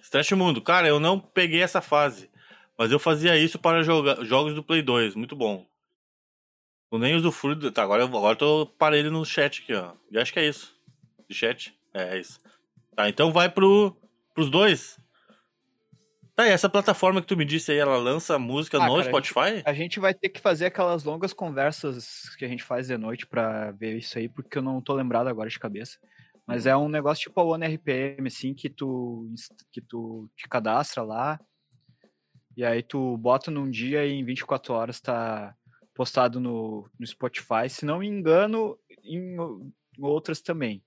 Stash Mundo, cara, eu não peguei essa fase. Mas eu fazia isso para jogar jogos do Play 2. Muito bom. Eu nem usufruo. do- Tá, agora eu agora eu tô parelho no chat aqui, ó. E acho que é isso. De chat? É, é isso. Tá, então vai pro, pros dois. Tá, e essa plataforma que tu me disse aí, ela lança música Ah, no cara, Spotify? A gente vai ter que fazer aquelas longas conversas que a gente faz de noite pra ver isso aí, porque eu não tô lembrado agora de cabeça. Mas é um negócio tipo a One RPM, assim, que tu, que tu te cadastra lá, e aí tu bota num dia e em 24 horas tá postado no, no Spotify. Se não me engano, em, em outras também.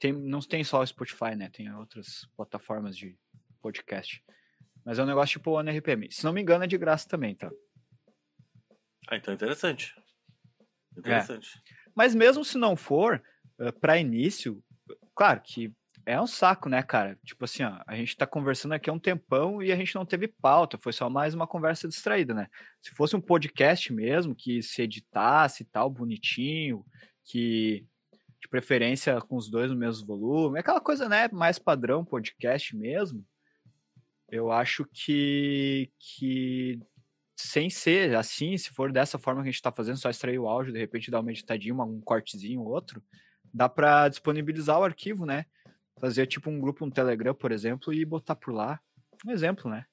Tem, não tem só o Spotify, né? Tem outras plataformas de podcast. Mas é um negócio tipo o ONRPM. Se não me engano, é de graça também, tá? Ah, então é interessante. É. Interessante. Mas mesmo se não for, eh, pra início, claro que é um saco, né, cara? Tipo assim, ó, a gente tá conversando aqui há um tempão e a gente não teve pauta, foi só mais uma conversa distraída, né? Se fosse um podcast mesmo, que se editasse e tal, bonitinho, que de preferência com os dois no mesmo volume, aquela coisa, né, mais padrão podcast mesmo, eu acho que, que sem ser assim, se for dessa forma que a gente tá fazendo, só extrair o áudio, de repente dar uma editadinha, um cortezinho, outro, dá pra disponibilizar o arquivo, né? Fazer tipo um grupo no Telegram, por exemplo, e botar por lá. Um exemplo, né?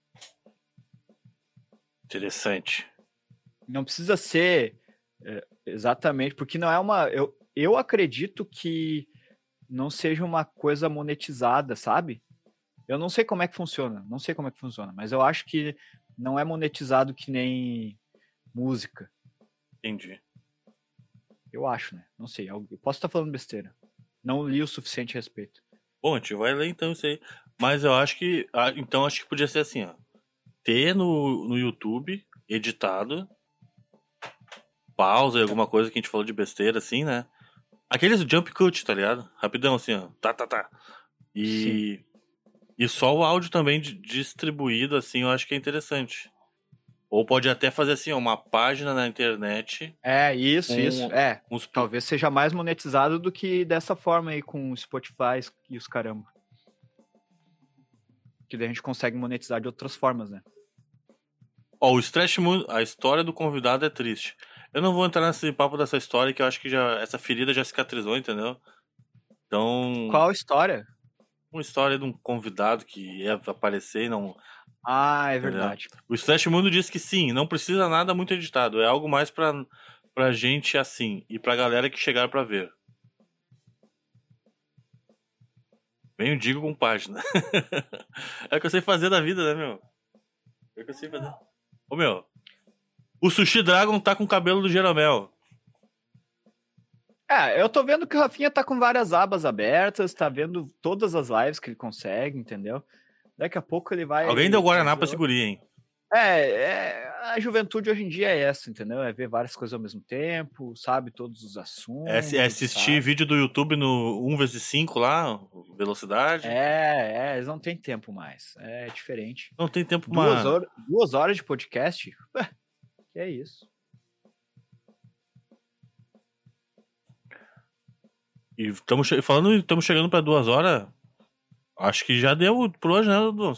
Interessante. Não precisa ser é, exatamente, porque não é uma. Eu, eu acredito que não seja uma coisa monetizada, sabe? Eu não sei como é que funciona, não sei como é que funciona, mas eu acho que não é monetizado que nem música. Entendi. Eu acho, né? Não sei. Eu eu posso estar falando besteira. Não li o suficiente a respeito. Bom, a gente vai ler então isso aí. Mas eu acho que. ah, Então acho que podia ser assim, ó. Ter no, no YouTube, editado. Pausa e alguma coisa que a gente falou de besteira, assim, né? Aqueles jump cut, tá ligado? Rapidão, assim, ó. Tá, tá, tá. E. E só o áudio também di- distribuído, assim, eu acho que é interessante. Ou pode até fazer assim, uma página na internet É, isso, isso. É, talvez seja mais monetizado do que dessa forma aí com o Spotify e os caramba. Que daí a gente consegue monetizar de outras formas, né? Ó, o Stretch Moon, a história do convidado é triste. Eu não vou entrar nesse papo dessa história que eu acho que já essa ferida já cicatrizou, entendeu? Então, Qual história? uma história de um convidado que ia aparecer e não. Ah, é Entendeu? verdade. O Stretch Mundo diz que sim, não precisa nada muito editado, é algo mais pra, pra gente assim e pra galera que chegar pra ver. Bem, eu digo com página. é o que eu sei fazer da vida, né, meu? É o que eu sei fazer. Ô, meu, o Sushi Dragon tá com o cabelo do Jeromel. É, eu tô vendo que o Rafinha tá com várias abas abertas, tá vendo todas as lives que ele consegue, entendeu? Daqui a pouco ele vai. Alguém deu Guaraná pra segurir, hein? É, é, a juventude hoje em dia é essa, entendeu? É ver várias coisas ao mesmo tempo, sabe todos os assuntos. É, é assistir sabe? vídeo do YouTube no 1x5 lá, velocidade. É, é, eles não têm tempo mais. É diferente. Não tem tempo Duas, mais. duas horas de podcast? Que é isso? E estamos falando, estamos chegando pra duas horas. Acho que já deu por hoje, né, Dudu?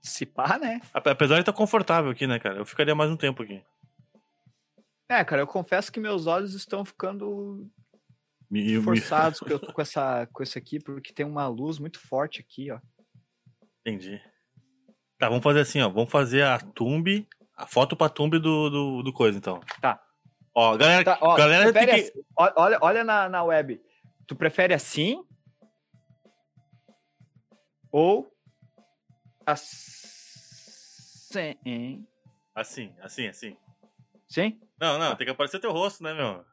Se pá, né? Ape- Apesar de estar confortável aqui, né, cara? Eu ficaria mais um tempo aqui. É, cara, eu confesso que meus olhos estão ficando Me- me- forçados porque eu tô com essa com esse aqui, porque tem uma luz muito forte aqui, ó. Entendi. Tá, vamos fazer assim, ó. Vamos fazer a thumb, a foto pra thumb do, do, do coisa, então. Tá. Ó, galera, Tá, ó, galera tem que... assim- olha, olha na, na web. Tu prefere assim? Ou assim? Assim, assim, assim. Sim? Não, não, tem que aparecer teu rosto, né, meu?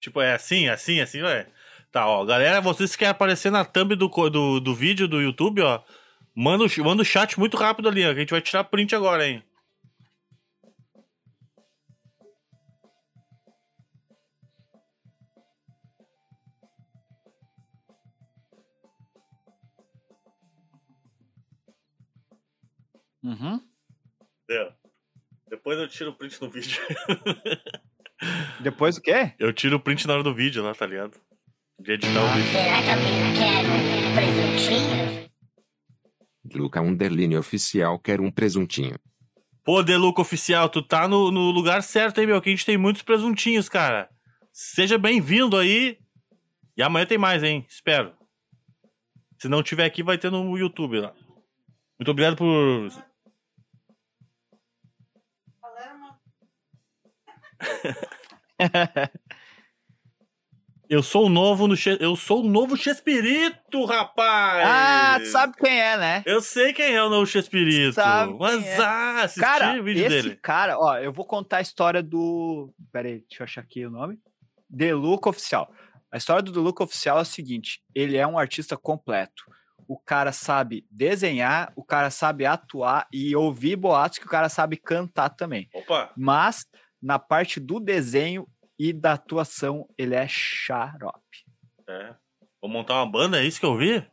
Tipo, é assim, assim, assim, ué. Tá, ó, galera, vocês que querem aparecer na thumb do, do, do vídeo do YouTube, ó, manda manda o chat muito rápido ali, ó, que a gente vai tirar print agora, hein. Uhum. É. Depois eu tiro o print no vídeo. Depois o quê? eu tiro o print na hora do vídeo lá, tá ligado? De editar o vídeo. Será que alguém quer um presuntinho? Luca Underline Oficial quer um presuntinho. Pô, Deluca Oficial, tu tá no, no lugar certo, hein, meu? Que a gente tem muitos presuntinhos, cara. Seja bem-vindo aí. E amanhã tem mais, hein? Espero. Se não tiver aqui, vai ter no YouTube lá. Muito obrigado por. Eu sou o novo no. Che... Eu sou o novo Chespirito, rapaz! ah, tu sabe quem é, né? Eu sei quem é o novo Chespirito. Sabe Mas é. ah, assisti Cara, o vídeo esse dele. cara, ó, eu vou contar a história do. Pera aí, deixa eu achar aqui o nome. Deluca Oficial. A história do Deluca Oficial é a seguinte: ele é um artista completo. o cara sabe desenhar, o cara sabe atuar e ouvir boatos que o cara sabe cantar também. Opa! Mas na parte do desenho e da atuação, ele é xarope. É. Vou montar uma banda, é isso que eu vi?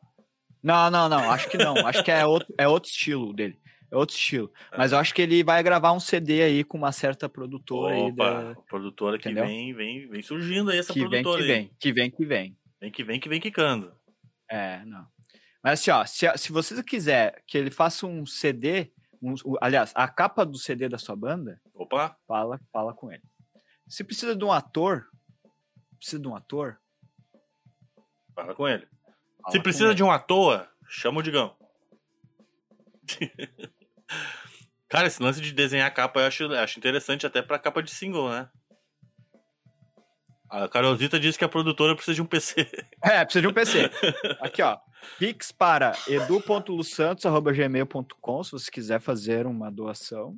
Não, não, não, acho que não. Acho que é outro, é outro estilo dele. É outro estilo. Mas eu acho que ele vai gravar um CD aí com uma certa produtora Opa! da... Produtora que vem, vem, vem surgindo aí essa que vem, produtora que aí. vem, que vem, que vem. Vem que vem, que vem quicando. É, não. Mas assim, ó, se, se você quiser que ele faça um CD, um- aliás, a capa do CD da sua banda, Opa! fala, fala com ele. Se precisa de um ator, precisa de um ator, Fala com ele. fala Se precisa ele. de um à toa, chama o Digão. Cara, esse lance de desenhar capa eu acho, eu acho interessante até pra capa de single, né? A Carolzita disse que a produtora precisa de um PC. É, precisa de um PC. Aqui, ó. Pix para edu.lusantos.gmail.com se você quiser fazer uma doação.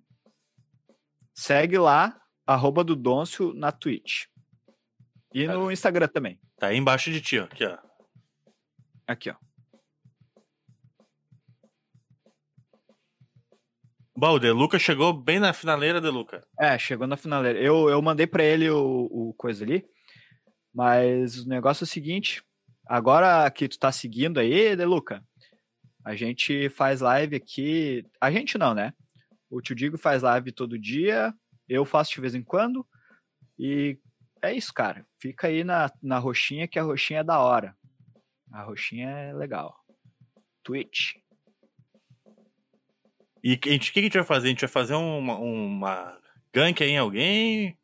Segue lá, arroba do Dôncio na Twitch. E no Instagram também. Tá aí embaixo de ti, ó. Aqui, ó. Aqui, ó. Bom, o Deluca chegou bem na finaleira, Deluca. É, chegou na finaleira. Eu, eu mandei pra ele o, o coisa ali, mas o negócio é o seguinte: agora que tu tá seguindo aí, Deluca, a gente faz live aqui. A gente não, né? O Tio Digo faz live todo dia, eu faço de vez em quando, e é isso, cara. Fica aí na, na roxinha, que a roxinha é da hora. A roxinha é legal. Twitch. E que- o que a gente vai fazer? A gente vai fazer uma, uma gank aí em alguém?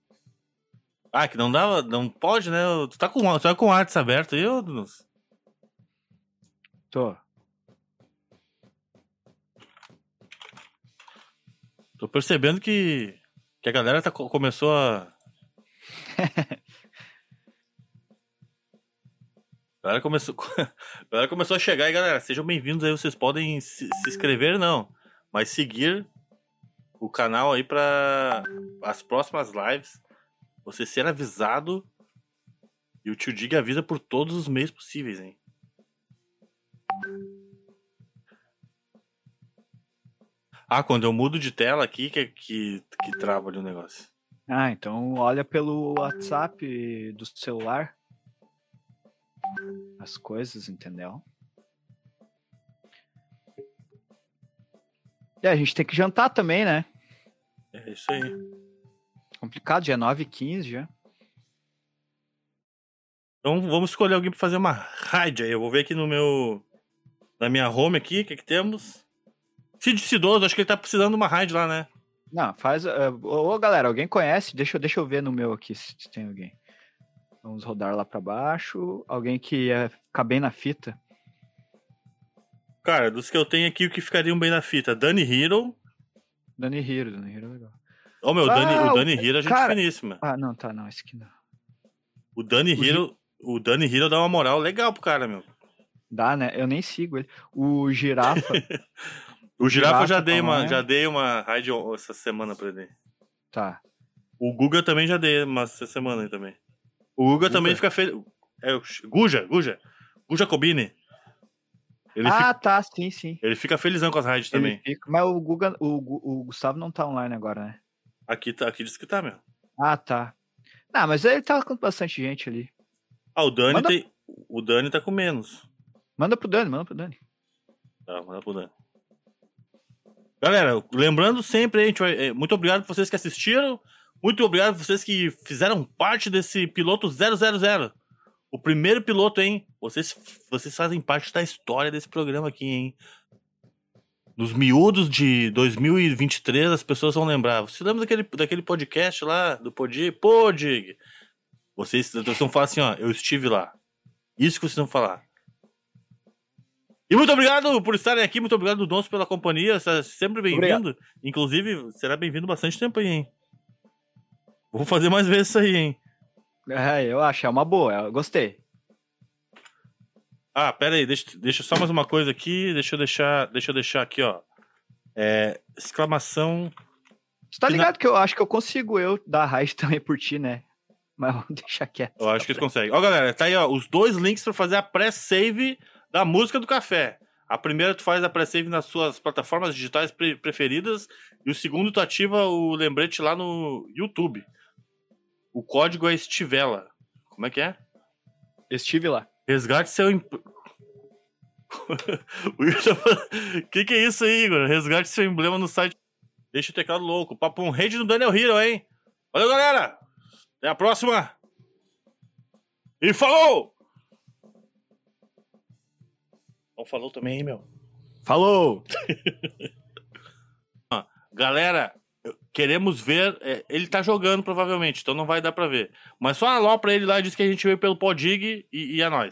Ah, que não dá, não pode, né? Tu tá com, tu tá com artes aberto aí, ô, Dunus? Tô. Tô percebendo que, que a galera tá, co- começou a. A galera começou, a galera começou a chegar e, galera, sejam bem-vindos aí. Vocês podem se, se inscrever, não, mas seguir o canal aí para as próximas lives. Você ser avisado e o tio Dig avisa por todos os meios possíveis, hein? Ah, quando eu mudo de tela aqui, que, que, que trava ali o negócio. Ah, então olha pelo WhatsApp do celular. As coisas, entendeu? É, a gente tem que jantar também, né? É isso aí. Complicado, dia 9 e 15 já. Então vamos escolher alguém pra fazer uma raid aí. Eu vou ver aqui no meu. Na minha home aqui, o que, que temos? Cid Cidoso, acho que ele tá precisando de uma raid lá, né? Não, faz. eh, Ô, galera, alguém conhece? Deixa, eu- deixa eu ver no meu aqui se tem alguém. Vamos rodar lá pra baixo. Alguém que ia ficar bem na fita. Cara, dos que eu tenho aqui, o que ficariam bem na fita? Dani Hero. Dani Hiro, Dani Hiro é legal. Ó, meu, Ah, Dani, o o- Dani Hero é gente cara- finíssima. Ah, não, tá, não, esse aqui não. O Dani o Hero. O Dani Hero dá uma moral legal pro cara, meu. Dá, né? Eu nem sigo ele. O Girafa. O Girafa eu já dei uma, também. já dei uma raid essa semana pra ele. tá. O Guga também já dei uma essa semana aí também. O Guga, também fica feliz. É, o Guja, Guja. Guja Kobini. Ele, ah, fica, tá, sim, sim. ele fica felizão com as raids também. fica- Mas o, Guga, o, o Gustavo não tá online agora, né? Aqui, tá, aqui diz que tá, meu. Ah, tá. Não, mas ele tá com bastante gente ali. Ah, o Dani Manda- tem. O Dani tá com menos. Manda pro Dani, manda pro Dani. Tá, manda pro Dani. Galera, lembrando sempre, gente é, muito obrigado por vocês que assistiram. Muito obrigado por vocês que fizeram parte desse piloto 000. O primeiro piloto, hein? Vocês, vocês fazem parte da história desse programa aqui, hein? Nos miúdos de 2023, as pessoas vão lembrar. Você lembra daquele, daquele podcast lá, do Podig? Podig! Vocês, vocês vão falar assim, ó, eu estive lá. Isso que vocês vão falar. E muito obrigado por estarem aqui, muito obrigado, Donso, pela companhia. Você é sempre bem-vindo. Inclusive, será bem-vindo bastante tempo aí, hein? Vou fazer mais vezes isso aí, hein? É, eu acho, é uma boa, eu gostei. Ah, pera aí, deixa, deixa só mais uma coisa aqui. Deixa eu deixar, deixa eu deixar aqui, ó. É, exclamação. Você tá ligado que eu acho que eu consigo eu dar raid também por ti, né? Mas vamos deixar quieto. Eu acho que eles conseguem. Ó, galera, tá aí, ó, os dois links pra fazer a pré-save da música do café. A primeira, tu faz a pré-save nas suas plataformas digitais pre- preferidas. E o segundo, tu ativa o lembrete lá no YouTube. O código é Estivela. Como é que é? Estive lá. Resgate seu. Em... o tá que que é isso aí, Igor? Resgate seu emblema no site. Deixa o teclado louco. Papo um rede no Daniel Hero, hein? Valeu, galera! Até a próxima! E falou! Não falou também, hein, meu? Falou! Galera, queremos ver. é, ele tá jogando, provavelmente, então não vai dar pra ver. Mas só alô pra ele lá e diz que a gente veio pelo Podig e, e é nóis.